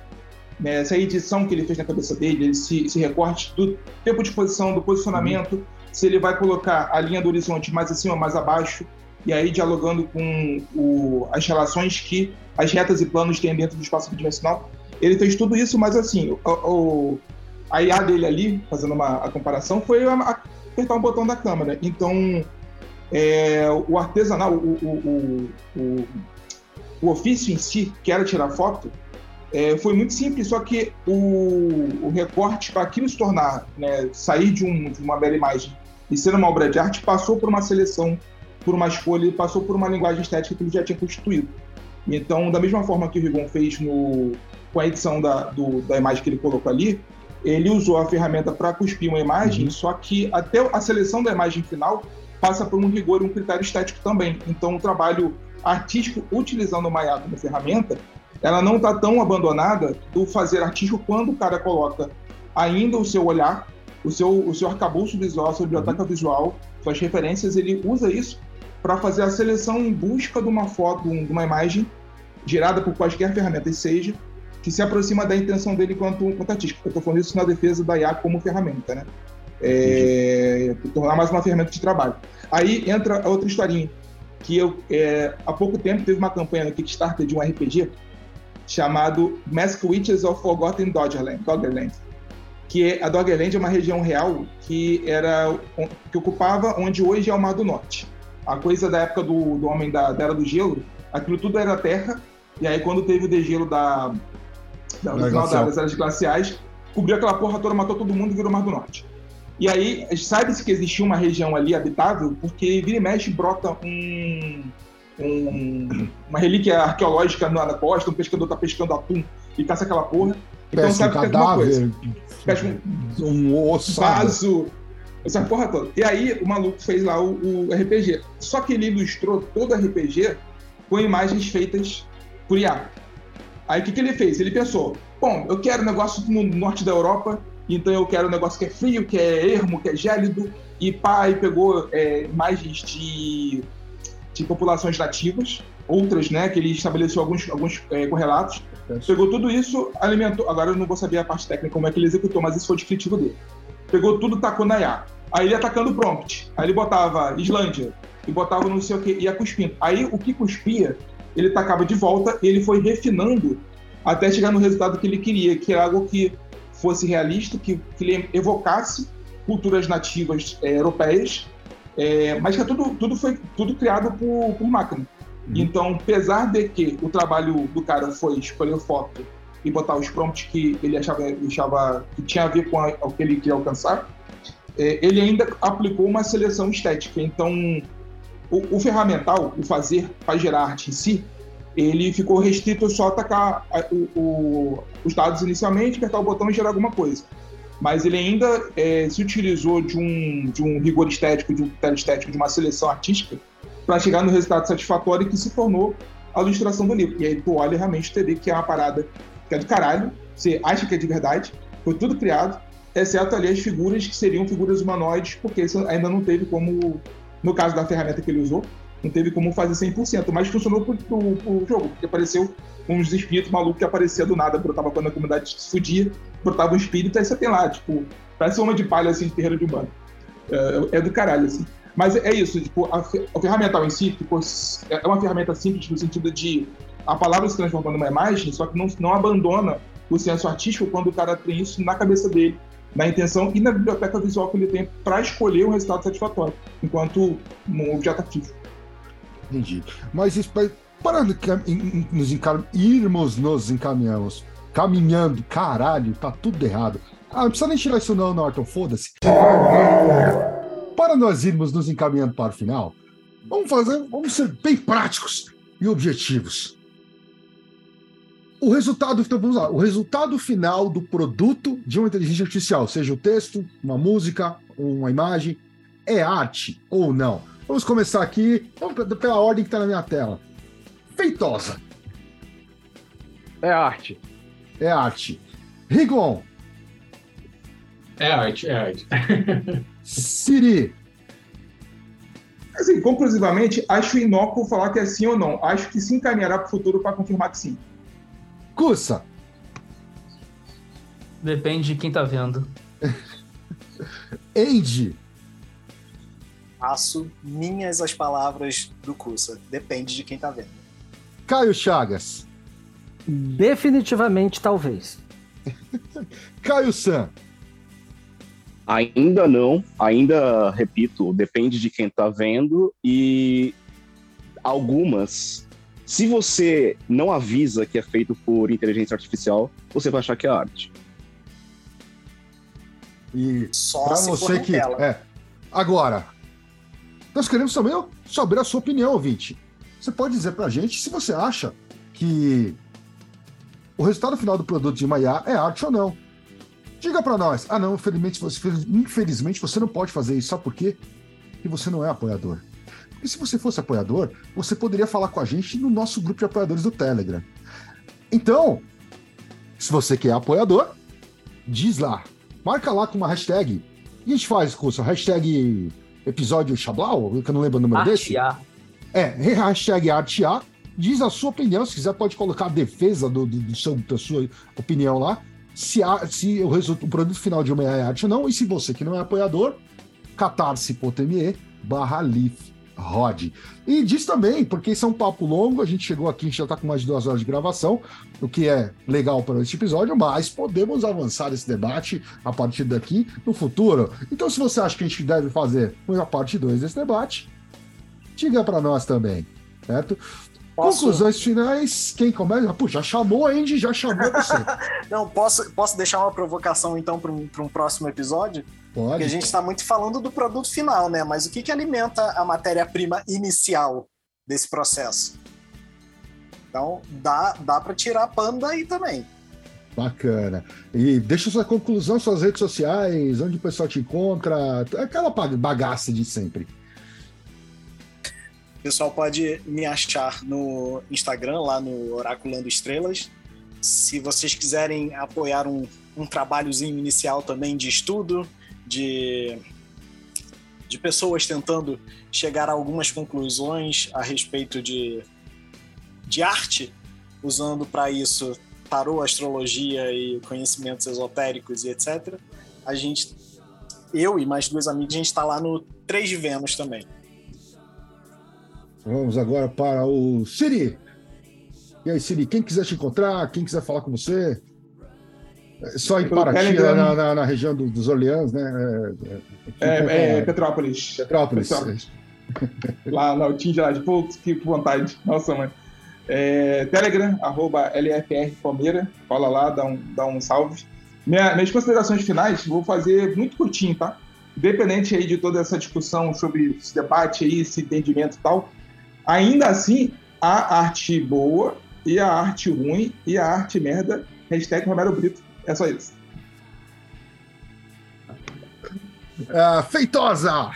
S5: Né? Essa edição que ele fez na cabeça dele, esse, esse recorte do tempo de posição, do posicionamento, uhum. se ele vai colocar a linha do horizonte mais acima ou mais abaixo, e aí dialogando com o, as relações que as retas e planos têm dentro do espaço bidimensional. Ele fez tudo isso, mas assim, o, o a IA dele ali, fazendo uma a comparação, foi apertar um botão da câmera. Então, é, o artesanal, o, o, o, ofício em si, que era tirar foto, é, foi muito simples, só que o, recorte, para aquilo se tornar, né, sair de, um, de uma bela imagem e ser uma obra de arte, passou por uma seleção, por uma escolha, passou por uma linguagem estética que ele já tinha constituído. Então, da mesma forma que o Rigon fez no, com a edição da, do, da imagem que ele colocou ali, ele usou a ferramenta para cuspir uma imagem, uhum. só que até a seleção da imagem final passa por um rigor e um critério estético também. Então, o trabalho artístico utilizando o Maya como ferramenta, ela não está tão abandonada do fazer artístico quando o cara coloca ainda o seu olhar, o seu, o seu arcabouço visual, a sua biblioteca visual, suas referências, ele usa isso para fazer a seleção em busca de uma foto, de uma imagem gerada por quaisquer ferramentas seja, que se aproxima da intenção dele quanto, quanto artístico. Eu estou falando isso na defesa da IA como ferramenta, né? é, tornar mais uma ferramenta de trabalho. Aí entra a outra historinha, que eu, é, há pouco tempo, teve uma campanha no Kickstarter de um RPG chamado Mask Witches of Forgotten Doggerland, Doggerland que é, a Doggerland é uma região real que era que ocupava onde hoje é o Mar do Norte. A coisa da época do, do Homem da, da Era do Gelo, aquilo tudo era terra, e aí quando teve o degelo da, da, no final das eras glaciais, cobriu aquela porra toda, matou todo mundo e virou Mar do Norte. E aí, sabe-se que existia uma região ali habitável, porque vira e mexe brota um, um, uma relíquia arqueológica na, costa, um pescador tá pescando atum e caça aquela porra. Então
S2: sabe um que tem alguma coisa.
S5: Um, um osso. Vaso. Essa porra toda. E aí o maluco fez lá o, o RPG. Só que ele ilustrou todo o RPG com imagens feitas por IA. Aí o que, que ele fez? Ele pensou: bom, eu quero um negócio no norte da Europa então eu quero um negócio que é frio, que é ermo, que é gélido. E pai pegou é, imagens de, de populações nativas, outras, né, que ele estabeleceu alguns, alguns é, correlatos. Pegou tudo isso, alimentou. Agora eu não vou saber a parte técnica como é que ele executou, mas isso foi o descritivo dele. Pegou tudo, tacou na IA. Aí ele atacando o prompt. Aí ele botava Islândia e botava não sei o que, ia cuspindo. Aí o que cuspia, ele tacava de volta e ele foi refinando até chegar no resultado que ele queria, que era algo que fosse realista, que, que ele evocasse culturas nativas é, europeias, é, mas que tudo, tudo foi tudo criado por, por máquina. Uhum. Então, apesar de que o trabalho do cara foi escolher foto e botar os prompts que ele achava, achava que tinha a ver com a, o que ele queria alcançar, é, ele ainda aplicou uma seleção estética. Então, o, o ferramental, o fazer para gerar arte em si, ele ficou restrito só a atacar o, o, os dados inicialmente, apertar o botão e gerar alguma coisa. Mas ele ainda é, se utilizou de um, de um rigor estético, de um critério estético, de uma seleção artística, para chegar no resultado satisfatório que se tornou a ilustração do livro. E aí tu olha realmente tu vê que é uma parada que é do caralho, você acha que é de verdade, foi tudo criado, exceto ali as figuras que seriam figuras humanoides, porque isso ainda não teve como, no caso da ferramenta que ele usou, não teve como fazer 100%, mas funcionou pro, pro, pro jogo, porque apareceu uns espíritos malucos que aparecia do nada, brotava quando a comunidade se fudia, brotava um espírito, aí você tem lá, tipo, parece uma de palha, assim, de terreiro de humano. É, é do caralho, assim. Mas é isso, tipo, a, a ferramental em si, tipo, é uma ferramenta simples no sentido de a palavra se transformando numa imagem, só que não, não abandona o senso artístico quando o cara tem isso na cabeça dele, na intenção e na biblioteca visual que ele tem para escolher um resultado satisfatório, enquanto um objeto artístico.
S2: Entendi. Mas isso, para nos irmos nos encaminhamos, caminhando, caralho, tá tudo errado. Ah, não precisa nem tirar isso não, Norton, foda-se. Para nós irmos nos encaminhando para o final, vamos fazer, vamos ser bem práticos e objetivos. O resultado, então vamos lá, o resultado final do produto de uma inteligência artificial, seja o texto, uma música, uma imagem, é arte ou não? Vamos começar aqui pela ordem que está na minha tela. Feitosa.
S1: É arte.
S2: É arte. Rigon.
S8: É arte, é arte.
S2: Siri.
S5: Assim, conclusivamente, acho inócuo falar que é sim ou não. Acho que se encaminhará para o futuro para confirmar que sim.
S2: Cussa.
S4: Depende de quem tá vendo.
S2: Andy.
S10: Faço minhas as palavras do Cussa. Depende de quem tá vendo.
S2: Caio Chagas.
S7: Definitivamente, talvez.
S2: Caio San.
S6: Ainda não, ainda repito, depende de quem tá vendo e algumas, se você não avisa que é feito por inteligência artificial, você vai achar que é arte.
S2: E para você que é, agora nós queremos também saber a sua opinião, ouvinte. Você pode dizer para a gente se você acha que o resultado final do produto de Maiá é arte ou não. Diga para nós. Ah, não, infelizmente você, infelizmente você não pode fazer isso. Sabe por quê? Porque você não é apoiador. Porque se você fosse apoiador, você poderia falar com a gente no nosso grupo de apoiadores do Telegram. Então, se você quer apoiador, diz lá. Marca lá com uma hashtag. E a gente faz, curso, hashtag episódio Xablau, que eu não lembro o número
S4: Arte
S2: desse.
S4: A.
S2: É, hashtag ArteA. Diz a sua opinião, se quiser pode colocar a defesa do, do, do seu, da sua opinião lá se, há, se o, o, produto final de uma é arte ou não, e se você que não é apoiador, catarse.me barra Rod. E diz também, porque isso é um papo longo, a gente chegou aqui, a gente já está com mais de duas horas de gravação, o que é legal para este episódio, mas podemos avançar esse debate a partir daqui no futuro. Então, se você acha que a gente deve fazer uma parte 2 desse debate, diga para nós também, certo? Posso... Conclusões finais, quem começa? Puxa, já chamou a Andy, já chamou você.
S10: Não, posso, posso deixar uma provocação então para um, um próximo episódio?
S2: Pode.
S10: Porque a gente está muito falando do produto final, né? Mas o que, que alimenta a matéria-prima inicial desse processo? Então, dá, dá para tirar pano daí também.
S2: Bacana. E deixa sua conclusão, suas redes sociais, onde o pessoal te encontra, aquela bagaça de sempre.
S10: O pessoal pode me achar no Instagram, lá no Oraculando Estrelas. Se vocês quiserem apoiar um, um trabalhozinho inicial também de estudo, de, de pessoas tentando chegar a algumas conclusões a respeito de, de arte, usando para isso tarô, astrologia e conhecimentos esotéricos e etc. A gente, eu e mais dois amigos, a gente está lá no 3 de Vênus também.
S2: Vamos agora para o Siri. E aí, Siri, quem quiser te encontrar, quem quiser falar com você, é só em Paraty, na, na, na, região do, dos Orleans, né?
S5: É, é, é Petrópolis.
S2: Petrópolis.
S5: Petrópolis. lá no Altinho de lá, de putz, que vontade. Nossa, mãe. É, Telegram, arroba LFR Palmeira. Fala lá, dá um, dá um salve. Minha, minhas considerações finais, vou fazer muito curtinho, tá? Independente aí de toda essa discussão sobre esse debate aí, esse entendimento e tal, Ainda assim, a arte boa e a arte ruim e a arte merda. Hashtag Romero Brito. É só isso.
S2: Uh, feitosa!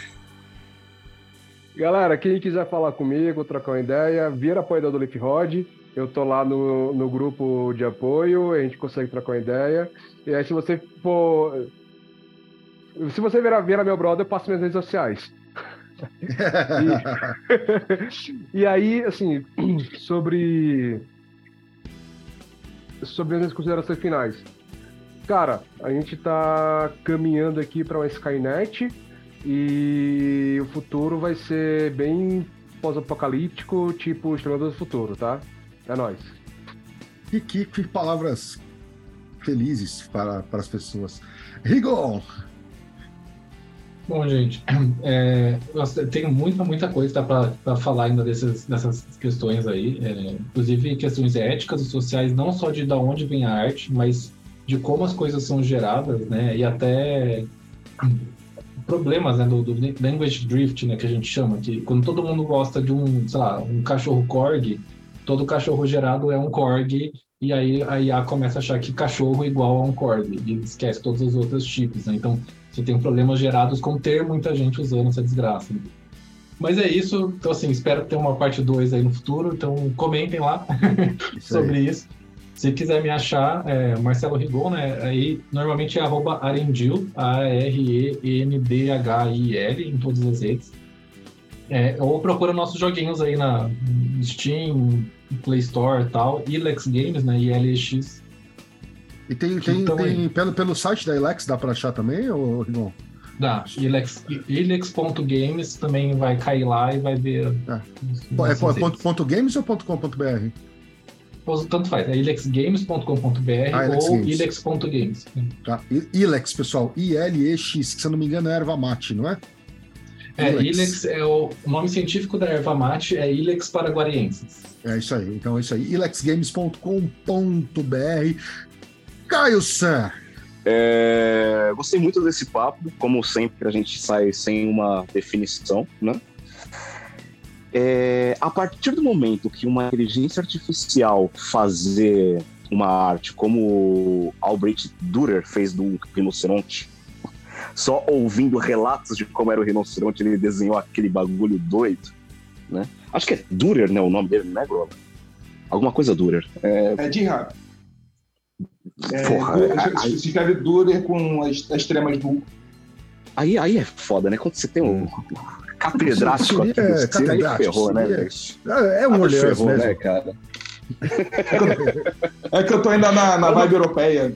S1: Galera, quem quiser falar comigo, trocar uma ideia, vira apoiador do Leaf Rod. Eu tô lá no, no grupo de apoio, a gente consegue trocar uma ideia. E aí, se você for. Se você virar, virar meu brother, eu passo minhas redes sociais. E, e aí, assim, sobre. Sobre as considerações finais. Cara, a gente tá caminhando aqui para uma Skynet e o futuro vai ser bem pós-apocalíptico, tipo Exterminador do Futuro, tá? É nóis.
S2: Que, que, que palavras felizes para, para as pessoas. Rigon!
S8: Bom, gente, é, muita, muita coisa para falar ainda dessas, dessas questões aí, é, inclusive questões éticas e sociais, não só de da onde vem a arte, mas de como as coisas são geradas, né, e até problemas, né, do, do language drift, né, que a gente chama, que quando todo mundo gosta de um, sei lá, um cachorro corgi, todo cachorro gerado é um corgi e aí a IA começa a achar que cachorro é igual a um corgi e esquece todos os outros tipos, né? Então, você tem problemas gerados com ter muita gente usando essa desgraça. Mas é isso, então assim, espero ter uma parte 2 aí no futuro, então comentem lá isso sobre isso. Se quiser me achar, é Marcelo Rigon, né? Aí normalmente é arroba Arendil, A-R-E-N-D-H-I-L, em todas as redes. É, ou procura nossos joguinhos aí na Steam, Play Store e tal, Ilex Games, né? ILX.
S2: E tem, tem, tem pelo, pelo site da Ilex dá para achar também, ou não?
S8: Dá. Ilex, Ilex.games também vai cair lá e vai ver.
S2: É, é ponto, ponto games ou ponto .com.br?
S8: Tanto faz, é ilexgames.com.br ah, ou ilex.games.
S2: Tá. Ilex, pessoal, I-L-E-X, que se eu não me engano é erva mate, não é?
S8: É, Ilex. Ilex é o, nome científico da erva mate é Ilex paraguariensis.
S2: É isso aí, então é isso aí. ilexgames.com.br. Caio San.
S6: É, gostei muito desse papo, como sempre a gente sai sem uma definição, né? É, a partir do momento que uma inteligência artificial fazer uma arte como Albrecht Dürer fez do rinoceronte, só ouvindo relatos de como era o rinoceronte, ele desenhou aquele bagulho doido, né? Acho que é Dürer, né? O nome dele, né, Grola? Alguma coisa Dürer.
S5: É, é de. É, Porra, é, se escreve Dürer com as, as tremas do.
S6: Aí, aí é foda, né? Quando você tem um catedrático aqui, é, você catedrático, aí ferrou, né?
S2: É, é um olhão ferrou, mesmo. né, cara?
S5: É que eu tô ainda na, na vibe europeia.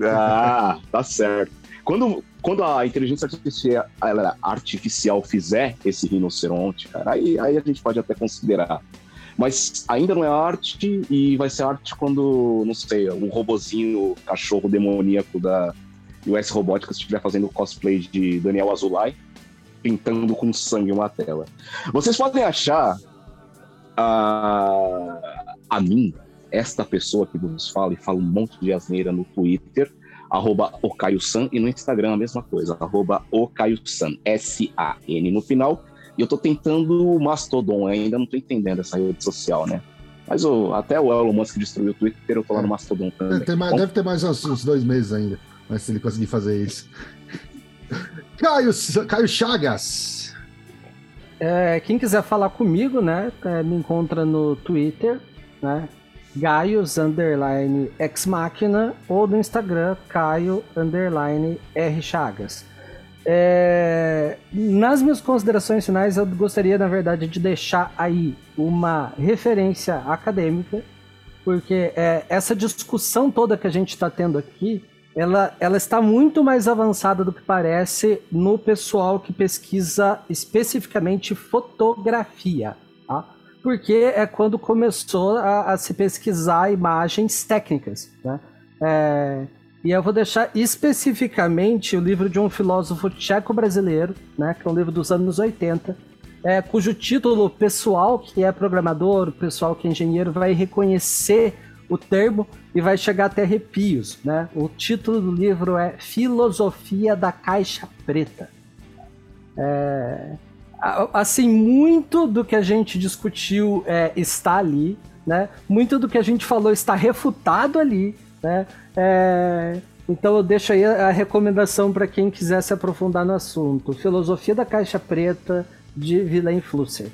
S6: Ah, tá certo. Quando, quando a inteligência artificial, artificial fizer esse rinoceronte, cara, aí, aí a gente pode até considerar. Mas ainda não é arte e vai ser arte quando, não sei, um robozinho, cachorro demoníaco da US Robotics estiver fazendo cosplay de Daniel Azulay, pintando com sangue uma tela. Vocês podem achar a, a mim, esta pessoa que vos fala e fala um monte de asneira no Twitter, arroba San e no Instagram a mesma coisa, arroba San, S-A-N no final. E eu tô tentando o Mastodon, ainda não tô entendendo essa rede social, né? Mas o, até o Elon Musk destruiu o Twitter, eu tô lá no Mastodon também.
S2: É, mais, deve ter mais uns, uns, dois meses ainda, mas se ele conseguir fazer isso. Caio, Caio Chagas.
S7: É, quem quiser falar comigo, né, é, me encontra no Twitter, né, Gaios underline ex máquina ou no Instagram Caio underline R Chagas. É, nas minhas considerações finais, eu gostaria, na verdade, de deixar aí uma referência acadêmica, porque é, essa discussão toda que a gente está tendo aqui, ela, ela está muito mais avançada do que parece no pessoal que pesquisa especificamente fotografia. Tá? porque é quando começou a, a se pesquisar imagens técnicas. Né? É, e eu vou deixar especificamente o livro de um filósofo tcheco-brasileiro, né, que é um livro dos anos 80, é, cujo título pessoal que é programador, pessoal que é engenheiro, vai reconhecer o termo e vai chegar até arrepios. Né? O título do livro é Filosofia da Caixa Preta. É, assim, muito do que a gente discutiu é, está ali, né? Muito do que a gente falou está refutado ali, né? É, então eu deixo aí a recomendação para quem quiser se aprofundar no assunto. Filosofia da Caixa Preta de Villain Flusser.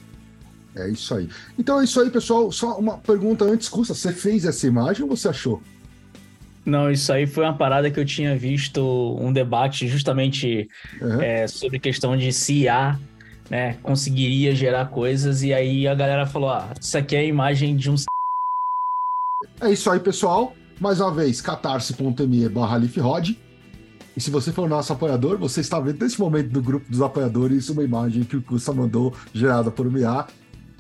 S2: É isso aí. Então é isso aí, pessoal. Só uma pergunta antes, Custa, você fez essa imagem ou você achou?
S9: Não, isso aí foi uma parada que eu tinha visto um debate justamente uhum. é, sobre questão de se IA né, conseguiria gerar coisas, e aí a galera falou: ah, isso aqui é a imagem de um.
S2: É isso aí, pessoal. Mais uma vez, catarse.me barra lifrod. E se você for nosso apoiador, você está vendo nesse momento do grupo dos apoiadores uma imagem que o Custa mandou, gerada por um IA,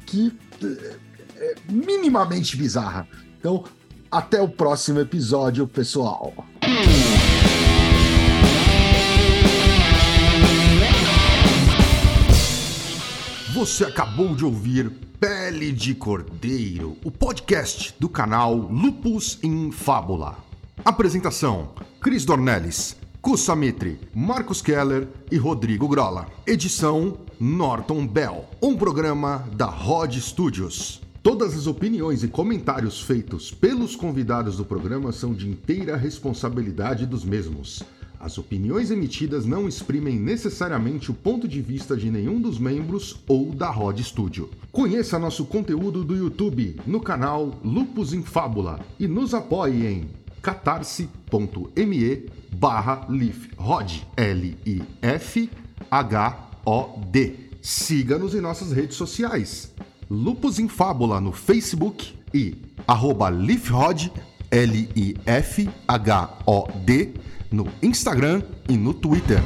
S2: que é, é minimamente bizarra. Então, até o próximo episódio, pessoal. Você acabou de ouvir Pele de Cordeiro, o podcast do canal Lupus em Fábula. Apresentação: Cris Dornelles, Kussamitri, Marcos Keller e Rodrigo Grola. Edição: Norton Bell. Um programa da Rod Studios. Todas as opiniões e comentários feitos pelos convidados do programa são de inteira responsabilidade dos mesmos. As opiniões emitidas não exprimem necessariamente o ponto de vista de nenhum dos membros ou da Rod Studio. Conheça nosso conteúdo do YouTube no canal Lupus em Fábula e nos apoie em catarse.me barra lifrod L-I-F-H-O-D. Siga-nos em nossas redes sociais. Lupus em Fábula no Facebook e arroba Lifrod, L-I-F-H-O-D, no Instagram e no Twitter.